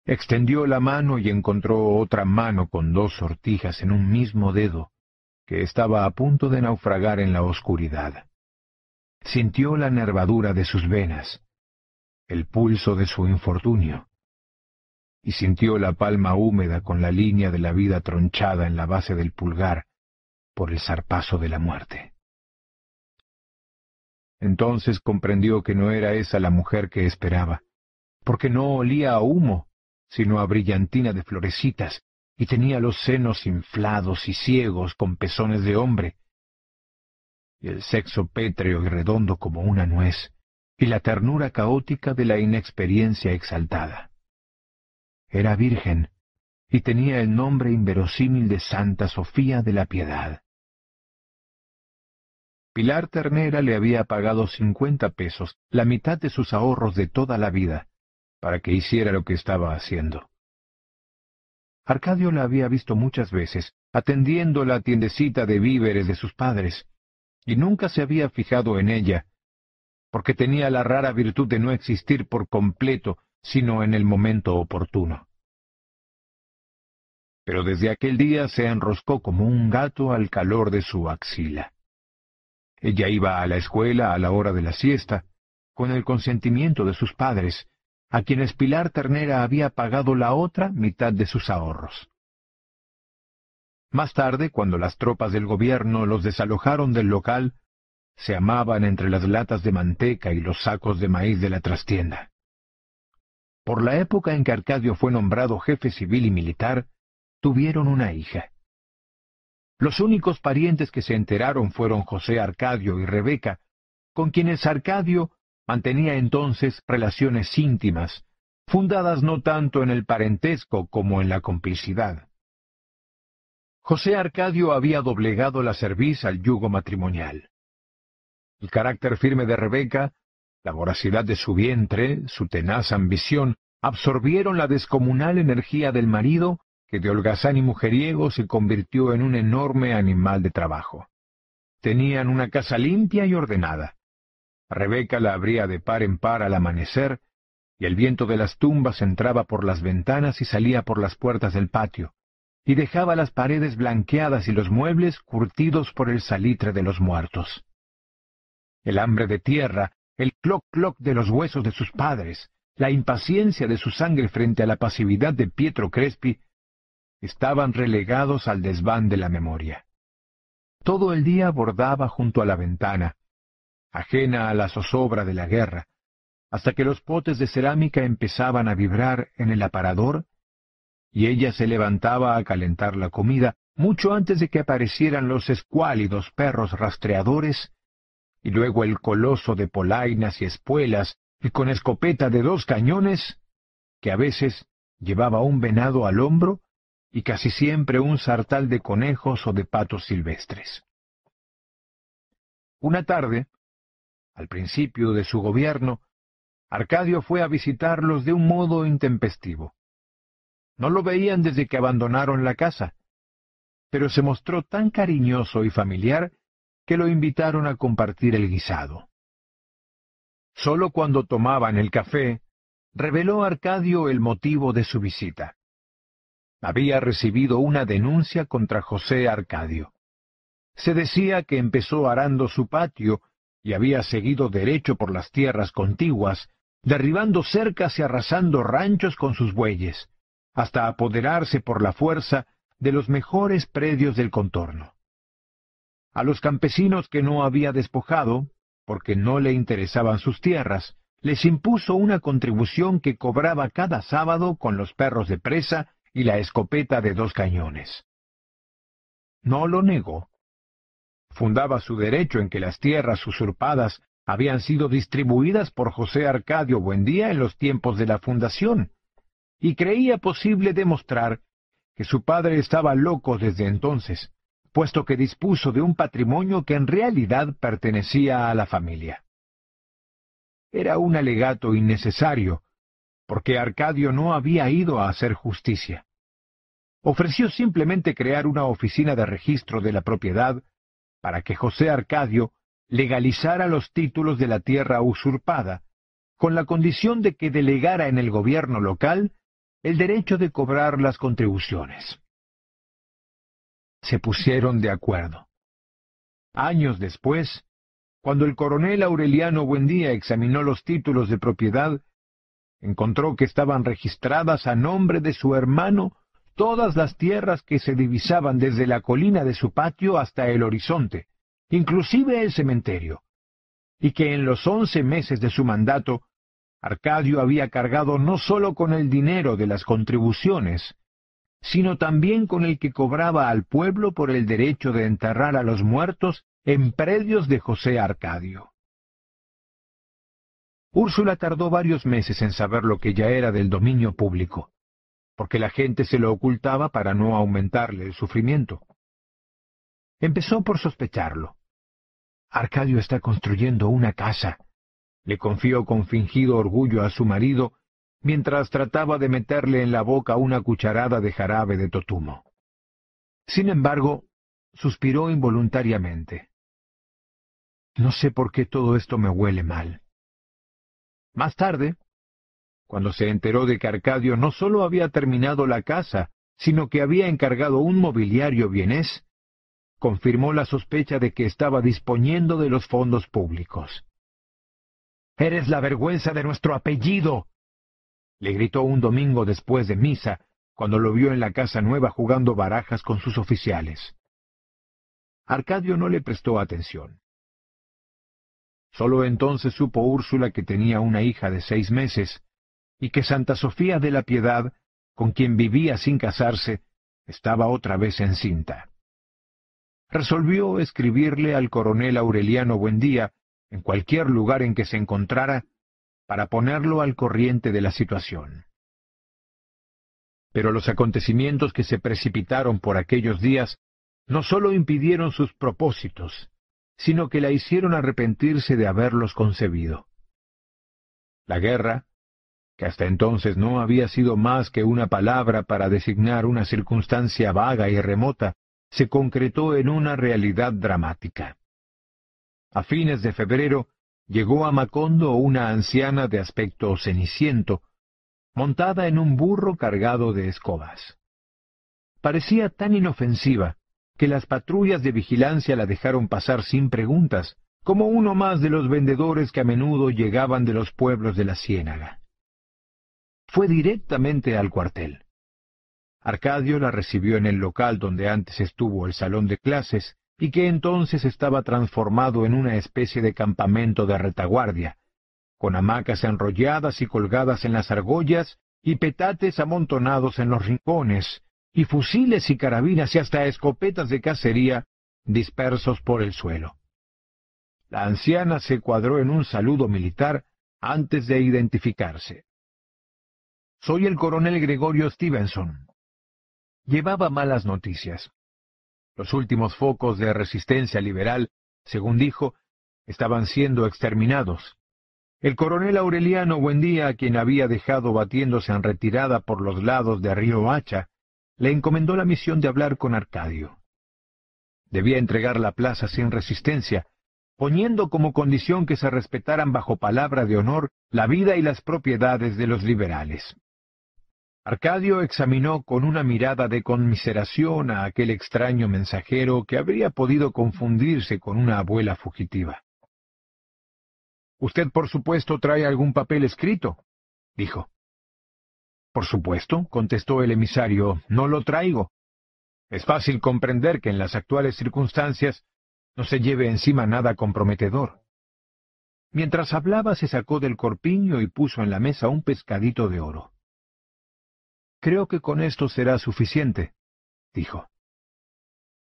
Extendió la mano y encontró otra mano con dos sortijas en un mismo dedo, que estaba a punto de naufragar en la oscuridad. Sintió la nervadura de sus venas, el pulso de su infortunio, y sintió la palma húmeda con la línea de la vida tronchada en la base del pulgar por el zarpazo de la muerte. Entonces comprendió que no era esa la mujer que esperaba, porque no olía a humo, sino a brillantina de florecitas, y tenía los senos inflados y ciegos con pezones de hombre, y el sexo pétreo y redondo como una nuez, y la ternura caótica de la inexperiencia exaltada. Era virgen, y tenía el nombre inverosímil de Santa Sofía de la Piedad. Pilar Ternera le había pagado cincuenta pesos, la mitad de sus ahorros de toda la vida, para que hiciera lo que estaba haciendo. Arcadio la había visto muchas veces, atendiendo la tiendecita de víveres de sus padres, y nunca se había fijado en ella, porque tenía la rara virtud de no existir por completo, sino en el momento oportuno. Pero desde aquel día se enroscó como un gato al calor de su axila. Ella iba a la escuela a la hora de la siesta, con el consentimiento de sus padres, a quienes Pilar Ternera había pagado la otra mitad de sus ahorros. Más tarde, cuando las tropas del gobierno los desalojaron del local, se amaban entre las latas de manteca y los sacos de maíz de la trastienda. Por la época en que Arcadio fue nombrado jefe civil y militar, tuvieron una hija. Los únicos parientes que se enteraron fueron José Arcadio y Rebeca, con quienes Arcadio mantenía entonces relaciones íntimas, fundadas no tanto en el parentesco como en la complicidad. José Arcadio había doblegado la cerviz al yugo matrimonial. El carácter firme de Rebeca, la voracidad de su vientre, su tenaz ambición, absorbieron la descomunal energía del marido que de holgazán y mujeriego se convirtió en un enorme animal de trabajo. Tenían una casa limpia y ordenada. Rebeca la abría de par en par al amanecer, y el viento de las tumbas entraba por las ventanas y salía por las puertas del patio, y dejaba las paredes blanqueadas y los muebles curtidos por el salitre de los muertos. El hambre de tierra, el cloc-cloc de los huesos de sus padres, la impaciencia de su sangre frente a la pasividad de Pietro Crespi estaban relegados al desván de la memoria. Todo el día bordaba junto a la ventana, ajena a la zozobra de la guerra, hasta que los potes de cerámica empezaban a vibrar en el aparador, y ella se levantaba a calentar la comida mucho antes de que aparecieran los escuálidos perros rastreadores, y luego el coloso de polainas y espuelas, y con escopeta de dos cañones, que a veces llevaba un venado al hombro y casi siempre un sartal de conejos o de patos silvestres. Una tarde, al principio de su gobierno, Arcadio fue a visitarlos de un modo intempestivo. No lo veían desde que abandonaron la casa, pero se mostró tan cariñoso y familiar que lo invitaron a compartir el guisado. Solo cuando tomaban el café, reveló Arcadio el motivo de su visita había recibido una denuncia contra José Arcadio. Se decía que empezó arando su patio y había seguido derecho por las tierras contiguas, derribando cercas y arrasando ranchos con sus bueyes, hasta apoderarse por la fuerza de los mejores predios del contorno. A los campesinos que no había despojado, porque no le interesaban sus tierras, les impuso una contribución que cobraba cada sábado con los perros de presa y la escopeta de dos cañones. No lo negó. Fundaba su derecho en que las tierras usurpadas habían sido distribuidas por José Arcadio Buendía en los tiempos de la fundación, y creía posible demostrar que su padre estaba loco desde entonces, puesto que dispuso de un patrimonio que en realidad pertenecía a la familia. Era un alegato innecesario, porque Arcadio no había ido a hacer justicia. Ofreció simplemente crear una oficina de registro de la propiedad para que José Arcadio legalizara los títulos de la tierra usurpada, con la condición de que delegara en el gobierno local el derecho de cobrar las contribuciones. Se pusieron de acuerdo. Años después, cuando el coronel Aureliano Buendía examinó los títulos de propiedad, encontró que estaban registradas a nombre de su hermano todas las tierras que se divisaban desde la colina de su patio hasta el horizonte, inclusive el cementerio, y que en los once meses de su mandato, Arcadio había cargado no sólo con el dinero de las contribuciones, sino también con el que cobraba al pueblo por el derecho de enterrar a los muertos en predios de José Arcadio. Úrsula tardó varios meses en saber lo que ya era del dominio público, porque la gente se lo ocultaba para no aumentarle el sufrimiento. Empezó por sospecharlo. Arcadio está construyendo una casa, le confió con fingido orgullo a su marido, mientras trataba de meterle en la boca una cucharada de jarabe de totumo. Sin embargo, suspiró involuntariamente. No sé por qué todo esto me huele mal. Más tarde, cuando se enteró de que Arcadio no sólo había terminado la casa, sino que había encargado un mobiliario bienés, confirmó la sospecha de que estaba disponiendo de los fondos públicos. Eres la vergüenza de nuestro apellido, le gritó un domingo después de misa, cuando lo vio en la casa nueva jugando barajas con sus oficiales. Arcadio no le prestó atención. Solo entonces supo Úrsula que tenía una hija de seis meses, y que Santa Sofía de la Piedad, con quien vivía sin casarse, estaba otra vez encinta. Resolvió escribirle al coronel Aureliano Buendía, en cualquier lugar en que se encontrara, para ponerlo al corriente de la situación. Pero los acontecimientos que se precipitaron por aquellos días no sólo impidieron sus propósitos, sino que la hicieron arrepentirse de haberlos concebido. La guerra, que hasta entonces no había sido más que una palabra para designar una circunstancia vaga y remota, se concretó en una realidad dramática. A fines de febrero llegó a Macondo una anciana de aspecto ceniciento, montada en un burro cargado de escobas. Parecía tan inofensiva que las patrullas de vigilancia la dejaron pasar sin preguntas, como uno más de los vendedores que a menudo llegaban de los pueblos de la Ciénaga. Fue directamente al cuartel. Arcadio la recibió en el local donde antes estuvo el salón de clases y que entonces estaba transformado en una especie de campamento de retaguardia, con hamacas enrolladas y colgadas en las argollas y petates amontonados en los rincones, y fusiles y carabinas y hasta escopetas de cacería dispersos por el suelo. La anciana se cuadró en un saludo militar antes de identificarse. Soy el coronel Gregorio Stevenson. Llevaba malas noticias. Los últimos focos de resistencia liberal, según dijo, estaban siendo exterminados. El coronel Aureliano Buendía, quien había dejado batiéndose en retirada por los lados de Río Hacha, le encomendó la misión de hablar con Arcadio. Debía entregar la plaza sin resistencia, poniendo como condición que se respetaran bajo palabra de honor la vida y las propiedades de los liberales. Arcadio examinó con una mirada de conmiseración a aquel extraño mensajero que habría podido confundirse con una abuela fugitiva. Usted, por supuesto, trae algún papel escrito, dijo. Por supuesto, contestó el emisario, no lo traigo. Es fácil comprender que en las actuales circunstancias no se lleve encima nada comprometedor. Mientras hablaba se sacó del corpiño y puso en la mesa un pescadito de oro. Creo que con esto será suficiente, dijo.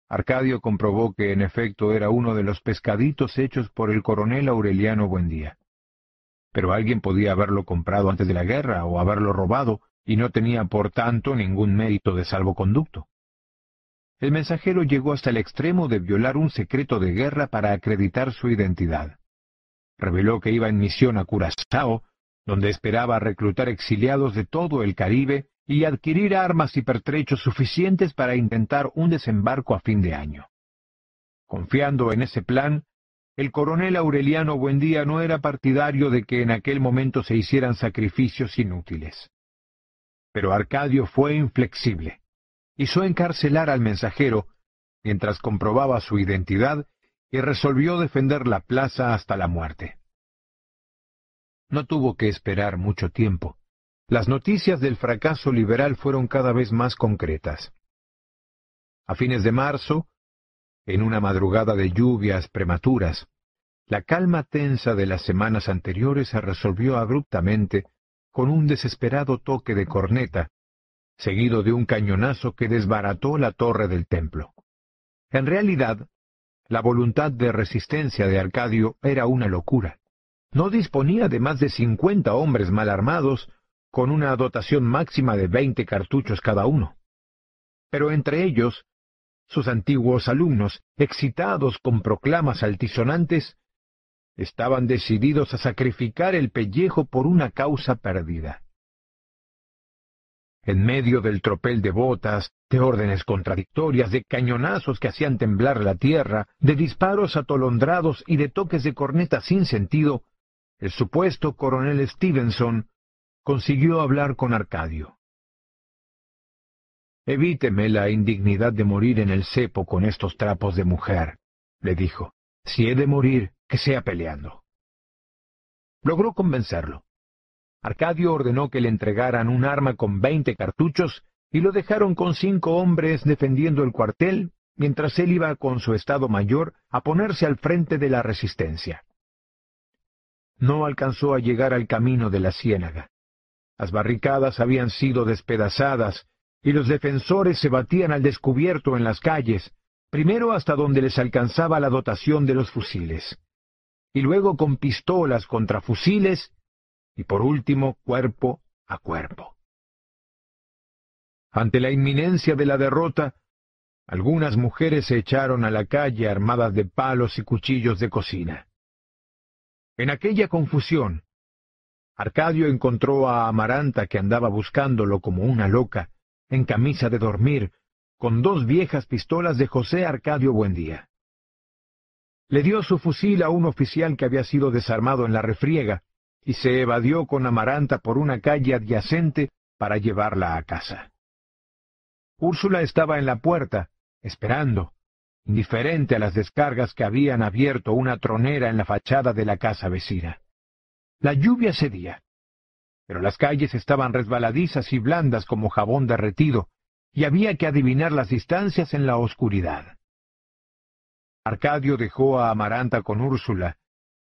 Arcadio comprobó que en efecto era uno de los pescaditos hechos por el coronel Aureliano Buendía. Pero alguien podía haberlo comprado antes de la guerra o haberlo robado, y no tenía por tanto ningún mérito de salvoconducto. El mensajero llegó hasta el extremo de violar un secreto de guerra para acreditar su identidad. Reveló que iba en misión a Curazao, donde esperaba reclutar exiliados de todo el Caribe y adquirir armas y pertrechos suficientes para intentar un desembarco a fin de año. Confiando en ese plan, el coronel Aureliano Buendía no era partidario de que en aquel momento se hicieran sacrificios inútiles. Pero Arcadio fue inflexible. Hizo encarcelar al mensajero mientras comprobaba su identidad y resolvió defender la plaza hasta la muerte. No tuvo que esperar mucho tiempo. Las noticias del fracaso liberal fueron cada vez más concretas. A fines de marzo, en una madrugada de lluvias prematuras, la calma tensa de las semanas anteriores se resolvió abruptamente con un desesperado toque de corneta, seguido de un cañonazo que desbarató la torre del templo. En realidad, la voluntad de resistencia de Arcadio era una locura. No disponía de más de cincuenta hombres mal armados, con una dotación máxima de veinte cartuchos cada uno. Pero entre ellos, sus antiguos alumnos, excitados con proclamas altisonantes, estaban decididos a sacrificar el pellejo por una causa perdida. En medio del tropel de botas, de órdenes contradictorias, de cañonazos que hacían temblar la tierra, de disparos atolondrados y de toques de corneta sin sentido, el supuesto coronel Stevenson consiguió hablar con Arcadio. Evíteme la indignidad de morir en el cepo con estos trapos de mujer, le dijo. Si he de morir, que sea peleando. Logró convencerlo. Arcadio ordenó que le entregaran un arma con veinte cartuchos y lo dejaron con cinco hombres defendiendo el cuartel, mientras él iba con su estado mayor a ponerse al frente de la resistencia. No alcanzó a llegar al camino de la ciénaga. Las barricadas habían sido despedazadas y los defensores se batían al descubierto en las calles, primero hasta donde les alcanzaba la dotación de los fusiles, y luego con pistolas contra fusiles, y por último cuerpo a cuerpo. Ante la inminencia de la derrota, algunas mujeres se echaron a la calle armadas de palos y cuchillos de cocina. En aquella confusión, Arcadio encontró a Amaranta que andaba buscándolo como una loca, en camisa de dormir, con dos viejas pistolas de José Arcadio Buendía. Le dio su fusil a un oficial que había sido desarmado en la refriega, y se evadió con Amaranta por una calle adyacente para llevarla a casa. Úrsula estaba en la puerta, esperando, indiferente a las descargas que habían abierto una tronera en la fachada de la casa vecina. La lluvia cedía, pero las calles estaban resbaladizas y blandas como jabón derretido, y había que adivinar las distancias en la oscuridad. Arcadio dejó a Amaranta con Úrsula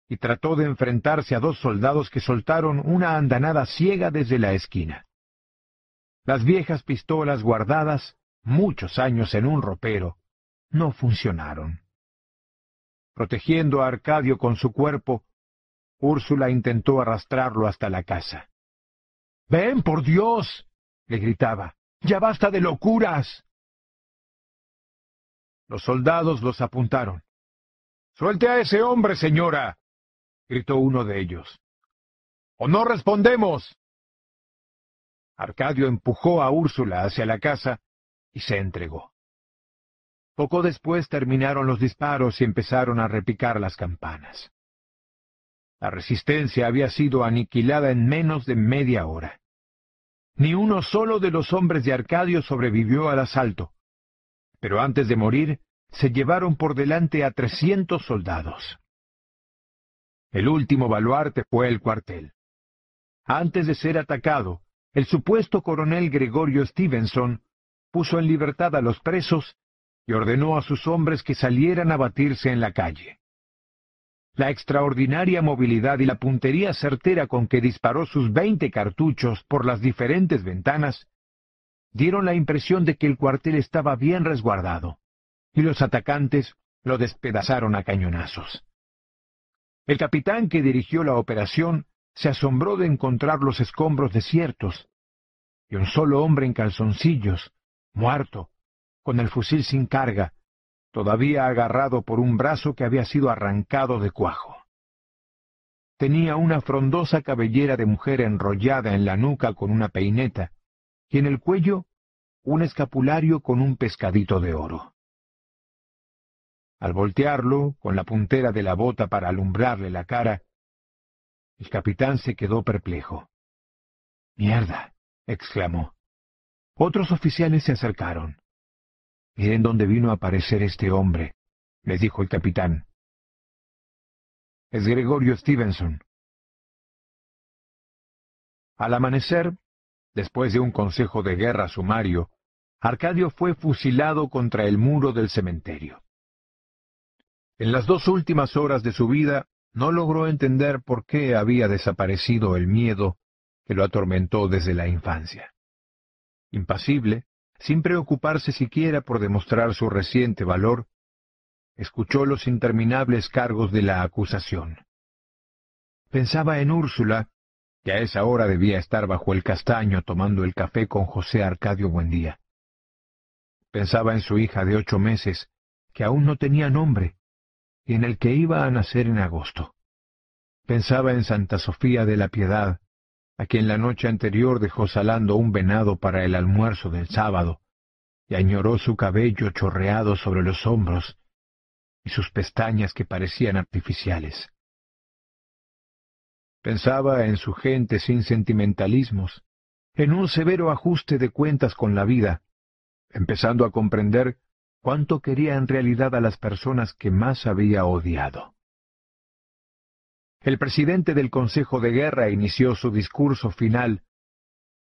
y trató de enfrentarse a dos soldados que soltaron una andanada ciega desde la esquina. Las viejas pistolas guardadas muchos años en un ropero no funcionaron. Protegiendo a Arcadio con su cuerpo, Úrsula intentó arrastrarlo hasta la casa. Ven, por Dios. le gritaba. Ya basta de locuras. Los soldados los apuntaron. Suelte a ese hombre, señora, gritó uno de ellos. O no respondemos. Arcadio empujó a Úrsula hacia la casa y se entregó. Poco después terminaron los disparos y empezaron a repicar las campanas. La resistencia había sido aniquilada en menos de media hora. Ni uno solo de los hombres de Arcadio sobrevivió al asalto. Pero antes de morir, se llevaron por delante a trescientos soldados. El último baluarte fue el cuartel. Antes de ser atacado, el supuesto coronel Gregorio Stevenson puso en libertad a los presos y ordenó a sus hombres que salieran a batirse en la calle. La extraordinaria movilidad y la puntería certera con que disparó sus veinte cartuchos por las diferentes ventanas dieron la impresión de que el cuartel estaba bien resguardado. y los atacantes lo despedazaron a cañonazos. El capitán que dirigió la operación se asombró de encontrar los escombros desiertos y un solo hombre en calzoncillos, muerto, con el fusil sin carga, todavía agarrado por un brazo que había sido arrancado de cuajo. Tenía una frondosa cabellera de mujer enrollada en la nuca con una peineta, y en el cuello un escapulario con un pescadito de oro. Al voltearlo, con la puntera de la bota para alumbrarle la cara, el capitán se quedó perplejo. Mierda, exclamó. Otros oficiales se acercaron. Miren dónde vino a aparecer este hombre, les dijo el capitán. Es Gregorio Stevenson. Al amanecer, después de un consejo de guerra sumario, Arcadio fue fusilado contra el muro del cementerio. En las dos últimas horas de su vida no logró entender por qué había desaparecido el miedo que lo atormentó desde la infancia. Impasible, sin preocuparse siquiera por demostrar su reciente valor, escuchó los interminables cargos de la acusación. Pensaba en Úrsula, que a esa hora debía estar bajo el castaño tomando el café con José Arcadio Buendía. Pensaba en su hija de ocho meses, que aún no tenía nombre, y en el que iba a nacer en agosto. Pensaba en Santa Sofía de la Piedad, a quien la noche anterior dejó salando un venado para el almuerzo del sábado, y añoró su cabello chorreado sobre los hombros y sus pestañas que parecían artificiales. Pensaba en su gente sin sentimentalismos, en un severo ajuste de cuentas con la vida, empezando a comprender cuánto quería en realidad a las personas que más había odiado. El presidente del Consejo de Guerra inició su discurso final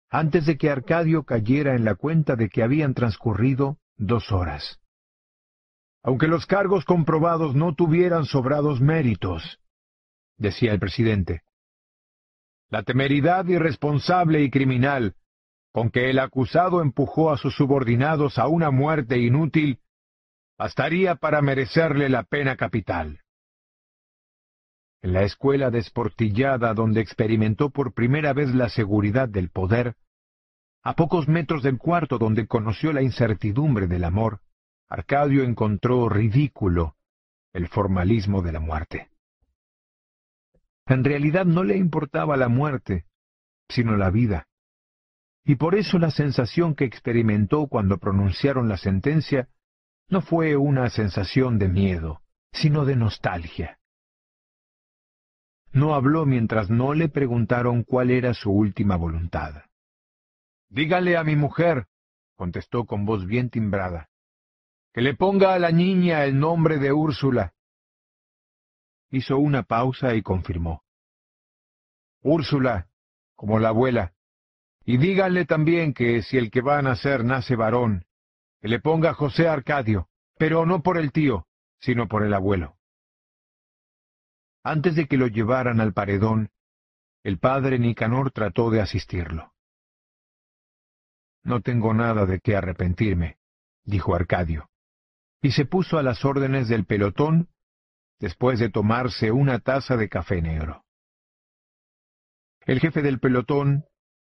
antes de que Arcadio cayera en la cuenta de que habían transcurrido dos horas. Aunque los cargos comprobados no tuvieran sobrados méritos, decía el presidente, la temeridad irresponsable y criminal con que el acusado empujó a sus subordinados a una muerte inútil, bastaría para merecerle la pena capital. En la escuela desportillada donde experimentó por primera vez la seguridad del poder, a pocos metros del cuarto donde conoció la incertidumbre del amor, Arcadio encontró ridículo el formalismo de la muerte. En realidad no le importaba la muerte, sino la vida y por eso la sensación que experimentó cuando pronunciaron la sentencia no fue una sensación de miedo, sino de nostalgia. No habló mientras no le preguntaron cuál era su última voluntad. Dígale a mi mujer, contestó con voz bien timbrada, que le ponga a la niña el nombre de Úrsula. Hizo una pausa y confirmó. Úrsula, como la abuela. Y díganle también que si el que va a nacer nace varón, que le ponga José Arcadio, pero no por el tío, sino por el abuelo. Antes de que lo llevaran al paredón, el padre Nicanor trató de asistirlo. No tengo nada de qué arrepentirme, dijo Arcadio, y se puso a las órdenes del pelotón después de tomarse una taza de café negro. El jefe del pelotón,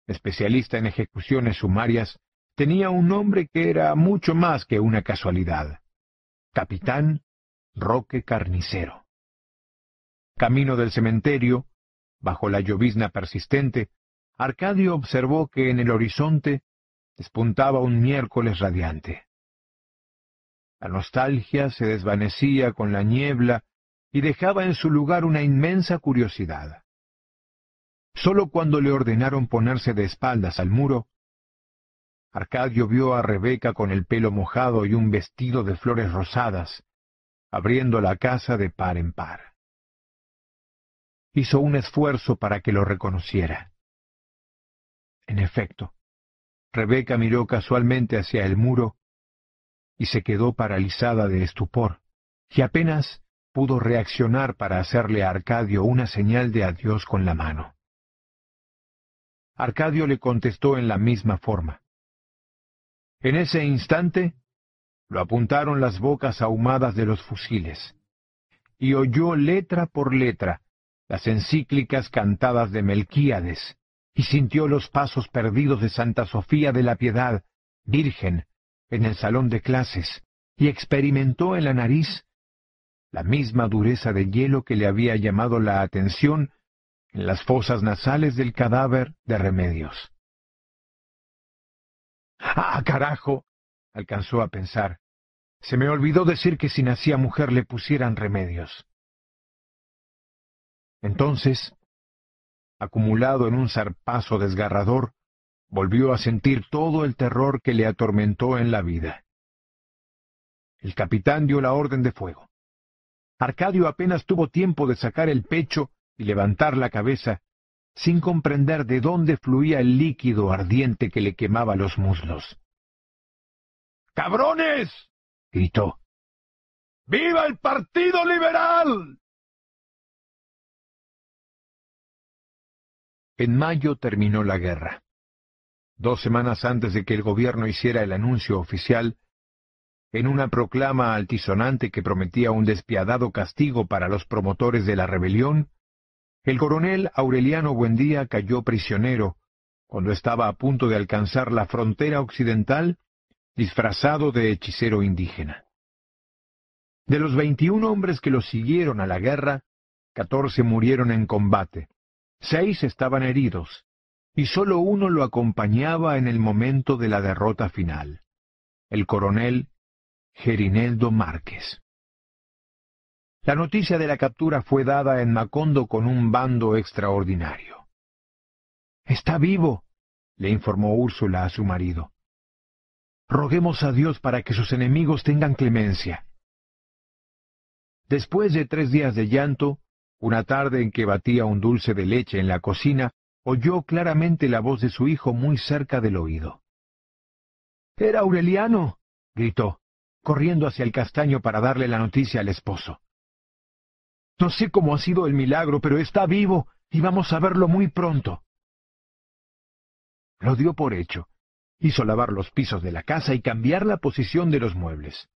especialista en ejecuciones sumarias, tenía un nombre que era mucho más que una casualidad. Capitán Roque Carnicero. Camino del cementerio, bajo la llovizna persistente, Arcadio observó que en el horizonte despuntaba un miércoles radiante. La nostalgia se desvanecía con la niebla y dejaba en su lugar una inmensa curiosidad. Solo cuando le ordenaron ponerse de espaldas al muro, Arcadio vio a Rebeca con el pelo mojado y un vestido de flores rosadas, abriendo la casa de par en par. Hizo un esfuerzo para que lo reconociera. En efecto, Rebeca miró casualmente hacia el muro y se quedó paralizada de estupor, y apenas pudo reaccionar para hacerle a Arcadio una señal de adiós con la mano. Arcadio le contestó en la misma forma. En ese instante, lo apuntaron las bocas ahumadas de los fusiles, y oyó letra por letra las encíclicas cantadas de Melquíades, y sintió los pasos perdidos de Santa Sofía de la Piedad, Virgen, en el salón de clases, y experimentó en la nariz la misma dureza de hielo que le había llamado la atención en las fosas nasales del cadáver de Remedios. ¡Ah, carajo! alcanzó a pensar. Se me olvidó decir que si nacía mujer le pusieran remedios. Entonces, acumulado en un zarpazo desgarrador, volvió a sentir todo el terror que le atormentó en la vida. El capitán dio la orden de fuego. Arcadio apenas tuvo tiempo de sacar el pecho y levantar la cabeza, sin comprender de dónde fluía el líquido ardiente que le quemaba los muslos. ¡Cabrones! gritó. ¡Viva el Partido Liberal! En mayo terminó la guerra. Dos semanas antes de que el gobierno hiciera el anuncio oficial, en una proclama altisonante que prometía un despiadado castigo para los promotores de la rebelión, el coronel Aureliano Buendía cayó prisionero cuando estaba a punto de alcanzar la frontera occidental disfrazado de hechicero indígena. De los veintiún hombres que lo siguieron a la guerra, catorce murieron en combate, seis estaban heridos, y sólo uno lo acompañaba en el momento de la derrota final, el coronel Gerineldo Márquez. La noticia de la captura fue dada en Macondo con un bando extraordinario. Está vivo, le informó Úrsula a su marido. Roguemos a Dios para que sus enemigos tengan clemencia. Después de tres días de llanto, una tarde en que batía un dulce de leche en la cocina, oyó claramente la voz de su hijo muy cerca del oído. Era Aureliano, gritó corriendo hacia el castaño para darle la noticia al esposo. No sé cómo ha sido el milagro, pero está vivo y vamos a verlo muy pronto. Lo dio por hecho. Hizo lavar los pisos de la casa y cambiar la posición de los muebles.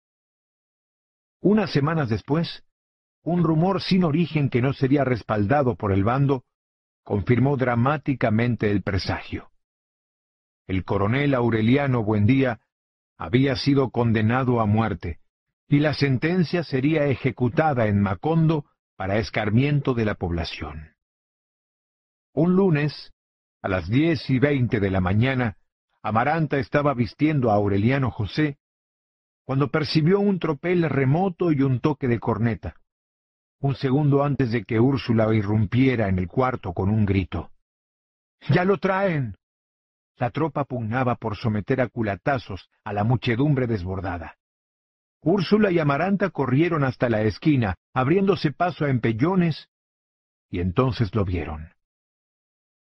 Unas semanas después, un rumor sin origen que no sería respaldado por el bando confirmó dramáticamente el presagio. El coronel Aureliano Buendía había sido condenado a muerte, y la sentencia sería ejecutada en Macondo para escarmiento de la población. Un lunes, a las diez y veinte de la mañana, Amaranta estaba vistiendo a Aureliano José, cuando percibió un tropel remoto y un toque de corneta, un segundo antes de que Úrsula irrumpiera en el cuarto con un grito. ¡Ya lo traen! La tropa pugnaba por someter a culatazos a la muchedumbre desbordada. Úrsula y Amaranta corrieron hasta la esquina, abriéndose paso a empellones, y entonces lo vieron.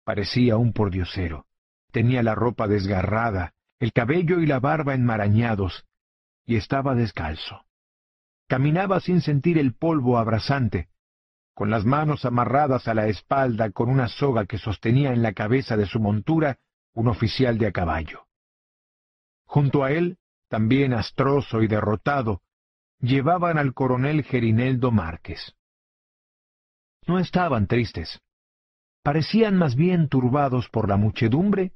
Parecía un pordiosero. Tenía la ropa desgarrada, el cabello y la barba enmarañados, y estaba descalzo. Caminaba sin sentir el polvo abrasante, con las manos amarradas a la espalda con una soga que sostenía en la cabeza de su montura un oficial de a caballo. Junto a él, también astroso y derrotado, llevaban al coronel Gerineldo Márquez. No estaban tristes. Parecían más bien turbados por la muchedumbre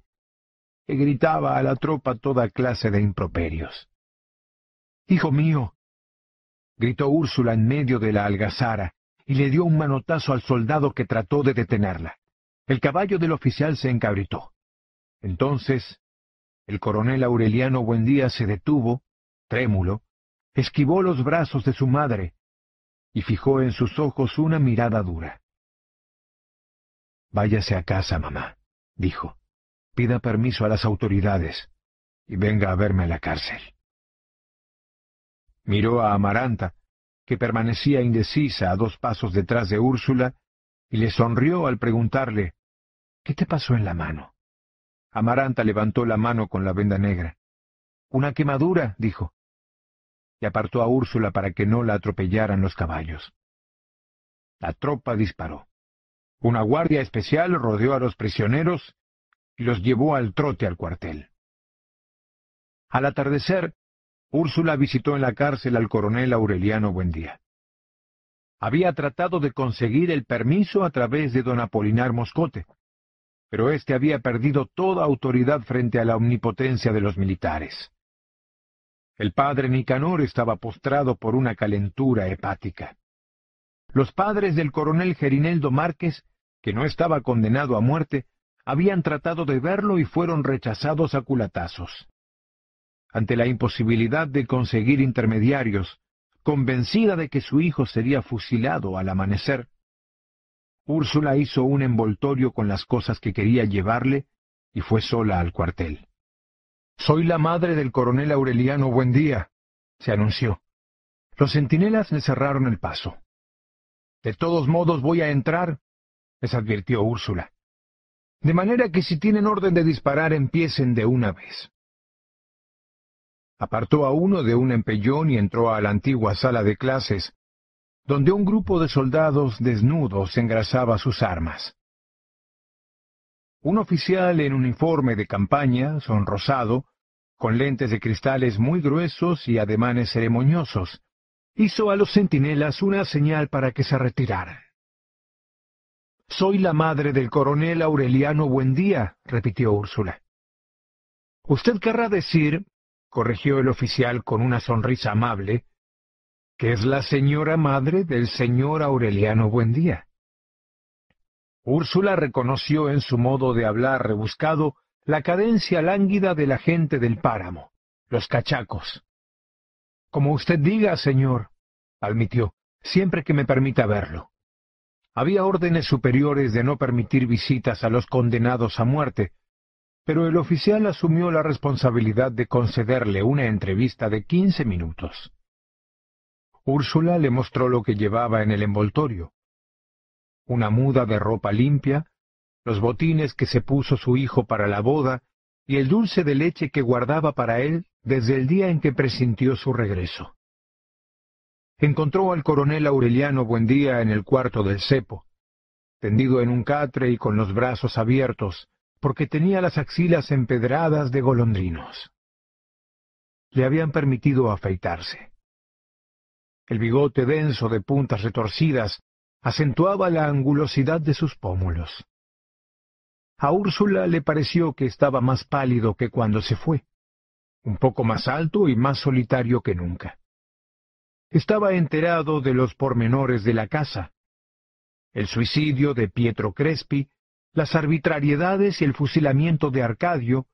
que gritaba a la tropa toda clase de improperios. Hijo mío, gritó Úrsula en medio de la algazara y le dio un manotazo al soldado que trató de detenerla. El caballo del oficial se encabritó. Entonces, el coronel Aureliano Buendía se detuvo, trémulo, esquivó los brazos de su madre y fijó en sus ojos una mirada dura. Váyase a casa, mamá, dijo. Pida permiso a las autoridades y venga a verme a la cárcel. Miró a Amaranta, que permanecía indecisa a dos pasos detrás de Úrsula, y le sonrió al preguntarle ¿Qué te pasó en la mano? Amaranta levantó la mano con la venda negra. Una quemadura, dijo. Y apartó a Úrsula para que no la atropellaran los caballos. La tropa disparó. Una guardia especial rodeó a los prisioneros y los llevó al trote al cuartel. Al atardecer, Úrsula visitó en la cárcel al coronel Aureliano Buendía. Había tratado de conseguir el permiso a través de don Apolinar Moscote, pero éste había perdido toda autoridad frente a la omnipotencia de los militares. El padre Nicanor estaba postrado por una calentura hepática. Los padres del coronel Gerineldo Márquez, que no estaba condenado a muerte, habían tratado de verlo y fueron rechazados a culatazos. Ante la imposibilidad de conseguir intermediarios, convencida de que su hijo sería fusilado al amanecer, Úrsula hizo un envoltorio con las cosas que quería llevarle y fue sola al cuartel. Soy la madre del coronel Aureliano Buendía, se anunció. Los centinelas le cerraron el paso. De todos modos voy a entrar, les advirtió Úrsula. De manera que si tienen orden de disparar empiecen de una vez. Apartó a uno de un empellón y entró a la antigua sala de clases, donde un grupo de soldados desnudos engrasaba sus armas. Un oficial en uniforme de campaña, sonrosado, con lentes de cristales muy gruesos y ademanes ceremoniosos, hizo a los centinelas una señal para que se retiraran. Soy la madre del coronel Aureliano Buendía, repitió Úrsula. Usted querrá decir, corrigió el oficial con una sonrisa amable, que es la señora madre del señor Aureliano Buendía. Úrsula reconoció en su modo de hablar rebuscado la cadencia lánguida de la gente del páramo, los cachacos. Como usted diga, señor, admitió, siempre que me permita verlo. Había órdenes superiores de no permitir visitas a los condenados a muerte, pero el oficial asumió la responsabilidad de concederle una entrevista de quince minutos. Úrsula le mostró lo que llevaba en el envoltorio. Una muda de ropa limpia, los botines que se puso su hijo para la boda y el dulce de leche que guardaba para él desde el día en que presintió su regreso. Encontró al coronel Aureliano Buendía en el cuarto del cepo, tendido en un catre y con los brazos abiertos, porque tenía las axilas empedradas de golondrinos. Le habían permitido afeitarse. El bigote denso de puntas retorcidas acentuaba la angulosidad de sus pómulos. A Úrsula le pareció que estaba más pálido que cuando se fue, un poco más alto y más solitario que nunca. Estaba enterado de los pormenores de la casa. El suicidio de Pietro Crespi las arbitrariedades y el fusilamiento de Arcadio,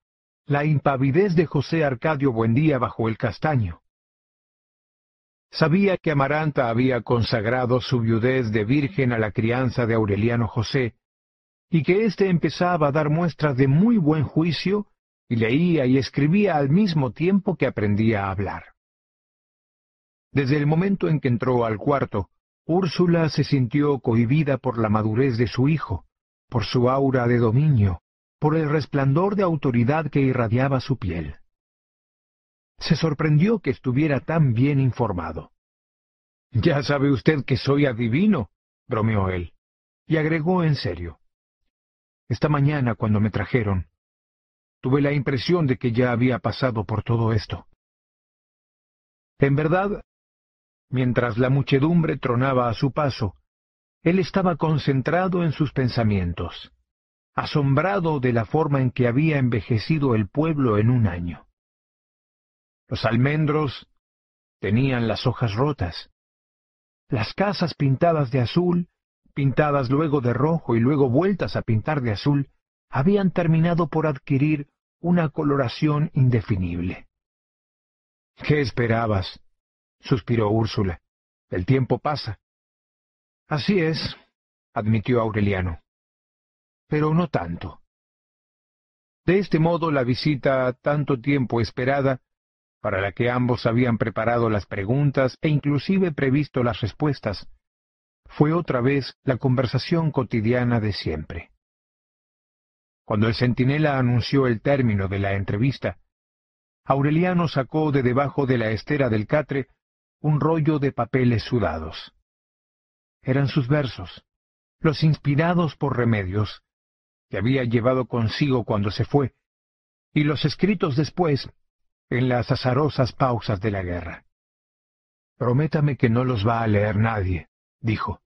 la impavidez de José Arcadio Buendía bajo el castaño. Sabía que Amaranta había consagrado su viudez de virgen a la crianza de Aureliano José, y que éste empezaba a dar muestras de muy buen juicio y leía y escribía al mismo tiempo que aprendía a hablar. Desde el momento en que entró al cuarto, Úrsula se sintió cohibida por la madurez de su hijo, por su aura de dominio, por el resplandor de autoridad que irradiaba su piel. Se sorprendió que estuviera tan bien informado. Ya sabe usted que soy adivino, bromeó él, y agregó en serio. Esta mañana, cuando me trajeron, tuve la impresión de que ya había pasado por todo esto. En verdad, mientras la muchedumbre tronaba a su paso, él estaba concentrado en sus pensamientos, asombrado de la forma en que había envejecido el pueblo en un año. Los almendros tenían las hojas rotas. Las casas pintadas de azul, pintadas luego de rojo y luego vueltas a pintar de azul, habían terminado por adquirir una coloración indefinible. ¿Qué esperabas? suspiró Úrsula. El tiempo pasa. Así es, admitió Aureliano. Pero no tanto. De este modo la visita tanto tiempo esperada, para la que ambos habían preparado las preguntas e inclusive previsto las respuestas, fue otra vez la conversación cotidiana de siempre. Cuando el centinela anunció el término de la entrevista, Aureliano sacó de debajo de la estera del catre un rollo de papeles sudados eran sus versos, los inspirados por remedios, que había llevado consigo cuando se fue, y los escritos después, en las azarosas pausas de la guerra. Prométame que no los va a leer nadie, dijo.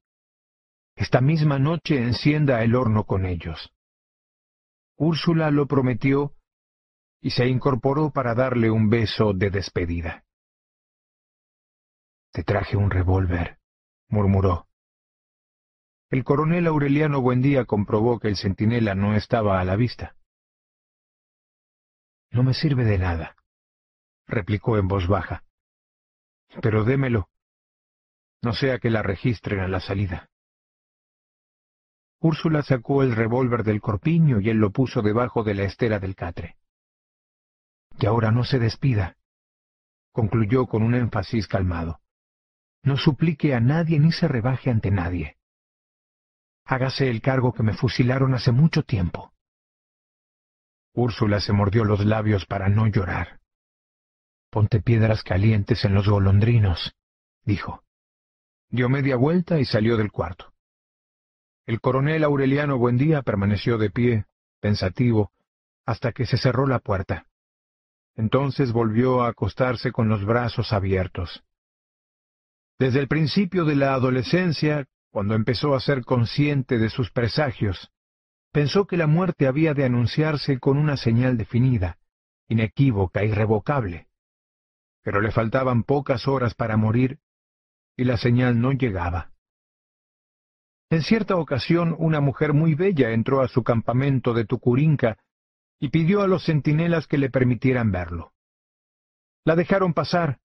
Esta misma noche encienda el horno con ellos. Úrsula lo prometió y se incorporó para darle un beso de despedida. Te traje un revólver, murmuró. El coronel Aureliano Buendía comprobó que el centinela no estaba a la vista. No me sirve de nada, replicó en voz baja. Pero démelo. No sea que la registren a la salida. Úrsula sacó el revólver del corpiño y él lo puso debajo de la estera del catre. Y ahora no se despida, concluyó con un énfasis calmado. No suplique a nadie ni se rebaje ante nadie. Hágase el cargo que me fusilaron hace mucho tiempo. Úrsula se mordió los labios para no llorar. Ponte piedras calientes en los golondrinos, dijo. Dio media vuelta y salió del cuarto. El coronel Aureliano Buendía permaneció de pie, pensativo, hasta que se cerró la puerta. Entonces volvió a acostarse con los brazos abiertos. Desde el principio de la adolescencia, cuando empezó a ser consciente de sus presagios, pensó que la muerte había de anunciarse con una señal definida, inequívoca, irrevocable. Pero le faltaban pocas horas para morir, y la señal no llegaba. En cierta ocasión una mujer muy bella entró a su campamento de Tucurinca y pidió a los centinelas que le permitieran verlo. La dejaron pasar,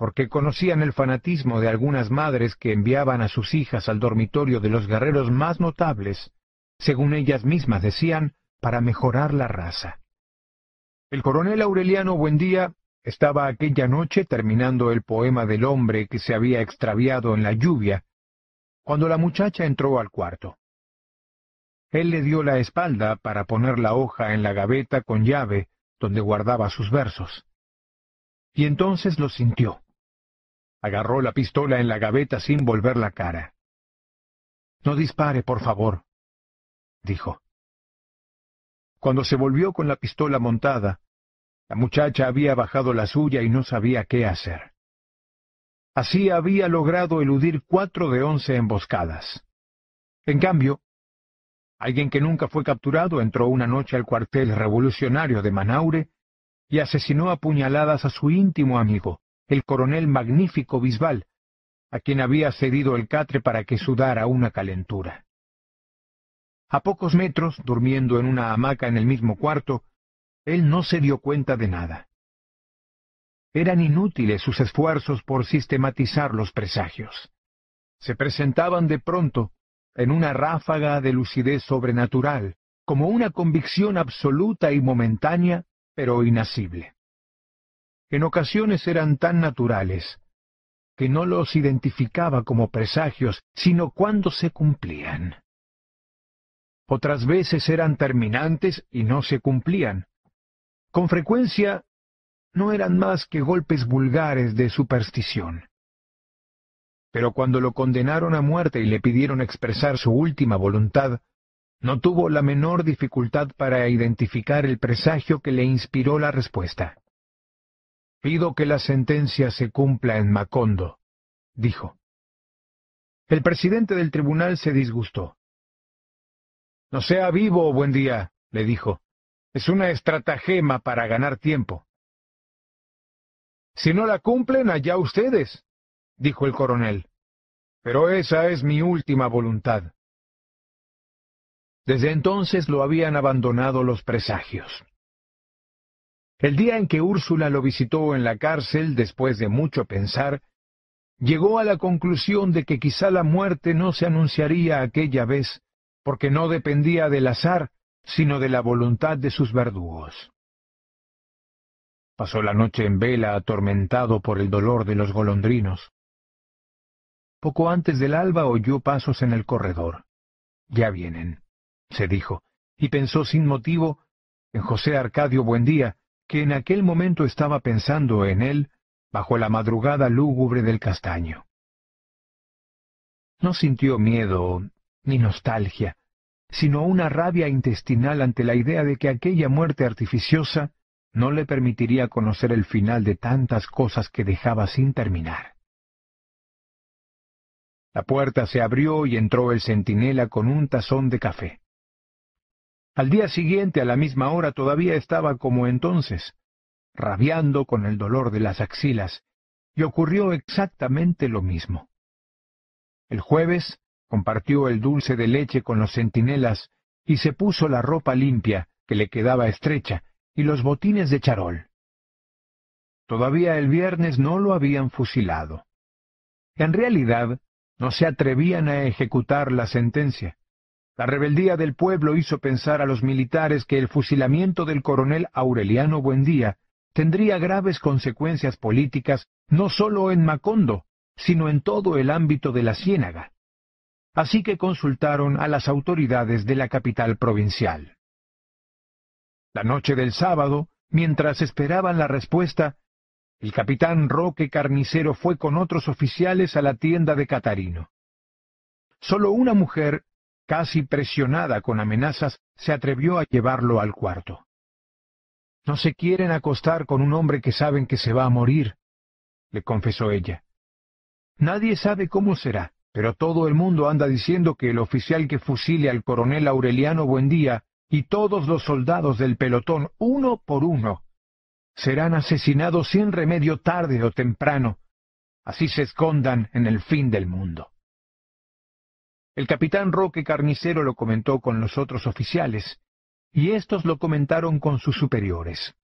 porque conocían el fanatismo de algunas madres que enviaban a sus hijas al dormitorio de los guerreros más notables, según ellas mismas decían, para mejorar la raza. El coronel Aureliano Buendía estaba aquella noche terminando el poema del hombre que se había extraviado en la lluvia, cuando la muchacha entró al cuarto. Él le dio la espalda para poner la hoja en la gaveta con llave donde guardaba sus versos. Y entonces lo sintió. Agarró la pistola en la gaveta sin volver la cara. No dispare, por favor, dijo. Cuando se volvió con la pistola montada, la muchacha había bajado la suya y no sabía qué hacer. Así había logrado eludir cuatro de once emboscadas. En cambio, alguien que nunca fue capturado entró una noche al cuartel revolucionario de Manaure y asesinó a puñaladas a su íntimo amigo, el coronel magnífico Bisbal, a quien había cedido el catre para que sudara una calentura. A pocos metros, durmiendo en una hamaca en el mismo cuarto, él no se dio cuenta de nada. Eran inútiles sus esfuerzos por sistematizar los presagios. Se presentaban de pronto, en una ráfaga de lucidez sobrenatural, como una convicción absoluta y momentánea, pero inasible. En ocasiones eran tan naturales que no los identificaba como presagios, sino cuando se cumplían. Otras veces eran terminantes y no se cumplían. Con frecuencia no eran más que golpes vulgares de superstición. Pero cuando lo condenaron a muerte y le pidieron expresar su última voluntad, no tuvo la menor dificultad para identificar el presagio que le inspiró la respuesta. Pido que la sentencia se cumpla en Macondo, dijo. El presidente del tribunal se disgustó. No sea vivo, buen día, le dijo. Es una estratagema para ganar tiempo. Si no la cumplen, allá ustedes, dijo el coronel. Pero esa es mi última voluntad. Desde entonces lo habían abandonado los presagios. El día en que Úrsula lo visitó en la cárcel, después de mucho pensar, llegó a la conclusión de que quizá la muerte no se anunciaría aquella vez, porque no dependía del azar, sino de la voluntad de sus verdugos. Pasó la noche en vela atormentado por el dolor de los golondrinos. Poco antes del alba oyó pasos en el corredor. Ya vienen, se dijo, y pensó sin motivo en José Arcadio Buendía, que en aquel momento estaba pensando en él bajo la madrugada lúgubre del castaño. No sintió miedo ni nostalgia, sino una rabia intestinal ante la idea de que aquella muerte artificiosa no le permitiría conocer el final de tantas cosas que dejaba sin terminar. La puerta se abrió y entró el centinela con un tazón de café. Al día siguiente, a la misma hora, todavía estaba como entonces, rabiando con el dolor de las axilas, y ocurrió exactamente lo mismo. El jueves compartió el dulce de leche con los centinelas y se puso la ropa limpia, que le quedaba estrecha, y los botines de charol. Todavía el viernes no lo habían fusilado. En realidad, no se atrevían a ejecutar la sentencia. La rebeldía del pueblo hizo pensar a los militares que el fusilamiento del coronel Aureliano Buendía tendría graves consecuencias políticas no sólo en Macondo, sino en todo el ámbito de la Ciénaga. Así que consultaron a las autoridades de la capital provincial. La noche del sábado, mientras esperaban la respuesta, el capitán Roque Carnicero fue con otros oficiales a la tienda de Catarino. Solo una mujer, casi presionada con amenazas, se atrevió a llevarlo al cuarto. No se quieren acostar con un hombre que saben que se va a morir, le confesó ella. Nadie sabe cómo será, pero todo el mundo anda diciendo que el oficial que fusile al coronel Aureliano Buendía y todos los soldados del pelotón, uno por uno, serán asesinados sin remedio tarde o temprano, así se escondan en el fin del mundo. El capitán Roque Carnicero lo comentó con los otros oficiales, y éstos lo comentaron con sus superiores.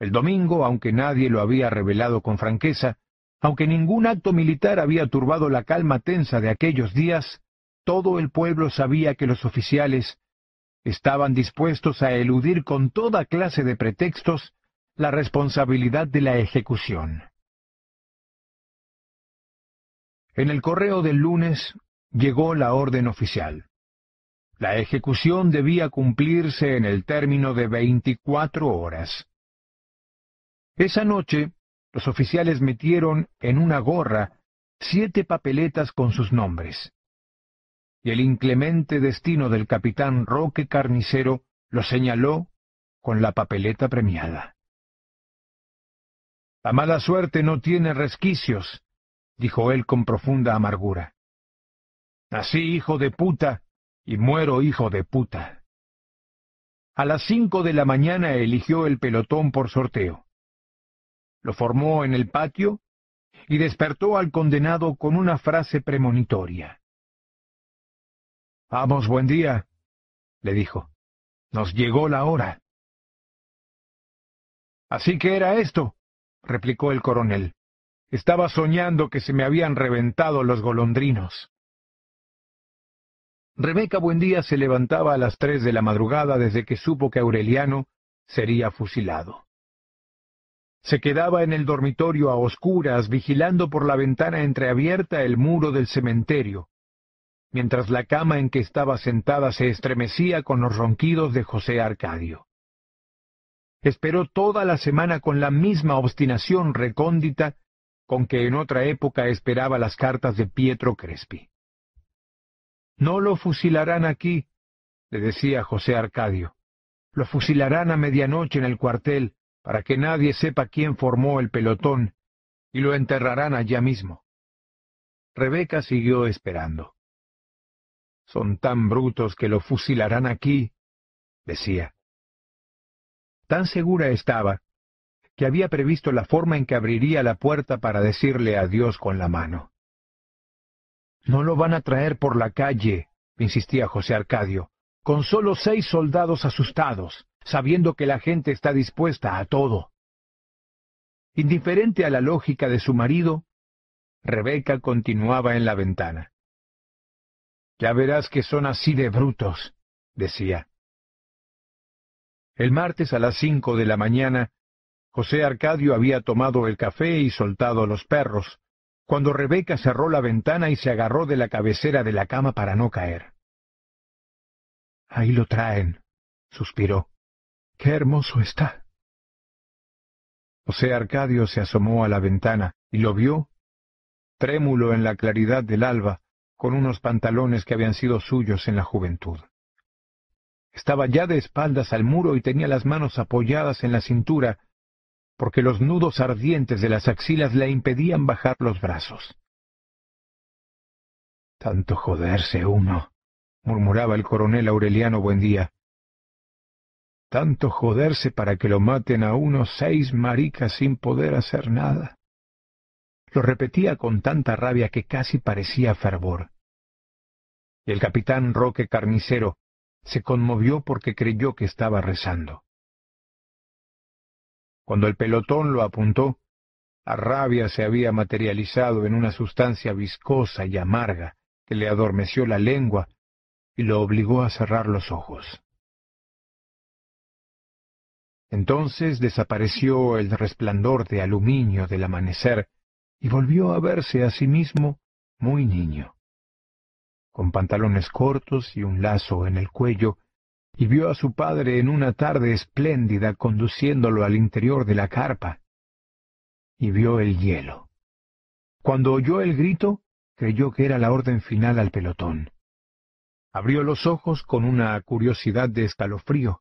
El domingo, aunque nadie lo había revelado con franqueza, aunque ningún acto militar había turbado la calma tensa de aquellos días, todo el pueblo sabía que los oficiales estaban dispuestos a eludir con toda clase de pretextos la responsabilidad de la ejecución. En el correo del lunes llegó la orden oficial. La ejecución debía cumplirse en el término de veinticuatro horas. Esa noche, los oficiales metieron en una gorra siete papeletas con sus nombres. Y el inclemente destino del capitán Roque Carnicero lo señaló con la papeleta premiada. La mala suerte no tiene resquicios, dijo él con profunda amargura. Nací hijo de puta y muero hijo de puta. A las cinco de la mañana eligió el pelotón por sorteo. Lo formó en el patio y despertó al condenado con una frase premonitoria. Vamos, buen día, le dijo. Nos llegó la hora. Así que era esto, replicó el coronel. Estaba soñando que se me habían reventado los golondrinos. Rebeca Buendía se levantaba a las tres de la madrugada desde que supo que Aureliano sería fusilado. Se quedaba en el dormitorio a oscuras, vigilando por la ventana entreabierta el muro del cementerio, mientras la cama en que estaba sentada se estremecía con los ronquidos de José Arcadio. Esperó toda la semana con la misma obstinación recóndita con que en otra época esperaba las cartas de Pietro Crespi. No lo fusilarán aquí, le decía José Arcadio. Lo fusilarán a medianoche en el cuartel, para que nadie sepa quién formó el pelotón, y lo enterrarán allá mismo. Rebeca siguió esperando. Son tan brutos que lo fusilarán aquí, decía. Tan segura estaba, que había previsto la forma en que abriría la puerta para decirle adiós con la mano. No lo van a traer por la calle, insistía José Arcadio, con solo seis soldados asustados, sabiendo que la gente está dispuesta a todo. Indiferente a la lógica de su marido, Rebeca continuaba en la ventana. Ya verás que son así de brutos, decía. El martes a las cinco de la mañana, José Arcadio había tomado el café y soltado los perros, cuando Rebeca cerró la ventana y se agarró de la cabecera de la cama para no caer. Ahí lo traen, suspiró. Qué hermoso está. José Arcadio se asomó a la ventana y lo vio, trémulo en la claridad del alba, con unos pantalones que habían sido suyos en la juventud. Estaba ya de espaldas al muro y tenía las manos apoyadas en la cintura, porque los nudos ardientes de las axilas le impedían bajar los brazos. Tanto joderse uno, murmuraba el coronel Aureliano Buendía. Tanto joderse para que lo maten a unos seis maricas sin poder hacer nada. Lo repetía con tanta rabia que casi parecía fervor. El capitán Roque Carnicero se conmovió porque creyó que estaba rezando. Cuando el pelotón lo apuntó, la rabia se había materializado en una sustancia viscosa y amarga que le adormeció la lengua y lo obligó a cerrar los ojos. Entonces desapareció el resplandor de aluminio del amanecer y volvió a verse a sí mismo muy niño, con pantalones cortos y un lazo en el cuello, y vio a su padre en una tarde espléndida conduciéndolo al interior de la carpa, y vio el hielo. Cuando oyó el grito, creyó que era la orden final al pelotón. Abrió los ojos con una curiosidad de escalofrío,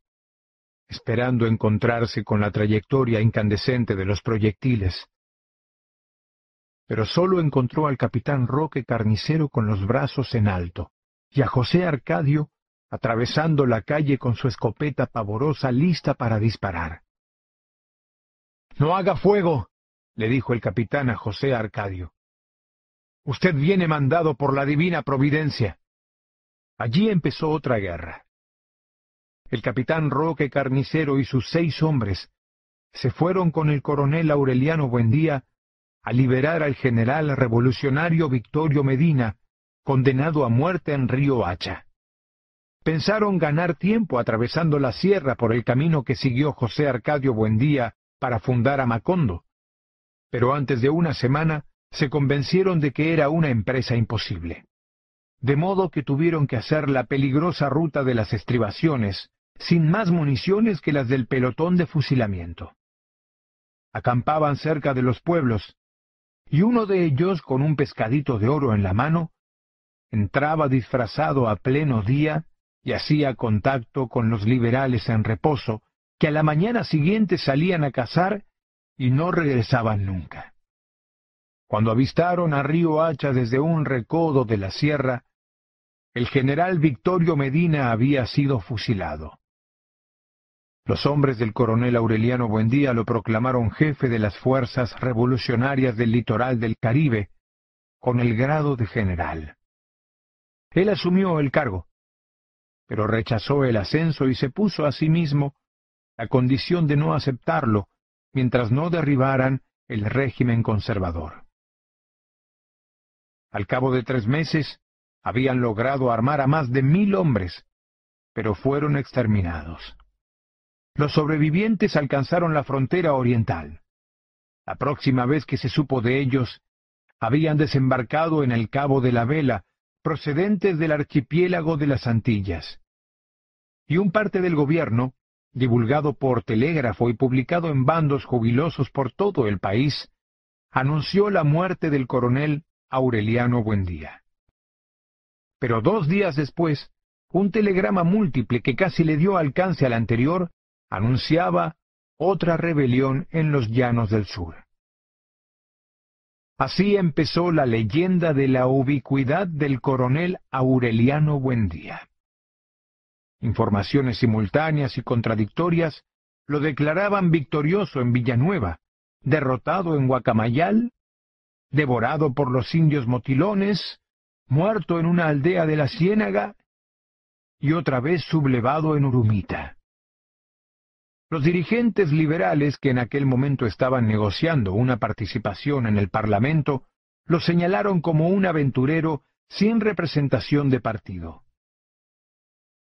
esperando encontrarse con la trayectoria incandescente de los proyectiles, pero sólo encontró al capitán Roque Carnicero con los brazos en alto, y a José Arcadio atravesando la calle con su escopeta pavorosa lista para disparar. No haga fuego, le dijo el capitán a José Arcadio. Usted viene mandado por la divina providencia. Allí empezó otra guerra. El capitán Roque Carnicero y sus seis hombres se fueron con el coronel Aureliano Buendía a liberar al general revolucionario Victorio Medina, condenado a muerte en Río Hacha. Pensaron ganar tiempo atravesando la sierra por el camino que siguió José Arcadio Buendía para fundar a Macondo. Pero antes de una semana se convencieron de que era una empresa imposible. De modo que tuvieron que hacer la peligrosa ruta de las estribaciones, sin más municiones que las del pelotón de fusilamiento. Acampaban cerca de los pueblos, y uno de ellos, con un pescadito de oro en la mano, entraba disfrazado a pleno día y hacía contacto con los liberales en reposo, que a la mañana siguiente salían a cazar y no regresaban nunca. Cuando avistaron a Río Hacha desde un recodo de la sierra, el general Victorio Medina había sido fusilado. Los hombres del coronel Aureliano Buendía lo proclamaron jefe de las fuerzas revolucionarias del litoral del Caribe, con el grado de general. Él asumió el cargo, pero rechazó el ascenso y se puso a sí mismo la condición de no aceptarlo mientras no derribaran el régimen conservador. Al cabo de tres meses, habían logrado armar a más de mil hombres, pero fueron exterminados. Los sobrevivientes alcanzaron la frontera oriental. La próxima vez que se supo de ellos, habían desembarcado en el Cabo de la Vela, procedentes del archipiélago de las Antillas. Y un parte del gobierno, divulgado por telégrafo y publicado en bandos jubilosos por todo el país, anunció la muerte del coronel Aureliano Buendía. Pero dos días después, un telegrama múltiple que casi le dio alcance al anterior anunciaba otra rebelión en los llanos del sur. Así empezó la leyenda de la ubicuidad del coronel Aureliano Buendía. Informaciones simultáneas y contradictorias lo declaraban victorioso en Villanueva, derrotado en Guacamayal, devorado por los indios motilones, muerto en una aldea de la Ciénaga y otra vez sublevado en Urumita. Los dirigentes liberales que en aquel momento estaban negociando una participación en el Parlamento lo señalaron como un aventurero sin representación de partido.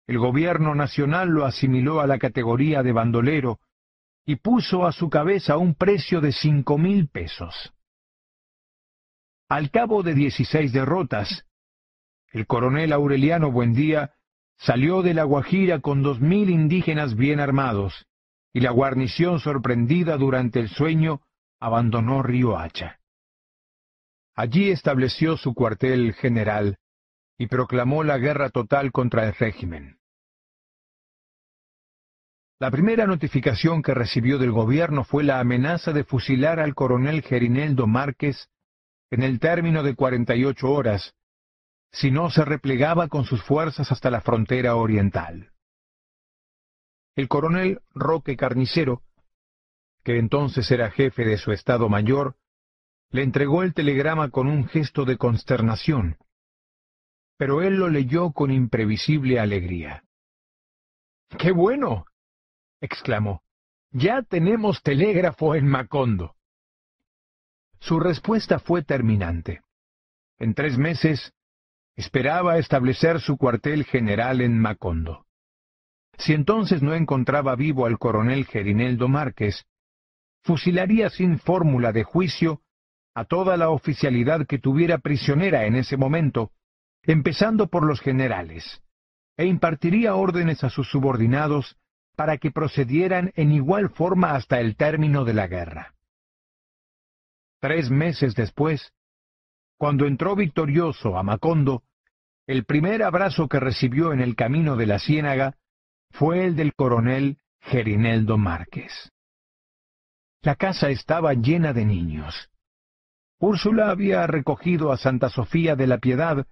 El gobierno nacional lo asimiló a la categoría de bandolero y puso a su cabeza un precio de cinco mil pesos. Al cabo de dieciséis derrotas, el coronel Aureliano Buendía salió de la Guajira con dos mil indígenas bien armados, y la guarnición sorprendida durante el sueño abandonó Río Hacha. Allí estableció su cuartel general y proclamó la guerra total contra el régimen. La primera notificación que recibió del gobierno fue la amenaza de fusilar al coronel Gerineldo Márquez en el término de 48 horas, si no se replegaba con sus fuerzas hasta la frontera oriental. El coronel Roque Carnicero, que entonces era jefe de su Estado Mayor, le entregó el telegrama con un gesto de consternación, pero él lo leyó con imprevisible alegría. ¡Qué bueno! exclamó. Ya tenemos telégrafo en Macondo. Su respuesta fue terminante. En tres meses esperaba establecer su cuartel general en Macondo. Si entonces no encontraba vivo al coronel Gerineldo Márquez, fusilaría sin fórmula de juicio a toda la oficialidad que tuviera prisionera en ese momento, empezando por los generales, e impartiría órdenes a sus subordinados para que procedieran en igual forma hasta el término de la guerra. Tres meses después, cuando entró victorioso a Macondo, el primer abrazo que recibió en el camino de la ciénaga fue el del coronel Gerineldo Márquez. La casa estaba llena de niños. Úrsula había recogido a Santa Sofía de la Piedad,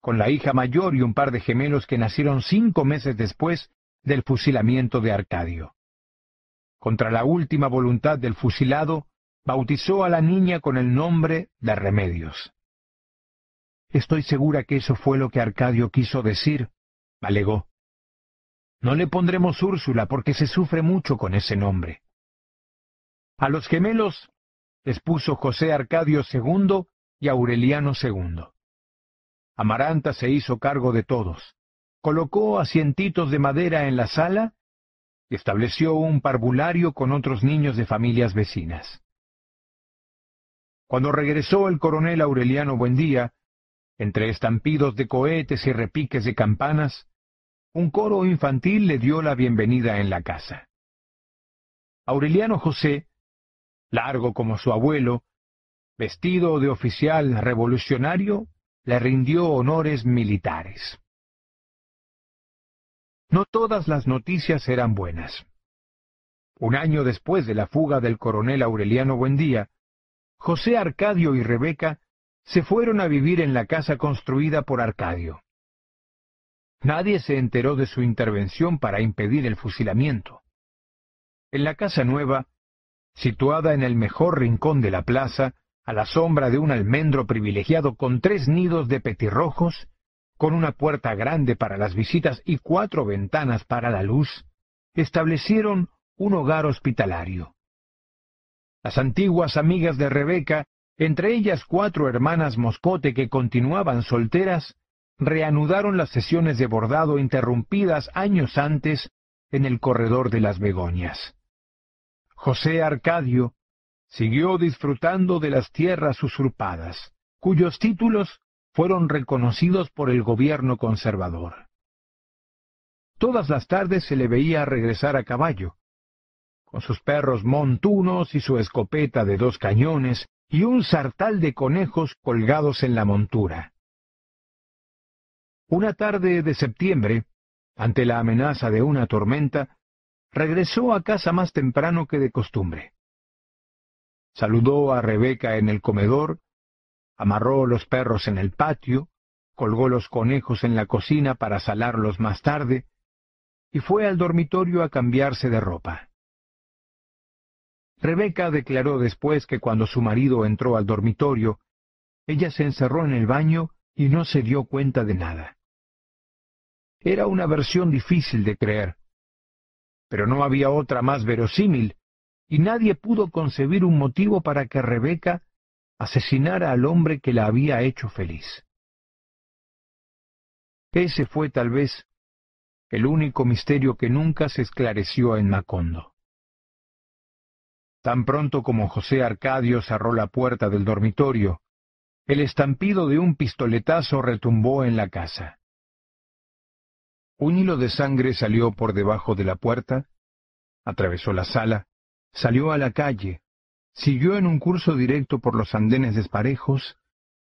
con la hija mayor y un par de gemelos que nacieron cinco meses después del fusilamiento de Arcadio. Contra la última voluntad del fusilado, bautizó a la niña con el nombre de Remedios. Estoy segura que eso fue lo que Arcadio quiso decir, alegó. No le pondremos Úrsula porque se sufre mucho con ese nombre. A los gemelos les puso José Arcadio II y Aureliano II. Amaranta se hizo cargo de todos colocó asientitos de madera en la sala y estableció un parvulario con otros niños de familias vecinas. Cuando regresó el coronel Aureliano Buendía, entre estampidos de cohetes y repiques de campanas, un coro infantil le dio la bienvenida en la casa. Aureliano José, largo como su abuelo, vestido de oficial revolucionario, le rindió honores militares. No todas las noticias eran buenas. Un año después de la fuga del coronel Aureliano Buendía, José Arcadio y Rebeca se fueron a vivir en la casa construida por Arcadio. Nadie se enteró de su intervención para impedir el fusilamiento. En la casa nueva, situada en el mejor rincón de la plaza, a la sombra de un almendro privilegiado con tres nidos de petirrojos, con una puerta grande para las visitas y cuatro ventanas para la luz, establecieron un hogar hospitalario. Las antiguas amigas de Rebeca, entre ellas cuatro hermanas Moscote que continuaban solteras, reanudaron las sesiones de bordado interrumpidas años antes en el corredor de las begonias. José Arcadio siguió disfrutando de las tierras usurpadas, cuyos títulos fueron reconocidos por el gobierno conservador. Todas las tardes se le veía regresar a caballo, con sus perros montunos y su escopeta de dos cañones y un sartal de conejos colgados en la montura. Una tarde de septiembre, ante la amenaza de una tormenta, regresó a casa más temprano que de costumbre. Saludó a Rebeca en el comedor amarró los perros en el patio, colgó los conejos en la cocina para salarlos más tarde, y fue al dormitorio a cambiarse de ropa. Rebeca declaró después que cuando su marido entró al dormitorio, ella se encerró en el baño y no se dio cuenta de nada. Era una versión difícil de creer, pero no había otra más verosímil, y nadie pudo concebir un motivo para que Rebeca asesinara al hombre que la había hecho feliz. Ese fue tal vez el único misterio que nunca se esclareció en Macondo. Tan pronto como José Arcadio cerró la puerta del dormitorio, el estampido de un pistoletazo retumbó en la casa. Un hilo de sangre salió por debajo de la puerta, atravesó la sala, salió a la calle, Siguió en un curso directo por los andenes desparejos,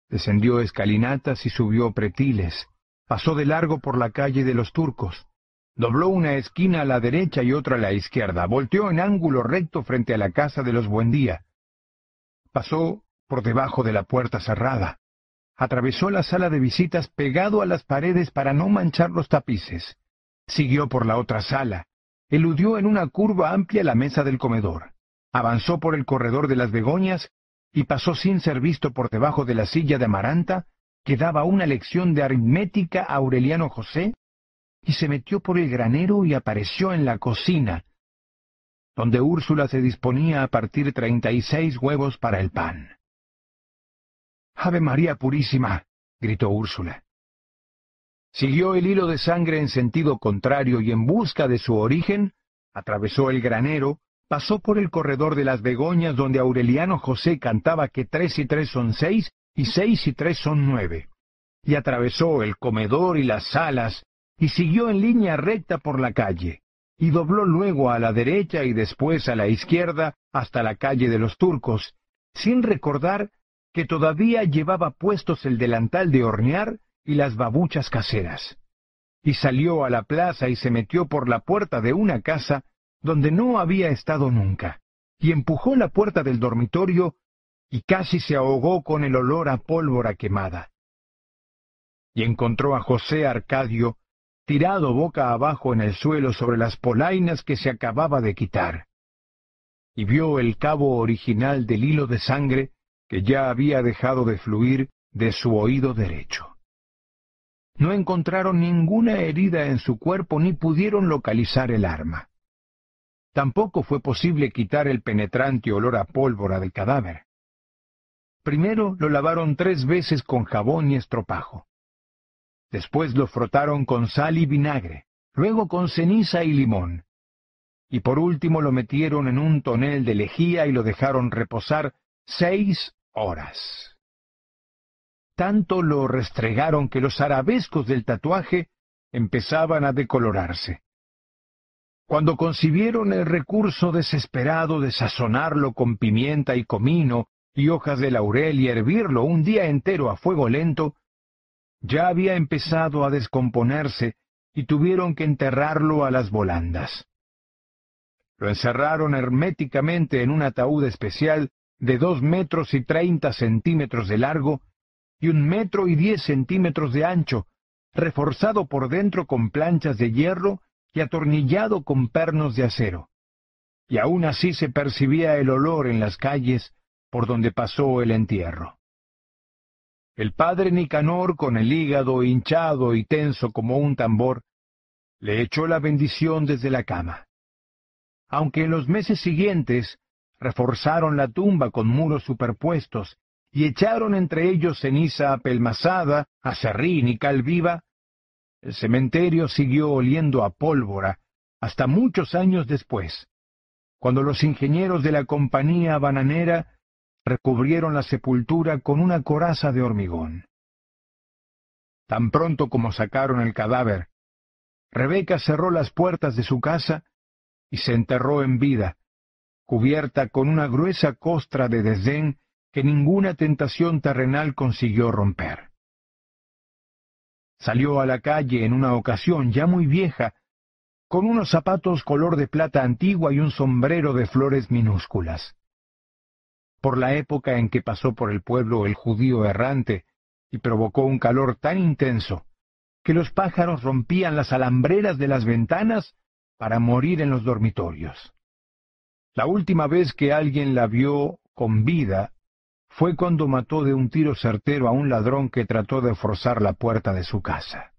descendió escalinatas y subió pretiles, pasó de largo por la calle de los turcos, Dobló una esquina a la derecha y otra a la izquierda. Volteó en ángulo recto frente a la casa de los Buendía. Pasó por debajo de la puerta cerrada. Atravesó la sala de visitas pegado a las paredes para no manchar los tapices. Siguió por la otra sala. Eludió en una curva amplia la mesa del comedor. Avanzó por el corredor de las begonias y pasó sin ser visto por debajo de la silla de Amaranta, que daba una lección de aritmética a Aureliano José, y se metió por el granero y apareció en la cocina, donde Úrsula se disponía a partir treinta y seis huevos para el pan. Ave María Purísima, gritó Úrsula. Siguió el hilo de sangre en sentido contrario y en busca de su origen, atravesó el granero, pasó por el corredor de las Begoñas donde Aureliano José cantaba que tres y tres son seis y seis y tres son nueve, y atravesó el comedor y las salas, y siguió en línea recta por la calle, y dobló luego a la derecha y después a la izquierda hasta la calle de los turcos, sin recordar que todavía llevaba puestos el delantal de hornear y las babuchas caseras. Y salió a la plaza y se metió por la puerta de una casa donde no había estado nunca, y empujó la puerta del dormitorio y casi se ahogó con el olor a pólvora quemada. Y encontró a José Arcadio tirado boca abajo en el suelo sobre las polainas que se acababa de quitar, y vio el cabo original del hilo de sangre que ya había dejado de fluir de su oído derecho. No encontraron ninguna herida en su cuerpo ni pudieron localizar el arma. Tampoco fue posible quitar el penetrante olor a pólvora del cadáver. Primero lo lavaron tres veces con jabón y estropajo. Después lo frotaron con sal y vinagre, luego con ceniza y limón. Y por último lo metieron en un tonel de lejía y lo dejaron reposar seis horas. Tanto lo restregaron que los arabescos del tatuaje empezaban a decolorarse. Cuando concibieron el recurso desesperado de sazonarlo con pimienta y comino y hojas de laurel y hervirlo un día entero a fuego lento, ya había empezado a descomponerse y tuvieron que enterrarlo a las volandas. Lo encerraron herméticamente en un ataúd especial de dos metros y treinta centímetros de largo y un metro y diez centímetros de ancho, reforzado por dentro con planchas de hierro y atornillado con pernos de acero. Y aún así se percibía el olor en las calles por donde pasó el entierro. El padre Nicanor, con el hígado hinchado y tenso como un tambor, le echó la bendición desde la cama. Aunque en los meses siguientes reforzaron la tumba con muros superpuestos y echaron entre ellos ceniza apelmazada, acerrín y cal viva, el cementerio siguió oliendo a pólvora hasta muchos años después, cuando los ingenieros de la compañía bananera recubrieron la sepultura con una coraza de hormigón. Tan pronto como sacaron el cadáver, Rebeca cerró las puertas de su casa y se enterró en vida, cubierta con una gruesa costra de desdén que ninguna tentación terrenal consiguió romper. Salió a la calle en una ocasión ya muy vieja, con unos zapatos color de plata antigua y un sombrero de flores minúsculas. Por la época en que pasó por el pueblo el judío errante y provocó un calor tan intenso que los pájaros rompían las alambreras de las ventanas para morir en los dormitorios. La última vez que alguien la vio con vida fue cuando mató de un tiro certero a un ladrón que trató de forzar la puerta de su casa.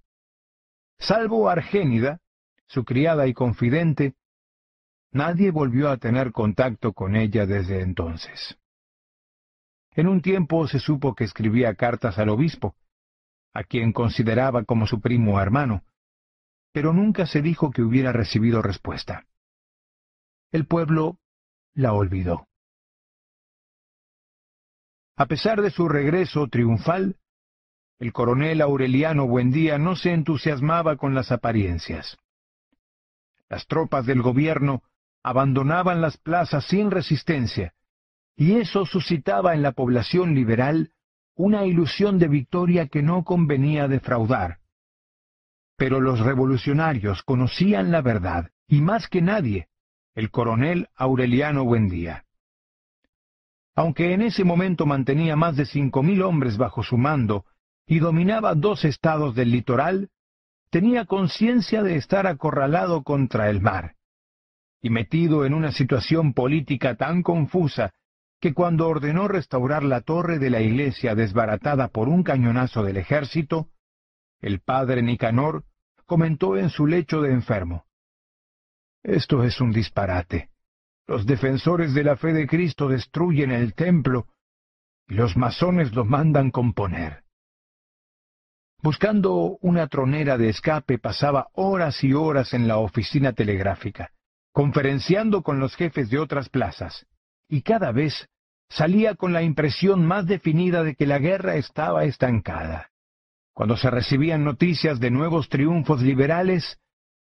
Salvo Argénida, su criada y confidente, nadie volvió a tener contacto con ella desde entonces. En un tiempo se supo que escribía cartas al obispo, a quien consideraba como su primo hermano, pero nunca se dijo que hubiera recibido respuesta. El pueblo la olvidó. A pesar de su regreso triunfal, el coronel Aureliano Buendía no se entusiasmaba con las apariencias. Las tropas del gobierno abandonaban las plazas sin resistencia, y eso suscitaba en la población liberal una ilusión de victoria que no convenía defraudar. Pero los revolucionarios conocían la verdad, y más que nadie, el coronel Aureliano Buendía. Aunque en ese momento mantenía más de cinco mil hombres bajo su mando y dominaba dos estados del litoral, tenía conciencia de estar acorralado contra el mar, y metido en una situación política tan confusa que cuando ordenó restaurar la torre de la iglesia desbaratada por un cañonazo del ejército, el padre Nicanor comentó en su lecho de enfermo. Esto es un disparate. Los defensores de la fe de Cristo destruyen el templo y los masones lo mandan componer. Buscando una tronera de escape pasaba horas y horas en la oficina telegráfica, conferenciando con los jefes de otras plazas, y cada vez salía con la impresión más definida de que la guerra estaba estancada. Cuando se recibían noticias de nuevos triunfos liberales,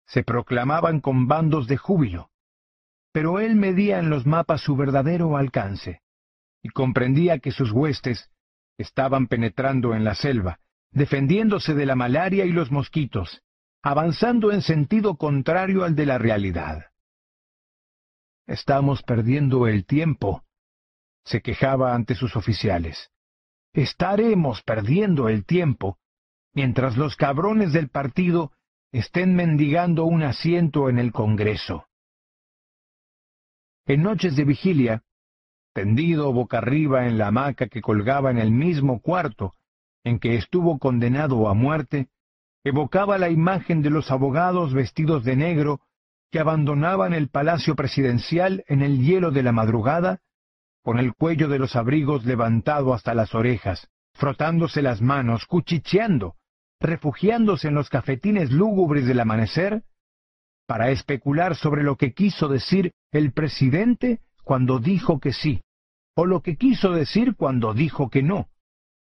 se proclamaban con bandos de júbilo. Pero él medía en los mapas su verdadero alcance, y comprendía que sus huestes estaban penetrando en la selva, defendiéndose de la malaria y los mosquitos, avanzando en sentido contrario al de la realidad. Estamos perdiendo el tiempo, se quejaba ante sus oficiales. Estaremos perdiendo el tiempo mientras los cabrones del partido estén mendigando un asiento en el Congreso. En noches de vigilia, tendido boca arriba en la hamaca que colgaba en el mismo cuarto en que estuvo condenado a muerte, evocaba la imagen de los abogados vestidos de negro que abandonaban el palacio presidencial en el hielo de la madrugada, con el cuello de los abrigos levantado hasta las orejas, frotándose las manos, cuchicheando, refugiándose en los cafetines lúgubres del amanecer, para especular sobre lo que quiso decir el presidente cuando dijo que sí, o lo que quiso decir cuando dijo que no,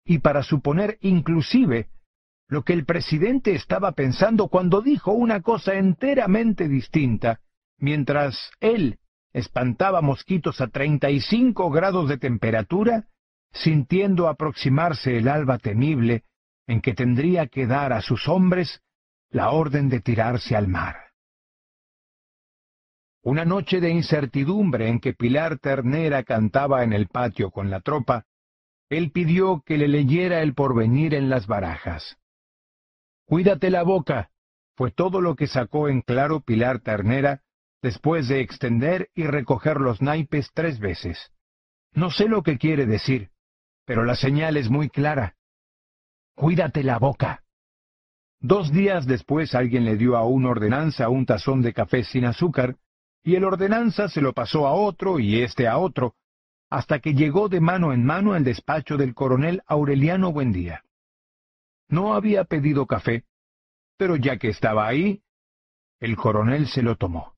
y para suponer inclusive lo que el presidente estaba pensando cuando dijo una cosa enteramente distinta, mientras él espantaba mosquitos a treinta y cinco grados de temperatura, sintiendo aproximarse el alba temible en que tendría que dar a sus hombres la orden de tirarse al mar. Una noche de incertidumbre en que Pilar Ternera cantaba en el patio con la tropa, él pidió que le leyera el porvenir en las barajas. Cuídate la boca, fue todo lo que sacó en claro Pilar Ternera después de extender y recoger los naipes tres veces. No sé lo que quiere decir, pero la señal es muy clara. Cuídate la boca. Dos días después alguien le dio a una ordenanza un tazón de café sin azúcar, y el ordenanza se lo pasó a otro y éste a otro, hasta que llegó de mano en mano al despacho del coronel Aureliano Buendía. No había pedido café, pero ya que estaba ahí, el coronel se lo tomó.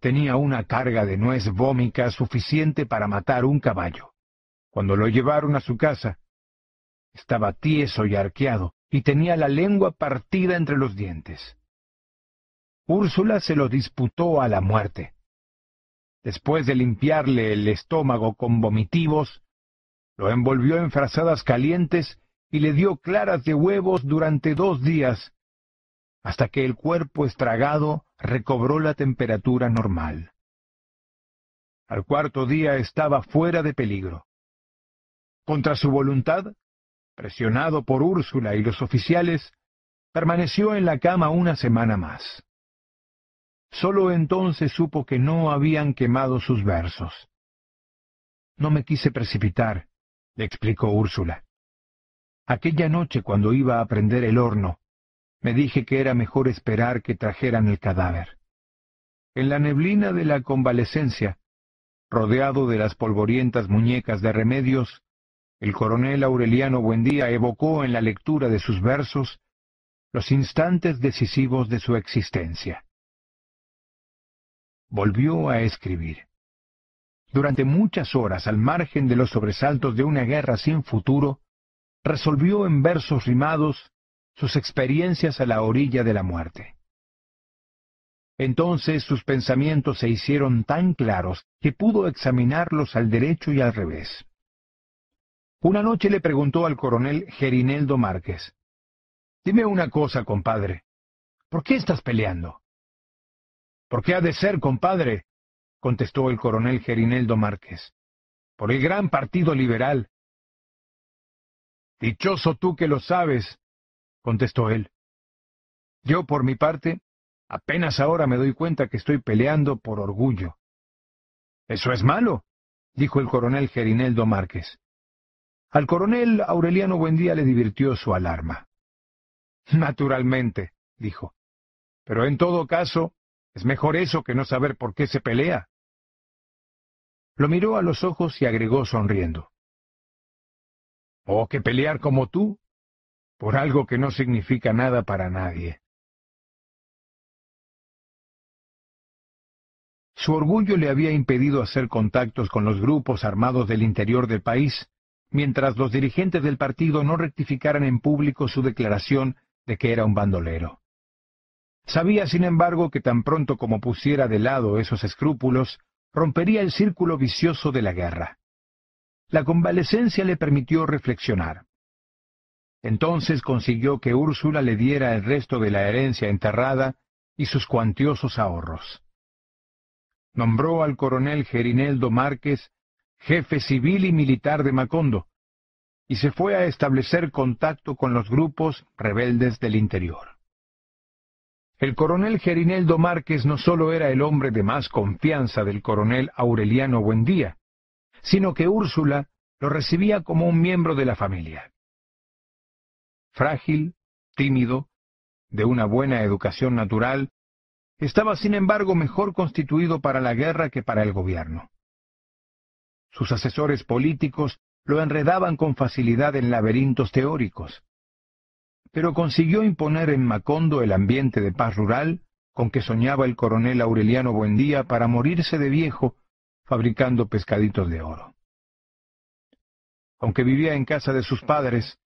Tenía una carga de nuez vómica suficiente para matar un caballo. Cuando lo llevaron a su casa, estaba tieso y arqueado, y tenía la lengua partida entre los dientes. Úrsula se lo disputó a la muerte. Después de limpiarle el estómago con vomitivos, lo envolvió en frazadas calientes y le dio claras de huevos durante dos días, hasta que el cuerpo estragado recobró la temperatura normal. Al cuarto día estaba fuera de peligro. Contra su voluntad, presionado por Úrsula y los oficiales, permaneció en la cama una semana más. Solo entonces supo que no habían quemado sus versos. No me quise precipitar, le explicó Úrsula. Aquella noche cuando iba a prender el horno, me dije que era mejor esperar que trajeran el cadáver. En la neblina de la convalecencia, rodeado de las polvorientas muñecas de remedios, el coronel Aureliano Buendía evocó en la lectura de sus versos los instantes decisivos de su existencia. Volvió a escribir. Durante muchas horas, al margen de los sobresaltos de una guerra sin futuro, resolvió en versos rimados sus experiencias a la orilla de la muerte. Entonces sus pensamientos se hicieron tan claros que pudo examinarlos al derecho y al revés. Una noche le preguntó al coronel Gerineldo Márquez, Dime una cosa, compadre. ¿Por qué estás peleando? ¿Por qué ha de ser, compadre? contestó el coronel Gerineldo Márquez. Por el gran partido liberal. Dichoso tú que lo sabes, contestó él. Yo, por mi parte, apenas ahora me doy cuenta que estoy peleando por orgullo. Eso es malo, dijo el coronel Gerineldo Márquez. Al coronel Aureliano Buendía le divirtió su alarma. Naturalmente, dijo. Pero en todo caso, es mejor eso que no saber por qué se pelea. Lo miró a los ojos y agregó sonriendo. ¿O oh, que pelear como tú? Por algo que no significa nada para nadie. Su orgullo le había impedido hacer contactos con los grupos armados del interior del país, mientras los dirigentes del partido no rectificaran en público su declaración de que era un bandolero. Sabía, sin embargo, que tan pronto como pusiera de lado esos escrúpulos, rompería el círculo vicioso de la guerra. La convalecencia le permitió reflexionar. Entonces consiguió que Úrsula le diera el resto de la herencia enterrada y sus cuantiosos ahorros. Nombró al coronel Gerineldo Márquez jefe civil y militar de Macondo, y se fue a establecer contacto con los grupos rebeldes del interior. El coronel Gerineldo Márquez no solo era el hombre de más confianza del coronel Aureliano Buendía, sino que Úrsula lo recibía como un miembro de la familia. Frágil, tímido, de una buena educación natural, estaba sin embargo mejor constituido para la guerra que para el gobierno. Sus asesores políticos lo enredaban con facilidad en laberintos teóricos. Pero consiguió imponer en Macondo el ambiente de paz rural con que soñaba el coronel Aureliano Buendía para morirse de viejo fabricando pescaditos de oro. Aunque vivía en casa de sus padres,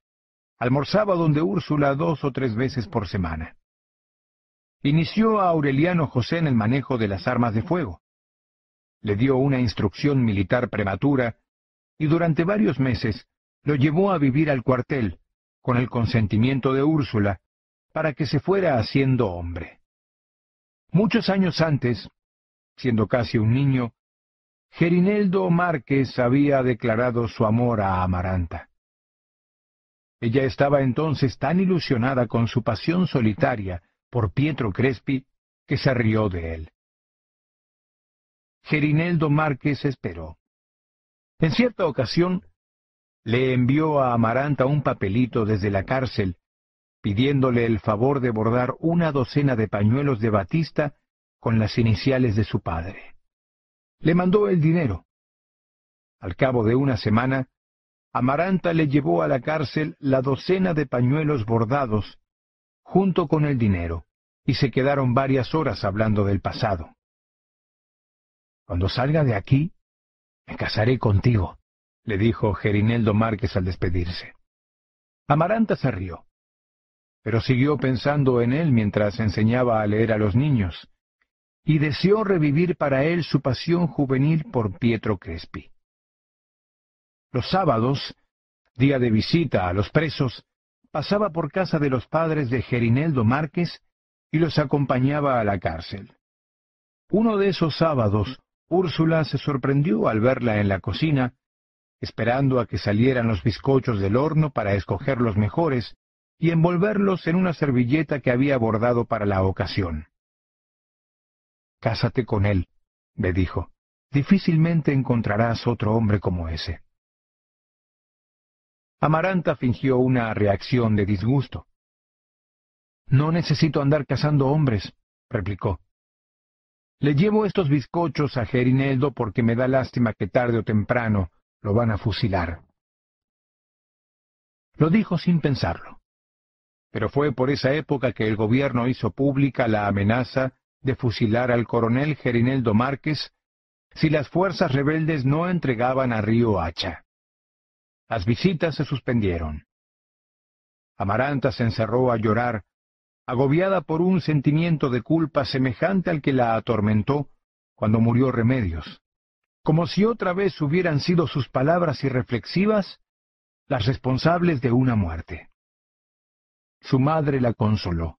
almorzaba donde Úrsula dos o tres veces por semana. Inició a Aureliano José en el manejo de las armas de fuego le dio una instrucción militar prematura y durante varios meses lo llevó a vivir al cuartel, con el consentimiento de Úrsula, para que se fuera haciendo hombre. Muchos años antes, siendo casi un niño, Gerineldo Márquez había declarado su amor a Amaranta. Ella estaba entonces tan ilusionada con su pasión solitaria por Pietro Crespi que se rió de él. Gerineldo Márquez esperó. En cierta ocasión, le envió a Amaranta un papelito desde la cárcel, pidiéndole el favor de bordar una docena de pañuelos de batista con las iniciales de su padre. Le mandó el dinero. Al cabo de una semana, Amaranta le llevó a la cárcel la docena de pañuelos bordados, junto con el dinero, y se quedaron varias horas hablando del pasado. Cuando salga de aquí, me casaré contigo, le dijo Gerineldo Márquez al despedirse. Amaranta se rió, pero siguió pensando en él mientras enseñaba a leer a los niños, y deseó revivir para él su pasión juvenil por Pietro Crespi. Los sábados, día de visita a los presos, pasaba por casa de los padres de Gerineldo Márquez y los acompañaba a la cárcel. Uno de esos sábados, Úrsula se sorprendió al verla en la cocina, esperando a que salieran los bizcochos del horno para escoger los mejores y envolverlos en una servilleta que había bordado para la ocasión. Cásate con él, le dijo. Difícilmente encontrarás otro hombre como ese. Amaranta fingió una reacción de disgusto. No necesito andar cazando hombres, replicó. Le llevo estos bizcochos a Gerineldo porque me da lástima que tarde o temprano lo van a fusilar. Lo dijo sin pensarlo. Pero fue por esa época que el gobierno hizo pública la amenaza de fusilar al coronel Gerineldo Márquez si las fuerzas rebeldes no entregaban a Río Hacha. Las visitas se suspendieron. Amaranta se encerró a llorar agobiada por un sentimiento de culpa semejante al que la atormentó cuando murió Remedios, como si otra vez hubieran sido sus palabras irreflexivas las responsables de una muerte. su madre la consoló.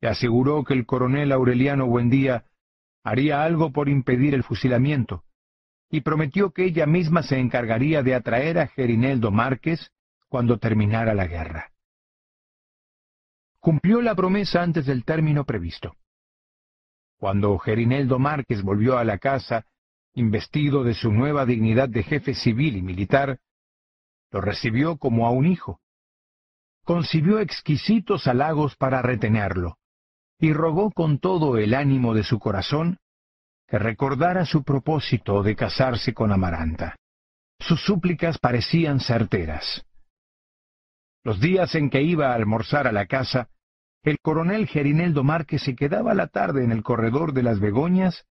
Le aseguró que el coronel Aureliano Buendía haría algo por impedir el fusilamiento, y prometió que ella misma se encargaría de atraer a Gerineldo Márquez cuando terminara la guerra. Cumplió la promesa antes del término previsto. Cuando Gerineldo Márquez volvió a la casa, investido de su nueva dignidad de jefe civil y militar, lo recibió como a un hijo. Concibió exquisitos halagos para retenerlo, y rogó con todo el ánimo de su corazón que recordara su propósito de casarse con Amaranta. Sus súplicas parecían certeras. Los días en que iba a almorzar a la casa, el coronel Gerineldo Márquez se quedaba la tarde en el corredor de las Begoñas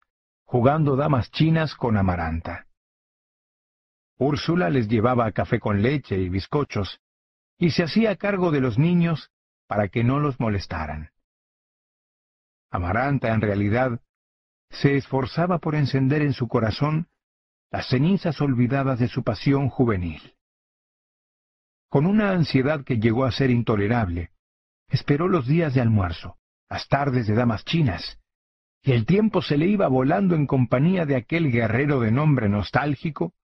jugando damas chinas con Amaranta. Úrsula les llevaba café con leche y bizcochos, y se hacía cargo de los niños para que no los molestaran. Amaranta, en realidad, se esforzaba por encender en su corazón las cenizas olvidadas de su pasión juvenil. Con una ansiedad que llegó a ser intolerable, esperó los días de almuerzo, las tardes de damas chinas, y el tiempo se le iba volando en compañía de aquel guerrero de nombre nostálgico,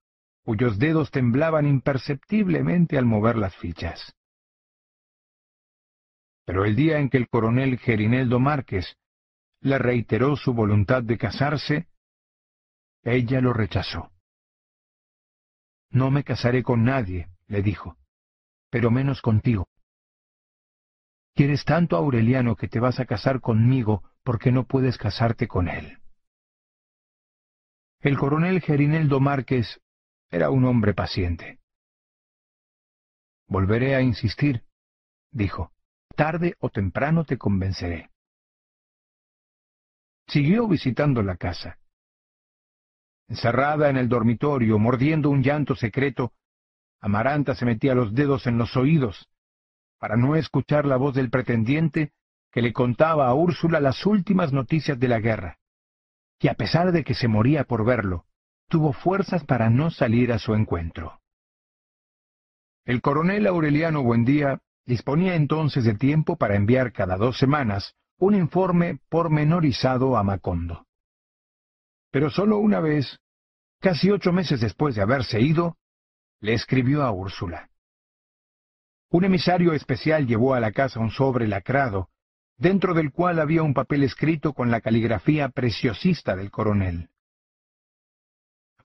cuyos dedos temblaban imperceptiblemente al mover las fichas. Pero el día en que el coronel Gerineldo Márquez le reiteró su voluntad de casarse, ella lo rechazó. No me casaré con nadie, le dijo, pero menos contigo. Quieres tanto a Aureliano que te vas a casar conmigo porque no puedes casarte con él. El coronel Gerineldo Márquez era un hombre paciente. Volveré a insistir, dijo. Tarde o temprano te convenceré. Siguió visitando la casa. Encerrada en el dormitorio, mordiendo un llanto secreto, Amaranta se metía los dedos en los oídos para no escuchar la voz del pretendiente que le contaba a Úrsula las últimas noticias de la guerra. Y a pesar de que se moría por verlo, tuvo fuerzas para no salir a su encuentro. El coronel Aureliano Buendía disponía entonces de tiempo para enviar cada dos semanas un informe pormenorizado a Macondo. Pero sólo una vez, casi ocho meses después de haberse ido, le escribió a Úrsula. Un emisario especial llevó a la casa un sobre lacrado, dentro del cual había un papel escrito con la caligrafía preciosista del coronel.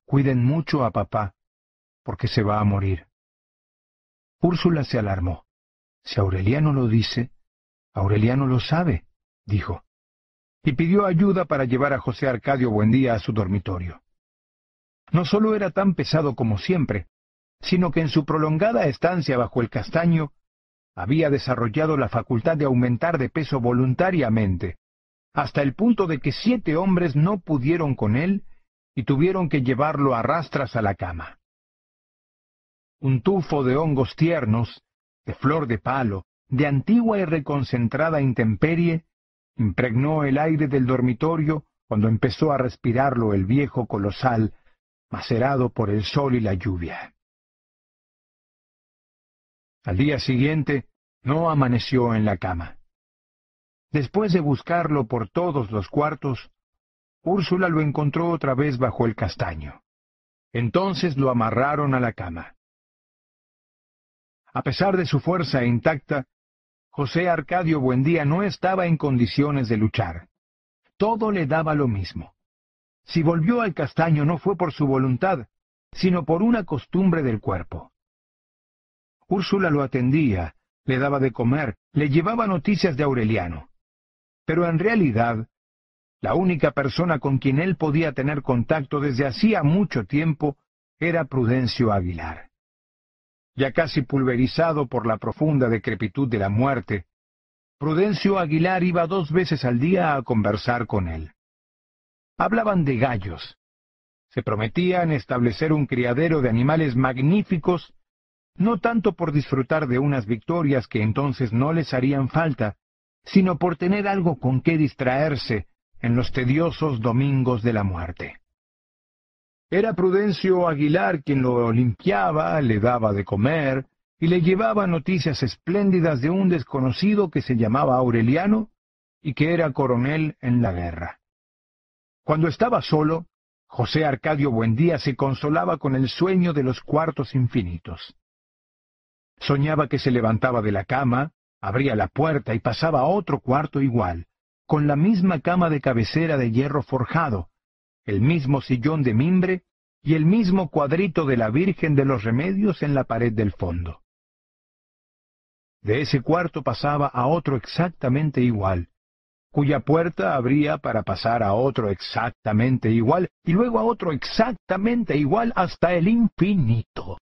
Cuiden mucho a papá, porque se va a morir. Úrsula se alarmó. Si Aureliano lo dice, Aureliano lo sabe dijo, y pidió ayuda para llevar a José Arcadio Buendía a su dormitorio. No sólo era tan pesado como siempre, sino que en su prolongada estancia bajo el castaño había desarrollado la facultad de aumentar de peso voluntariamente, hasta el punto de que siete hombres no pudieron con él y tuvieron que llevarlo a rastras a la cama. Un tufo de hongos tiernos, de flor de palo, de antigua y reconcentrada intemperie, impregnó el aire del dormitorio cuando empezó a respirarlo el viejo colosal, macerado por el sol y la lluvia. Al día siguiente no amaneció en la cama. Después de buscarlo por todos los cuartos, Úrsula lo encontró otra vez bajo el castaño. Entonces lo amarraron a la cama. A pesar de su fuerza intacta, José Arcadio Buendía no estaba en condiciones de luchar. Todo le daba lo mismo. Si volvió al castaño no fue por su voluntad, sino por una costumbre del cuerpo. Úrsula lo atendía, le daba de comer, le llevaba noticias de Aureliano. Pero en realidad, la única persona con quien él podía tener contacto desde hacía mucho tiempo era Prudencio Aguilar ya casi pulverizado por la profunda decrepitud de la muerte, Prudencio Aguilar iba dos veces al día a conversar con él. Hablaban de gallos. Se prometían establecer un criadero de animales magníficos, no tanto por disfrutar de unas victorias que entonces no les harían falta, sino por tener algo con qué distraerse en los tediosos domingos de la muerte. Era Prudencio Aguilar quien lo limpiaba, le daba de comer, y le llevaba noticias espléndidas de un desconocido que se llamaba Aureliano y que era coronel en la guerra. Cuando estaba solo, José Arcadio Buendía se consolaba con el sueño de los cuartos infinitos. Soñaba que se levantaba de la cama, abría la puerta y pasaba a otro cuarto igual, con la misma cama de cabecera de hierro forjado, el mismo sillón de mimbre y el mismo cuadrito de la Virgen de los Remedios en la pared del fondo. De ese cuarto pasaba a otro exactamente igual, cuya puerta abría para pasar a otro exactamente igual y luego a otro exactamente igual hasta el infinito.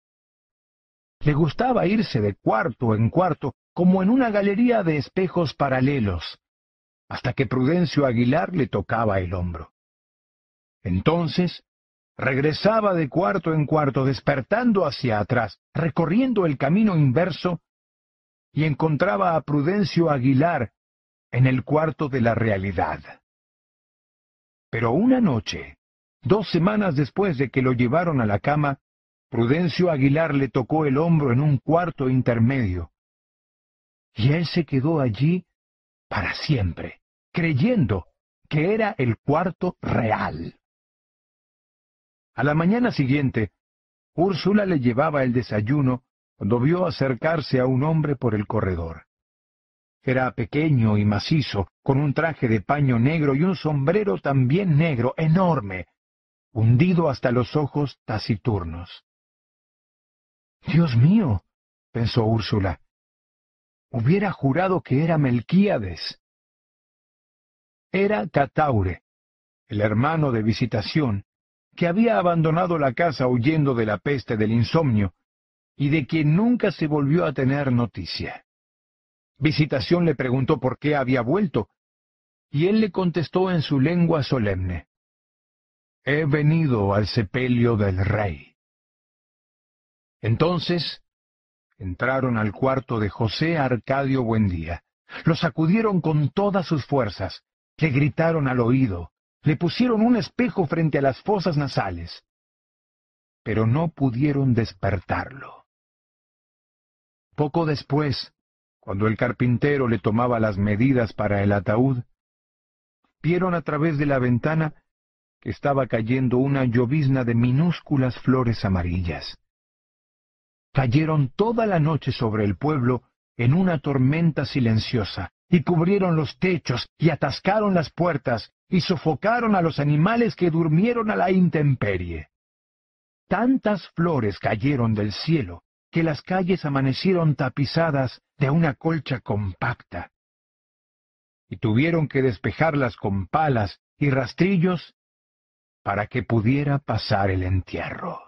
Le gustaba irse de cuarto en cuarto como en una galería de espejos paralelos, hasta que Prudencio Aguilar le tocaba el hombro. Entonces, regresaba de cuarto en cuarto, despertando hacia atrás, recorriendo el camino inverso, y encontraba a Prudencio Aguilar en el cuarto de la realidad. Pero una noche, dos semanas después de que lo llevaron a la cama, Prudencio Aguilar le tocó el hombro en un cuarto intermedio, y él se quedó allí para siempre, creyendo que era el cuarto real. A la mañana siguiente, Úrsula le llevaba el desayuno cuando vio acercarse a un hombre por el corredor. Era pequeño y macizo, con un traje de paño negro y un sombrero también negro, enorme, hundido hasta los ojos taciturnos. Dios mío, pensó Úrsula, hubiera jurado que era Melquíades. Era Cataure, el hermano de visitación, que había abandonado la casa huyendo de la peste del insomnio, y de quien nunca se volvió a tener noticia. Visitación le preguntó por qué había vuelto, y él le contestó en su lengua solemne, He venido al sepelio del rey. Entonces entraron al cuarto de José Arcadio Buendía, lo sacudieron con todas sus fuerzas, le gritaron al oído, le pusieron un espejo frente a las fosas nasales, pero no pudieron despertarlo. Poco después, cuando el carpintero le tomaba las medidas para el ataúd, vieron a través de la ventana que estaba cayendo una llovizna de minúsculas flores amarillas. Cayeron toda la noche sobre el pueblo en una tormenta silenciosa, y cubrieron los techos, y atascaron las puertas, y sofocaron a los animales que durmieron a la intemperie. Tantas flores cayeron del cielo que las calles amanecieron tapizadas de una colcha compacta, y tuvieron que despejarlas con palas y rastrillos para que pudiera pasar el entierro.